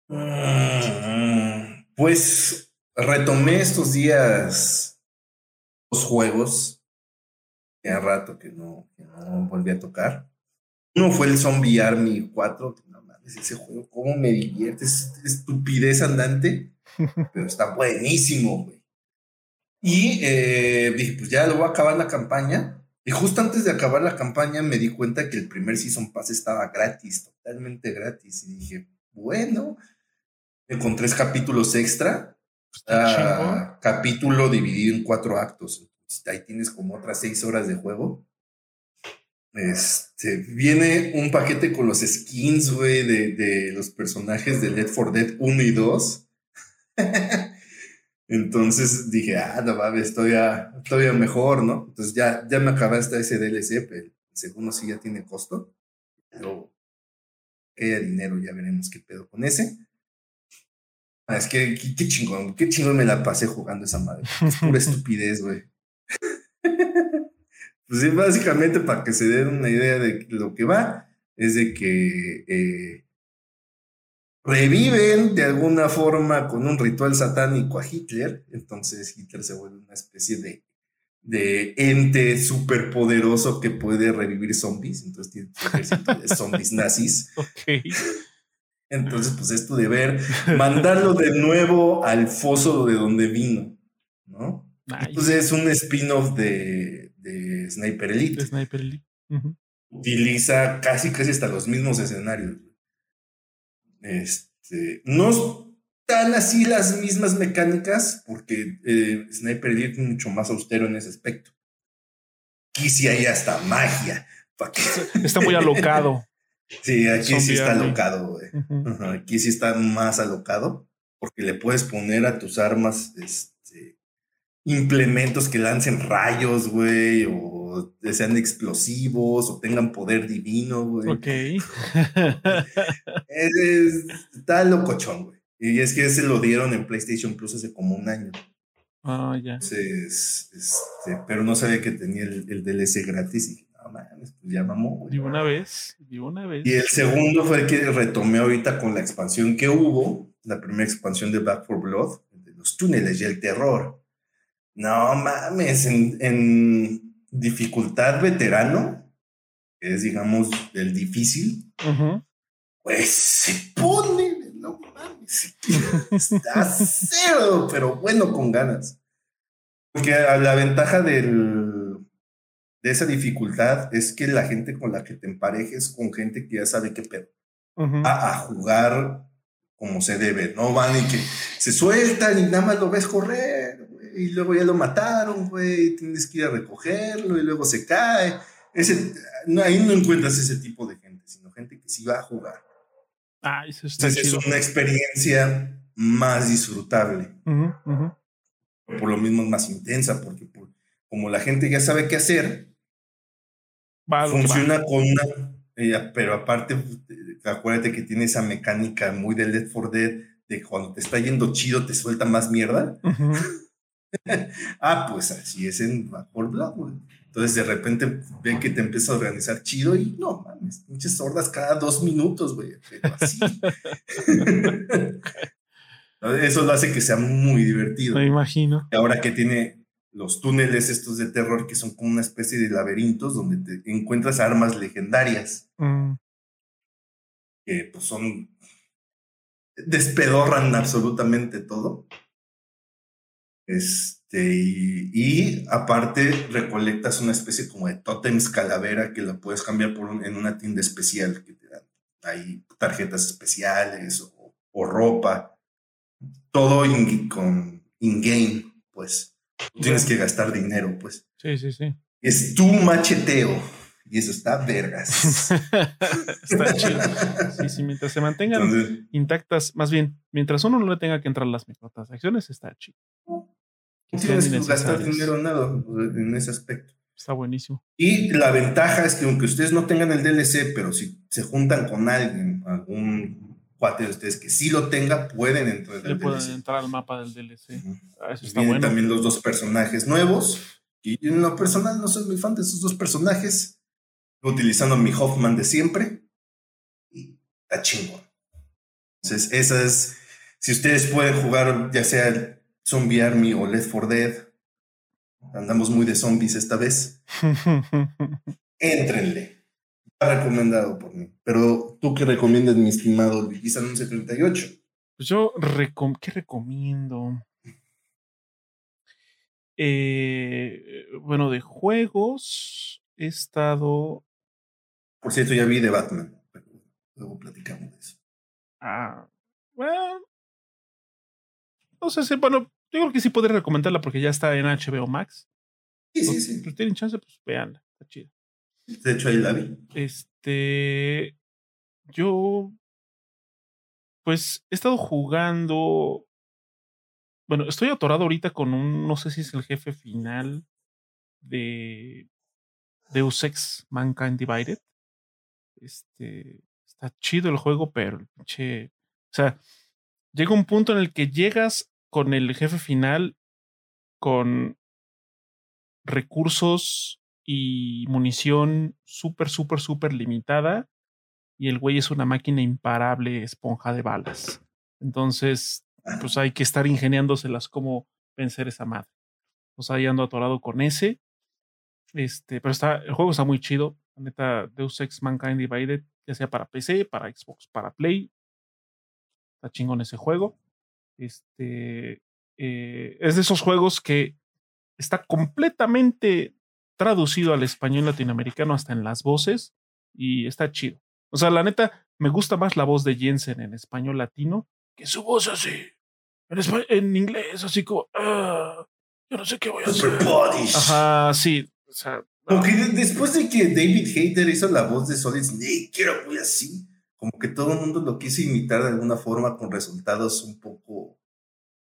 Mm, pues retomé estos días los juegos ya rato que no, volví a tocar. Uno fue el Zombie Army 4, que no ese juego, cómo me divierte, es estupidez andante, pero está buenísimo, güey. Y eh, dije, pues ya lo voy a acabar la campaña. Y justo antes de acabar la campaña me di cuenta que el primer Season Pass estaba gratis, totalmente gratis. Y dije, bueno, con tres capítulos extra. capítulo dividido en cuatro actos. Ahí tienes como otras seis horas de juego. Este, viene un paquete con los skins, güey, de, de, los personajes de Left 4 Dead 1 y 2. Entonces dije, ah, no mames, todavía, todavía mejor, ¿no? Entonces ya, ya me acabaste ese DLC, pero el segundo sí ya tiene costo. Pero que haya dinero, ya veremos qué pedo con ese. Ah, es que qué, chingón, qué chingón me la pasé jugando esa madre. Es pura estupidez, güey. Pues sí, básicamente para que se den una idea de lo que va, es de que eh, reviven de alguna forma con un ritual satánico a Hitler, entonces Hitler se vuelve una especie de, de ente superpoderoso que puede revivir zombies, entonces tiene un ejército de zombies nazis. Entonces, pues esto de ver, mandarlo de nuevo al foso de donde vino, ¿no? Entonces es un spin-off de, de, Sniper Elite. Sniper Elite. Utiliza casi casi hasta los mismos escenarios. Este, no están así las mismas mecánicas, porque eh, Sniper Elite es mucho más austero en ese aspecto. Aquí sí hay hasta magia. Está muy alocado. Sí, aquí sí está alocado, güey. Aquí sí está más alocado, porque le puedes poner a tus armas este, implementos que lancen rayos, güey, o sean explosivos, o tengan poder divino, güey. Ok. está locochón, güey. Y es que ese lo dieron en PlayStation Plus hace como un año. Ah, ya. Este, pero no sabía que tenía el, el DLC gratis y pues ya vamos. Y una vez, y una vez. Y el segundo fue el que retomé ahorita con la expansión que hubo, la primera expansión de Back for Blood, de los túneles y el terror. No mames, en, dificultad veterano, que es digamos el difícil, pues se pone, no mames, está cero, pero bueno, con ganas. Porque la ventaja del de esa dificultad es que la gente con la que te emparejes con gente que ya sabe qué pedo. a, jugar como se debe. No van y que se sueltan y nada más lo ves correr, y luego ya lo mataron, güey, tienes que ir a recogerlo y luego se cae. Ese, no, ahí no encuentras ese tipo de gente, sino gente que sí va a jugar. Ah, eso está Es una experiencia más disfrutable. Por lo mismo es más intensa, porque como la gente ya sabe qué hacer, funciona con una, eh, pero aparte, acuérdate que tiene esa mecánica muy de Dead for Dead, de cuando te está yendo chido te suelta más mierda. ah, pues así es en por Blood, Entonces de repente ve que te empieza a organizar chido y no mames, muchas sordas cada dos minutos, güey. así. Eso lo hace que sea muy divertido. Me imagino. Ahora que tiene los túneles estos de terror que son como una especie de laberintos donde te encuentras armas legendarias. Mm. Que pues son... despedorran absolutamente todo. Este, y, aparte recolectas una especie como de tótems calavera que la puedes cambiar por en una tienda especial que te dan. Hay tarjetas especiales o, ropa. Todo con in-game, pues tienes que gastar dinero, pues. Sí, sí, sí. Es tu macheteo. Y eso está vergas. está chido. Sí, sí, mientras se mantengan intactas, más bien, mientras uno no le tenga que entrar las microtransacciones, está chido. No tienes que gastar dinero nada en ese aspecto. Está buenísimo. Y la ventaja es que aunque ustedes no tengan el DLC, pero si se juntan con alguien, algún cuate de ustedes que sí lo tenga, pueden entrar al pueden entrar al mapa del DLC. Ah, eso está Vienen también los dos personajes nuevos. Y en lo personal no soy muy fan de esos dos personajes. Utilizando mi Hoffman de siempre. Y está chingón. Entonces, esa es. Si ustedes pueden jugar, ya sea Zombie Army o Left 4 Dead, andamos muy de zombies esta vez. Éntrenle. recomendado por mí. Pero tú qué recomiendas, mi estimado Ligisan 1138? Pues yo, ¿qué recomiendo? Eh, bueno, de juegos he estado. Por cierto, ya vi de Batman. luego platicamos de eso. Ah, bueno. No sé si, bueno, yo creo que sí podría recomendarla porque ya está en HBO Max. Sí, sí, sí. Si tienen chance, pues veanla. Está chido. De hecho, ahí la vi. Este. Yo. Pues he estado jugando. Bueno, estoy atorado ahorita con un. No sé si es el jefe final de Deus Ex Mankind Divided. Este. Está chido el juego, pero el pinche. O sea, llega un punto en el que llegas con el jefe final con recursos y munición súper, súper, súper limitada. Y el güey es una máquina imparable, esponja de balas. Entonces, pues hay que estar ingeniándoselas cómo vencer esa madre. Pues ahí ando atorado con ese. Este, pero está, el juego está muy chido. La neta, Deus Ex Mankind Divided, ya sea para PC, para Xbox, para Play. Está chingón ese juego. Este, eh, es de esos juegos que está completamente traducido al español latinoamericano hasta en las voces y está chido. O sea, la neta, me gusta más la voz de Jensen en español latino que su voz así. En, en inglés, así como, ah, yo no sé qué voy a hacer. Ajá, sí. O sea, Porque después de que David Hater hizo la voz de Solid Snake, quiero muy así, como que todo el mundo lo quiso imitar de alguna forma con resultados un poco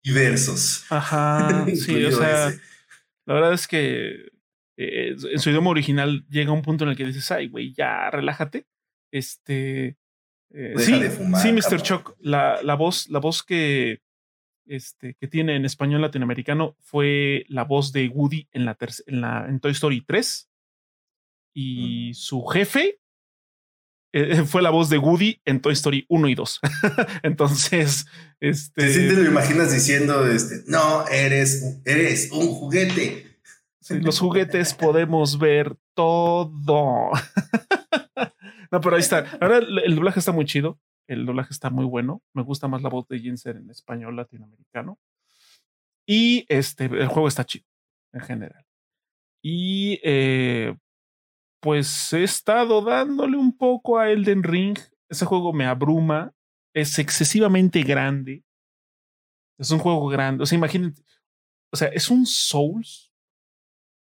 diversos. Ajá, sí, o sea, la verdad es que eh, en su idioma original llega un punto en el que dices, ay, güey, ya relájate. Este. Eh, sí, sí, Mr. Chuck, la, la, voz, la voz que, este, que tiene en español latinoamericano fue la voz de Woody en, la, en, la en Toy Story 3. Y su jefe eh, fue la voz de Woody en Toy Story 1 y 2. Entonces, este. Sí, te lo imaginas diciendo, este, no, eres, eres un juguete los juguetes podemos ver todo. no, pero ahí está. Ahora el, doblaje está muy chido. El doblaje está muy bueno. Me gusta más la voz de Jinser en español latinoamericano. Y este, el juego está chido en general. Y eh, pues he estado dándole un poco a Elden Ring. Ese juego me abruma. Es excesivamente grande. Es un juego grande. O sea, imagínate. O sea, es un Souls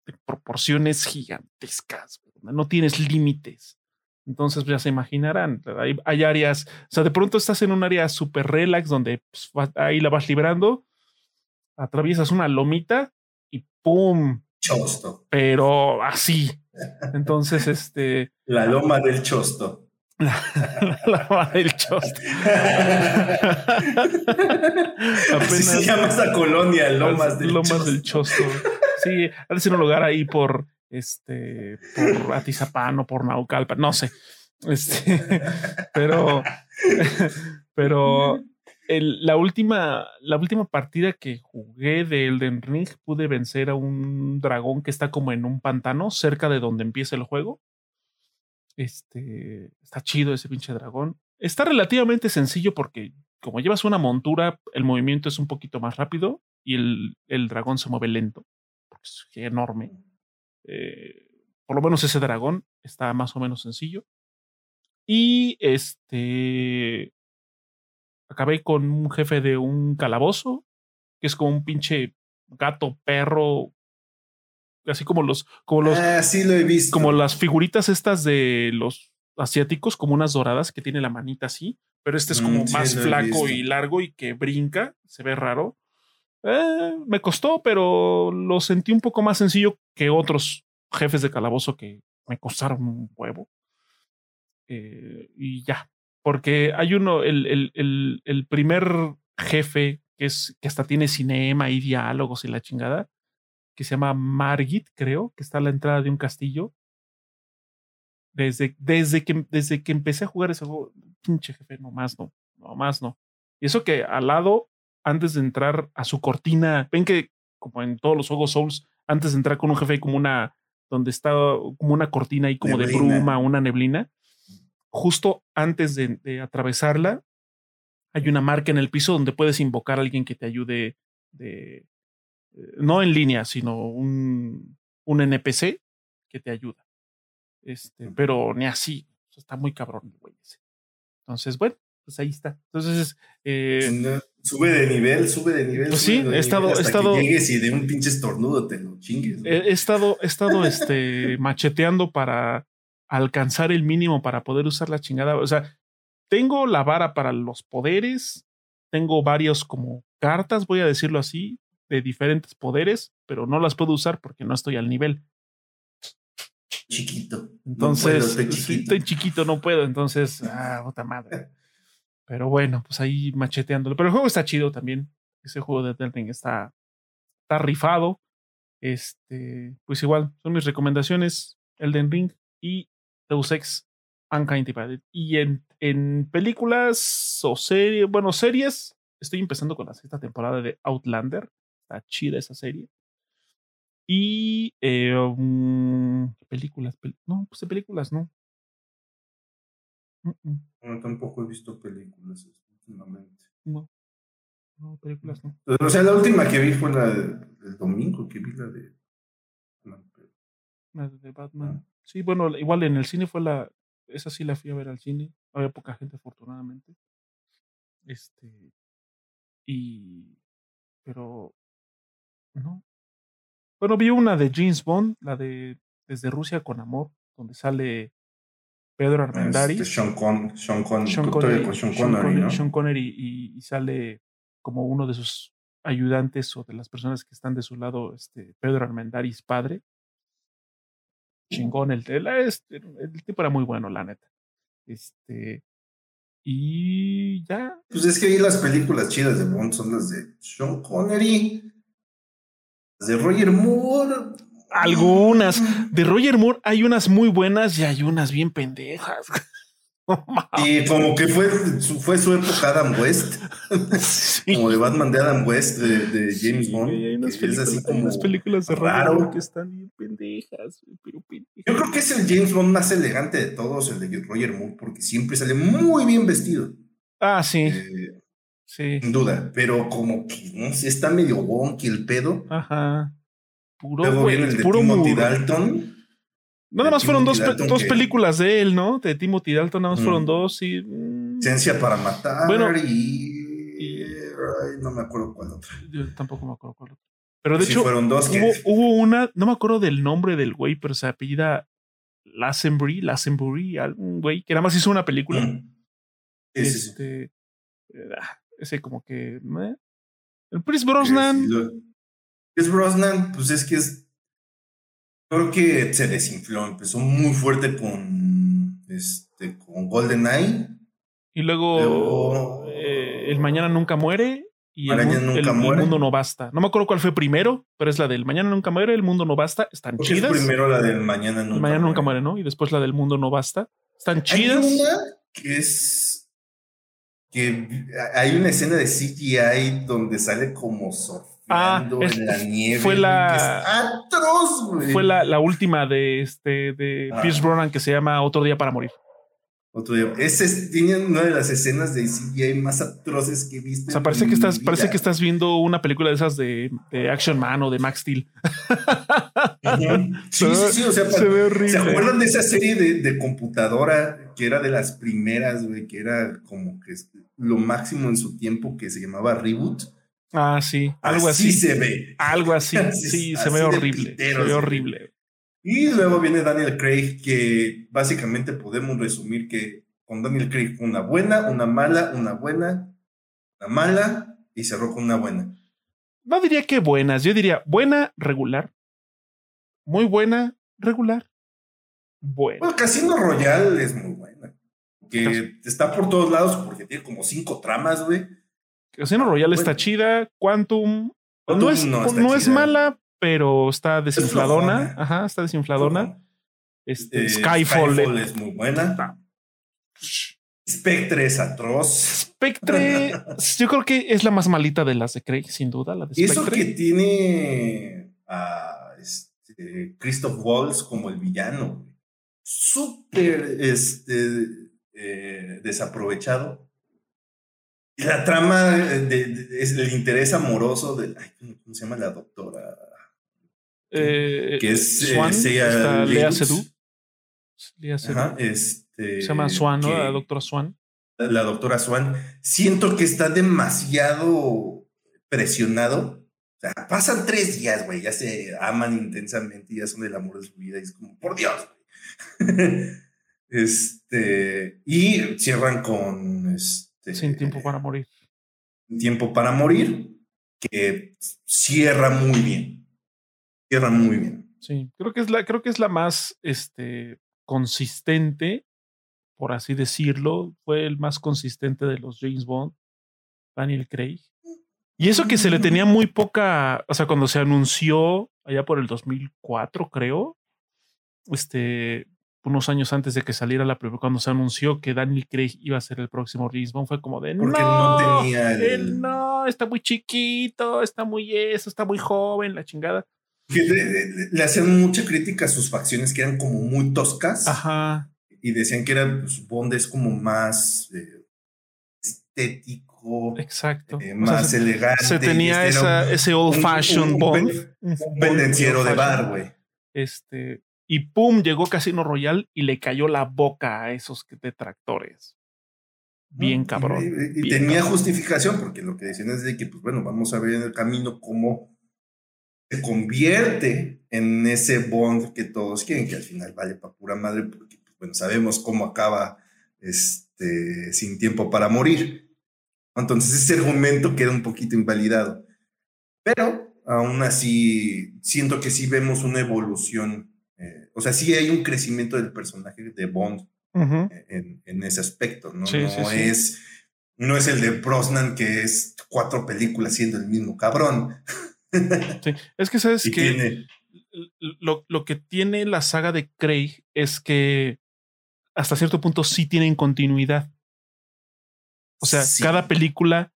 de proporciones gigantescas, no tienes límites. Entonces ya se imaginarán, hay, áreas, o sea, de pronto estás en un área súper relax donde pues, ahí la vas librando, atraviesas una lomita y ¡pum! Chosto. Pero así. Entonces, este... La loma del chosto. La, loma del chosto. Así se llama esta colonia, Lomas del Lomas Chosto. del Chosto. Sí, ha de ser un lugar ahí por este por Atizapán o por Naucalpan, no sé. Este, pero pero la última la última partida que jugué de Elden Ring pude vencer a un dragón que está como en un pantano cerca de donde empieza el juego. Este, está chido ese pinche dragón. Está relativamente sencillo porque como llevas una montura, el movimiento es un poquito más rápido y el, el dragón se mueve lento es enorme. Eh, por lo menos ese dragón está más o menos sencillo. Y este. Acabé con un jefe de un calabozo, que es como un pinche gato, perro. Así como los. Como los ah, sí lo he visto. Como las figuritas estas de los asiáticos, como unas doradas que tiene la manita así. Pero este es como mm, más flaco y largo y que brinca. Se ve raro. Eh, me costó, pero lo sentí un poco más sencillo que otros jefes de calabozo que me costaron un huevo. Eh, y ya, porque hay uno, el, el, el, primer jefe que es que hasta tiene cinema y diálogos y la chingada, que se llama Margit, creo, que está a la entrada de un castillo. Desde, desde, que, desde que empecé a jugar ese juego, pinche jefe, no más no, no más no. Y eso que al lado antes de entrar a su cortina, ven que como en todos los juegos Souls, antes de entrar con un jefe hay como una, donde está como una cortina y como de bruma, una neblina. Justo antes de, de, atravesarla, hay una marca en el piso donde puedes invocar a alguien que te ayude de, no en línea, sino un, un NPC que te ayuda. Este, pero ni así, está muy cabrón el güey ese. Entonces, bueno, pues ahí está. Entonces, eh, sube de nivel, sube de nivel. Pues sí, he estado, he estado. Llegues y de un pinche estornudo te lo chingues. He, estado, he estado este, macheteando para alcanzar el mínimo para poder usar la chingada. O sea, tengo la vara para los poderes, tengo varios como cartas, voy a decirlo así, de diferentes poderes, pero no las puedo usar porque no estoy al nivel. Chiquito. Entonces, no puedo, estoy, chiquito. estoy chiquito, no puedo. Entonces, ah, puta madre. Pero bueno, pues ahí macheteándolo. Pero el juego está chido también. Ese juego de Elden Ring está, está rifado. Este, pues igual, son mis recomendaciones. Elden Ring y Deus Ex Unkind Divided. Y en, en películas o series, bueno, series, estoy empezando con la sexta temporada de Outlander. Está chida esa serie. Y eh, um, películas, pel no, pues de películas, no. Mm -mm. No, tampoco he visto películas últimamente. No. No, películas no. O sea, la última que vi fue la del domingo, que vi la de. La de Batman. Ah. Sí, bueno, igual en el cine fue la. Esa sí la fui a ver al cine. Había poca gente, afortunadamente. Este. Y. Pero. No. Bueno, vi una de James Bond, la de Desde Rusia con Amor, donde sale Pedro Armendáriz. Este Sean, Con, Sean, Con, Sean, Connery, Sean, Connery, ¿no? Sean Connery y, y, sale como uno de sus ayudantes o de las personas que están de su lado, este Pedro Armendáriz padre. Chingón, el, el, el, tipo era muy bueno, la neta. Este. Y ya. Pues es que ahí las películas chidas de Bond son las de Sean Connery, las de Roger Moore, algunas. De Roger Moore hay unas muy buenas y hay unas bien pendejas. y como que fue, fue su época Adam West. Sí. como de Batman de Adam West, de, de James Bond. Sí, hay unas, películas, así como hay unas películas de raro que están bien pendejas, pero pendejas. Yo creo que es el James Bond más elegante de todos, el de Roger Moore, porque siempre sale muy bien vestido. Ah, sí. Eh, sí. Sin duda, pero como que no sé, está medio wonky el pedo. Ajá. Puro, Luego viene el de puro Timothy. Dalton. Nada más fueron dos, Dalton dos que- películas de él, ¿no? De Timothy Dalton, nada más Mm. fueron dos y. mm, Ciencia para matar Bueno, y... y- Ay, no me acuerdo cuál otra. Yo tampoco me acuerdo cuál otro. Pero de Sí, hecho, fueron dos que... hubo, hubo una, no me acuerdo del nombre del güey, pero se apellida Lassenbury, Lassenbury, algún güey que nada más hizo una película. Mm. Sí, sí. este, eh, ah, ese como que. ¿eh? El Chris Brosnan. Es Brosnan, pues es que es... Creo que se desinfló, empezó muy fuerte con, este, con GoldenEye. Y luego Luego- eh, El Mañana Nunca Muere y el, Nunca el-. Mundo No Basta. No me acuerdo cuál fue primero, pero es la del Mañana Nunca Muere, El Mundo No Basta. Están que es chidas. primero la del Mañana Nunca El Mañana Nunca Muere, ¿no? Y después la del Mundo No Basta. Están Hay chidas. una que es... que hay una escena de CGI donde sale como surfeando Ah, es- en la nieve. fue la- atroz, güey. Fue la, la última de este de Ah. Pierce Brosnan que se llama Otro Día para Morir. Otro día. Ese es, tiene una de las escenas de CGI más atroces que he visto. O sea, parece que estás, vida. parece que estás viendo una película de esas de, de Action Man o de Max Steel. Sí, sí, sí. O sea, Se ve horrible. ¿se acuerdan de esa serie de, de computadora que era de las primeras, güey? Que era como que lo máximo en su tiempo que se llamaba Reboot. Ah, sí, algo así. se ve. Algo así. Así- Sí, se así ve horrible. pitero se ve horrible. Y luego viene Daniel Craig, que básicamente podemos resumir que con Daniel Craig una buena, una mala, una buena, una mala y cerró con una buena. No diría que buenas, yo diría buena, regular. Muy buena, regular. Buena. Bueno, Casino Royale es muy buena. Que está por todos lados porque tiene como cinco tramas, güey. Casino Royale bueno. está chida. Quantum, Quantum no es, no es mala, pero está desinfladona. Ajá, está desinfladona. Este, Eh, Skyfall. eh, es muy buena. Spectre es atroz. Spectre, yo creo que es la más malita de las de Craig, sin duda, la de eso que tiene a este, Christoph Waltz como el villano. Súper este, eh, desaprovechado. La trama de, es el interés amoroso de. ¿Cómo se llama la doctora? Eh, que es eh, Swan, Seiya Lea. Seydoux. Lea. Ajá, este, Se llama Swan, ¿no? La doctora Swan. la doctora Swan, siento que está demasiado presionado. O sea, pasan tres días, güey, ya se aman intensamente y ya son el amor de su vida. Y es como, por Dios, este, y cierran con este, Sin tiempo para morir. Tiempo para morir, que cierra muy bien. Cierra muy bien. Sí, creo que es la, creo que es la más este, consistente, por así decirlo. Fue el más consistente de los James Bond, Daniel Craig. Y eso que se le tenía muy poca, o sea, cuando se anunció allá por el 2004, creo, este, unos años antes de que saliera la primera, cuando se anunció que Daniel Craig iba a ser el próximo James Bond, fue como de Porque no, no tenía el- él no, está muy chiquito, está muy eso, está muy joven, la chingada. Que le, hacían mucha crítica a sus facciones que eran como muy toscas. Ajá, y decían que era pues, Bond es como más eh, estético, exacto. eh, O sea, más se- elegante. se tenía este esa, un- ese old un- fashioned un- Bond. un un un Bond muy pendenciero de bar, güey. Este, y pum, llegó Casino Royal y le cayó la boca a esos detractores. Bien cabrón. Y, y bien tenía cabrón. justificación, porque lo que decían es de que, pues bueno, vamos a ver en el camino cómo se convierte en ese Bond que todos quieren, que al final vale para pura madre, porque, pues, bueno, sabemos cómo acaba este, sin tiempo para morir. Entonces ese argumento queda un poquito invalidado. Pero aún así, siento que sí vemos una evolución, o sea, sí hay un crecimiento del personaje de Bond Ujú. en, en ese aspecto, ¿no? Sí, no sí, sí. es no es el de Brosnan que es cuatro películas siendo el mismo cabrón. Sí. Es que sabes Y que tiene lo, lo que tiene la saga de Craig es que hasta cierto punto sí tienen continuidad. O sea, cada película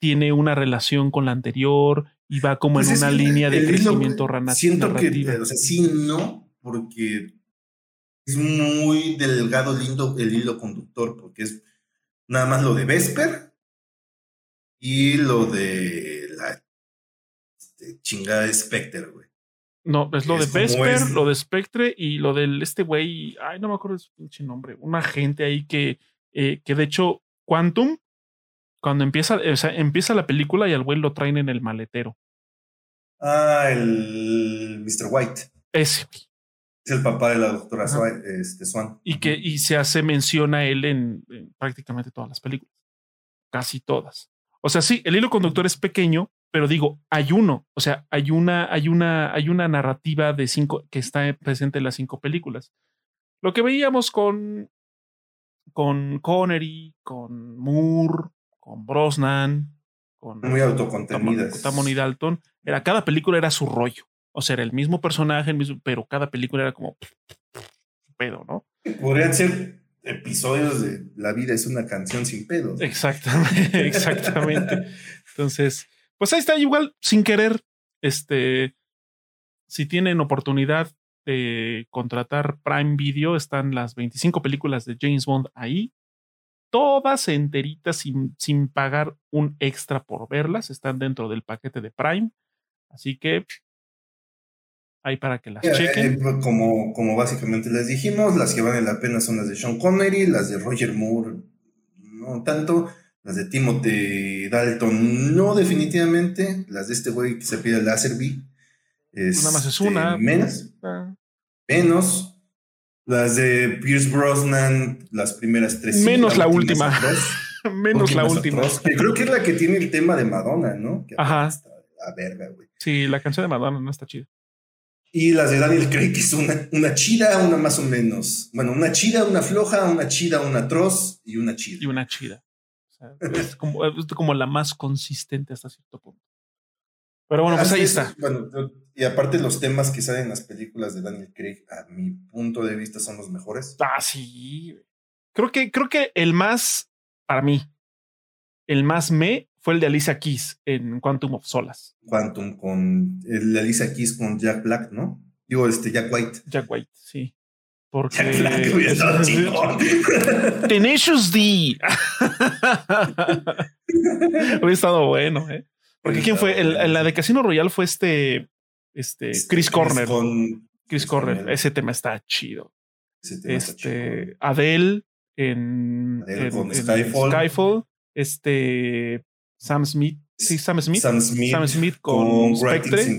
tiene una relación con la anterior y va como Pues en una línea de el crecimiento Siento narrativa. que, o sea, sí, no, porque es muy delgado lindo el hilo conductor, porque es nada más lo de Vesper y lo de la este, chingada de Spectre, güey. No, es lo de Vesper, es- lo de Spectre y lo del este güey, ay, no me acuerdo de su pinche nombre, un agente ahí que, eh, que de hecho, Quantum, cuando empieza, o sea, empieza la película y al güey lo traen en el maletero. Ah, el Mr. White. Ese, güey. Es el papá de la doctora Ajá. Swan. Este, Swan. Y que y se hace mención a él en, en prácticamente todas las películas. Casi todas. O sea, sí, el hilo conductor es pequeño, pero digo, hay uno. O sea, hay una, hay una, hay una narrativa de cinco que está presente en las cinco películas. Lo que veíamos con, con Connery, con Moore, con Brosnan, con Muy autocontenidas. Tamon y Dalton, era cada película era su rollo. O sea, era el mismo personaje, el mismo, pero cada película era como pedo, ¿no? Podrían ser episodios de La vida es una canción sin pedos. Exactamente, exactamente. Entonces, pues ahí está, igual, sin querer, este, si tienen oportunidad de contratar Prime Video, están las 25 películas de James Bond ahí, todas enteritas sin, sin pagar un extra por verlas, están dentro del paquete de Prime, así que ahí para que las Eh, chequen. eh, como, como básicamente les dijimos, las que valen la pena son las de Sean Connery, las de Roger Moore, no tanto, las de Timothy Dalton, no definitivamente, las de este güey que se pide el Laserby. Nada más es este, una. Menos, Ah, menos. Las de Pierce Brosnan, las primeras tres. Menos la última. es menos la es última. que creo que es la que tiene el tema de Madonna, ¿no? Que Ajá. está a verga, güey. Sí, la canción de Madonna no está chida. Y las de Daniel Craig, es una, una chida, una más o menos. Bueno, una chida, una floja, una chida, una atroz y una chida. y una chida. O sea, es, como, es como la más consistente hasta cierto punto. Pero bueno, pues ahí es, está. Bueno, y aparte los temas que salen en las películas de Daniel Craig, a mi punto de vista, son los mejores. Ah, sí. Creo que, creo que el más, para mí, el más me fue el de Alicia Keys en Quantum of Solas. Quantum con el Alicia Keys con Jack Black, ¿no? Digo, este Jack White. Jack White, sí. Porque. Tenacious D. Hubiera estado bueno, ¿eh? Porque quién fue? El, la de Casino Royal fue este. Este. Chris Corner. Chris Corner. Ese tema está chido. este. Adele en, Skyfall. Este. Sam Smith. Sí, Sam Smith. Sam Smith, con, Spectre.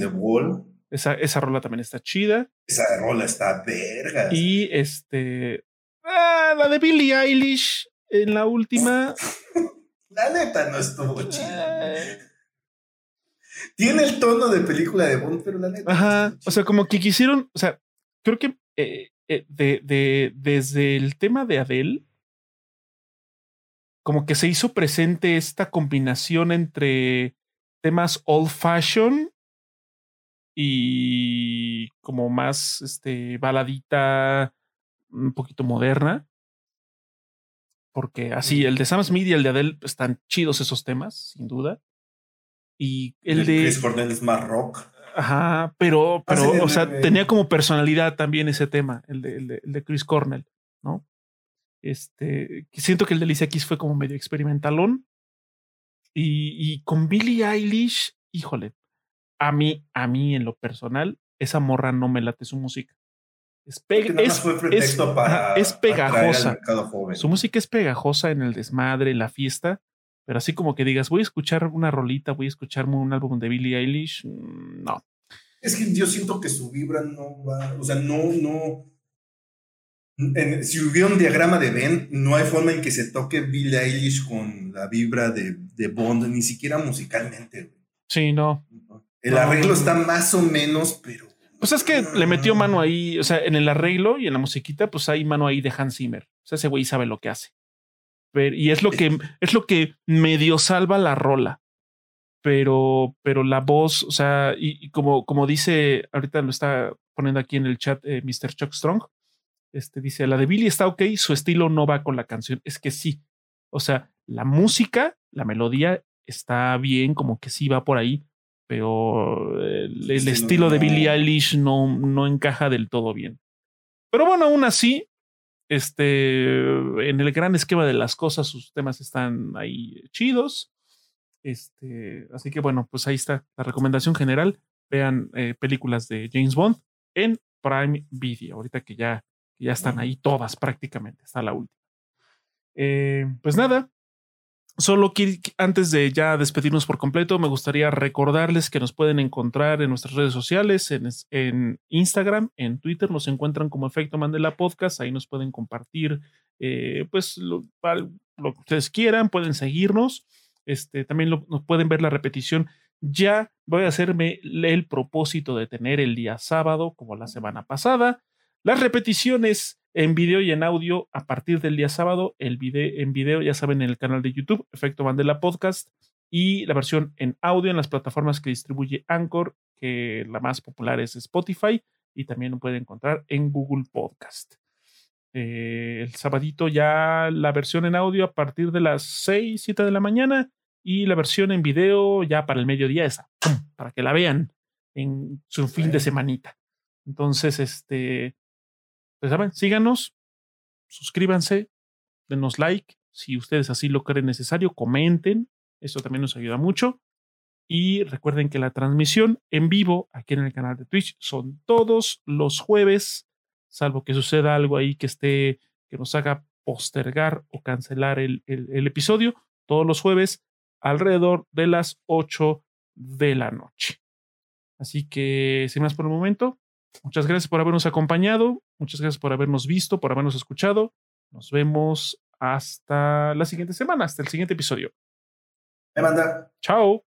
Esa, esa rola también está chida. Esa rola está verga. Y este. Ah, la de Billie Eilish en la última. la neta no estuvo chida. Eh. Tiene el tono de película de Bond, pero la neta. Ajá. o sea, como que quisieron. O sea, creo que eh, eh, de, de, desde el tema de Adele, como que se hizo presente esta combinación entre temas old fashion y como más este baladita un poquito moderna. Porque así el de Sam Smith y el de Adele están chidos esos temas sin duda. Y el, de Chris Cornell es más rock. Ajá pero ah, pero o sea tenía como personalidad también ese tema el de, el de, Chris Cornell no este siento que el de Alicia Keys fue como medio experimentalón y, y con Billie Eilish híjole a mí, a mí en lo personal, esa morra no me late su música. Es, pegajosa. Su música es pegajosa en el desmadre, en la fiesta, pero así como que digas, voy a escuchar una rolita, voy a escucharme un álbum de Billie Eilish, mm, no. Es que yo siento que su vibra no va, o sea, no, no. Si hubiera un diagrama de Ben, no hay forma en que se toque Billie Eilish con la vibra de, de Bond, ni siquiera musicalmente. Sí, no. El arreglo está más o menos, pero. Pues es que le metió mano ahí, o sea, en el arreglo y en la musiquita, pues hay mano ahí de Hans Zimmer. O sea, ese güey sabe lo que hace. Pero, y es lo que es lo que medio salva la rola. Pero, pero la voz, o sea, y, como, como dice, ahorita lo está poniendo aquí en el chat eh, Mr. Chuck Strong, este dice, la de Billy está ok, su estilo no va con la canción. Es que sí. O sea, la música, la melodía está bien, como que sí va por ahí, pero el, estilo de Billie Eilish no, no encaja del todo bien. Pero bueno, aún así, este, en el gran esquema de las cosas, sus temas están ahí chidos. Este, así que bueno, pues ahí está la recomendación general. Vean eh, películas de James Bond en Prime Video, ahorita que ya, ya están ahí todas prácticamente, está la última. Eh, pues nada, Solo antes de ya despedirnos por completo, me gustaría recordarles que nos pueden encontrar en nuestras redes sociales, en, Instagram, en Twitter, nos encuentran como Efecto Mandela Podcast, ahí nos pueden compartir eh, pues lo, que ustedes quieran, pueden seguirnos, este, también nos pueden ver la repetición. Ya voy a hacerme el propósito de tener el día sábado, como la semana pasada, las repeticiones en video y en audio a partir del día sábado. El video en video, ya saben, en el canal de YouTube, Efecto Mandela Podcast, y la versión en audio en las plataformas que distribuye Anchor, que la más popular es Spotify, y también lo pueden encontrar en Google Podcast. Eh, el sabadito ya la versión en audio a partir de las 6, 7 de la mañana y la versión en video ya para el mediodía esa, para que la vean en su fin de semanita. Entonces, este, pues saben, síganos, suscríbanse, denos like, si ustedes así lo creen necesario, comenten, eso también nos ayuda mucho. Y recuerden que la transmisión en vivo aquí en el canal de Twitch son todos los jueves, salvo que suceda algo ahí que esté, que nos haga postergar o cancelar el, el episodio, todos los jueves alrededor de las 8 de la noche. Así que, sin más por el momento, Muchas gracias por habernos acompañado, muchas gracias por habernos visto, por habernos escuchado. Nos vemos hasta la siguiente semana, hasta el siguiente episodio. Me manda. Chao.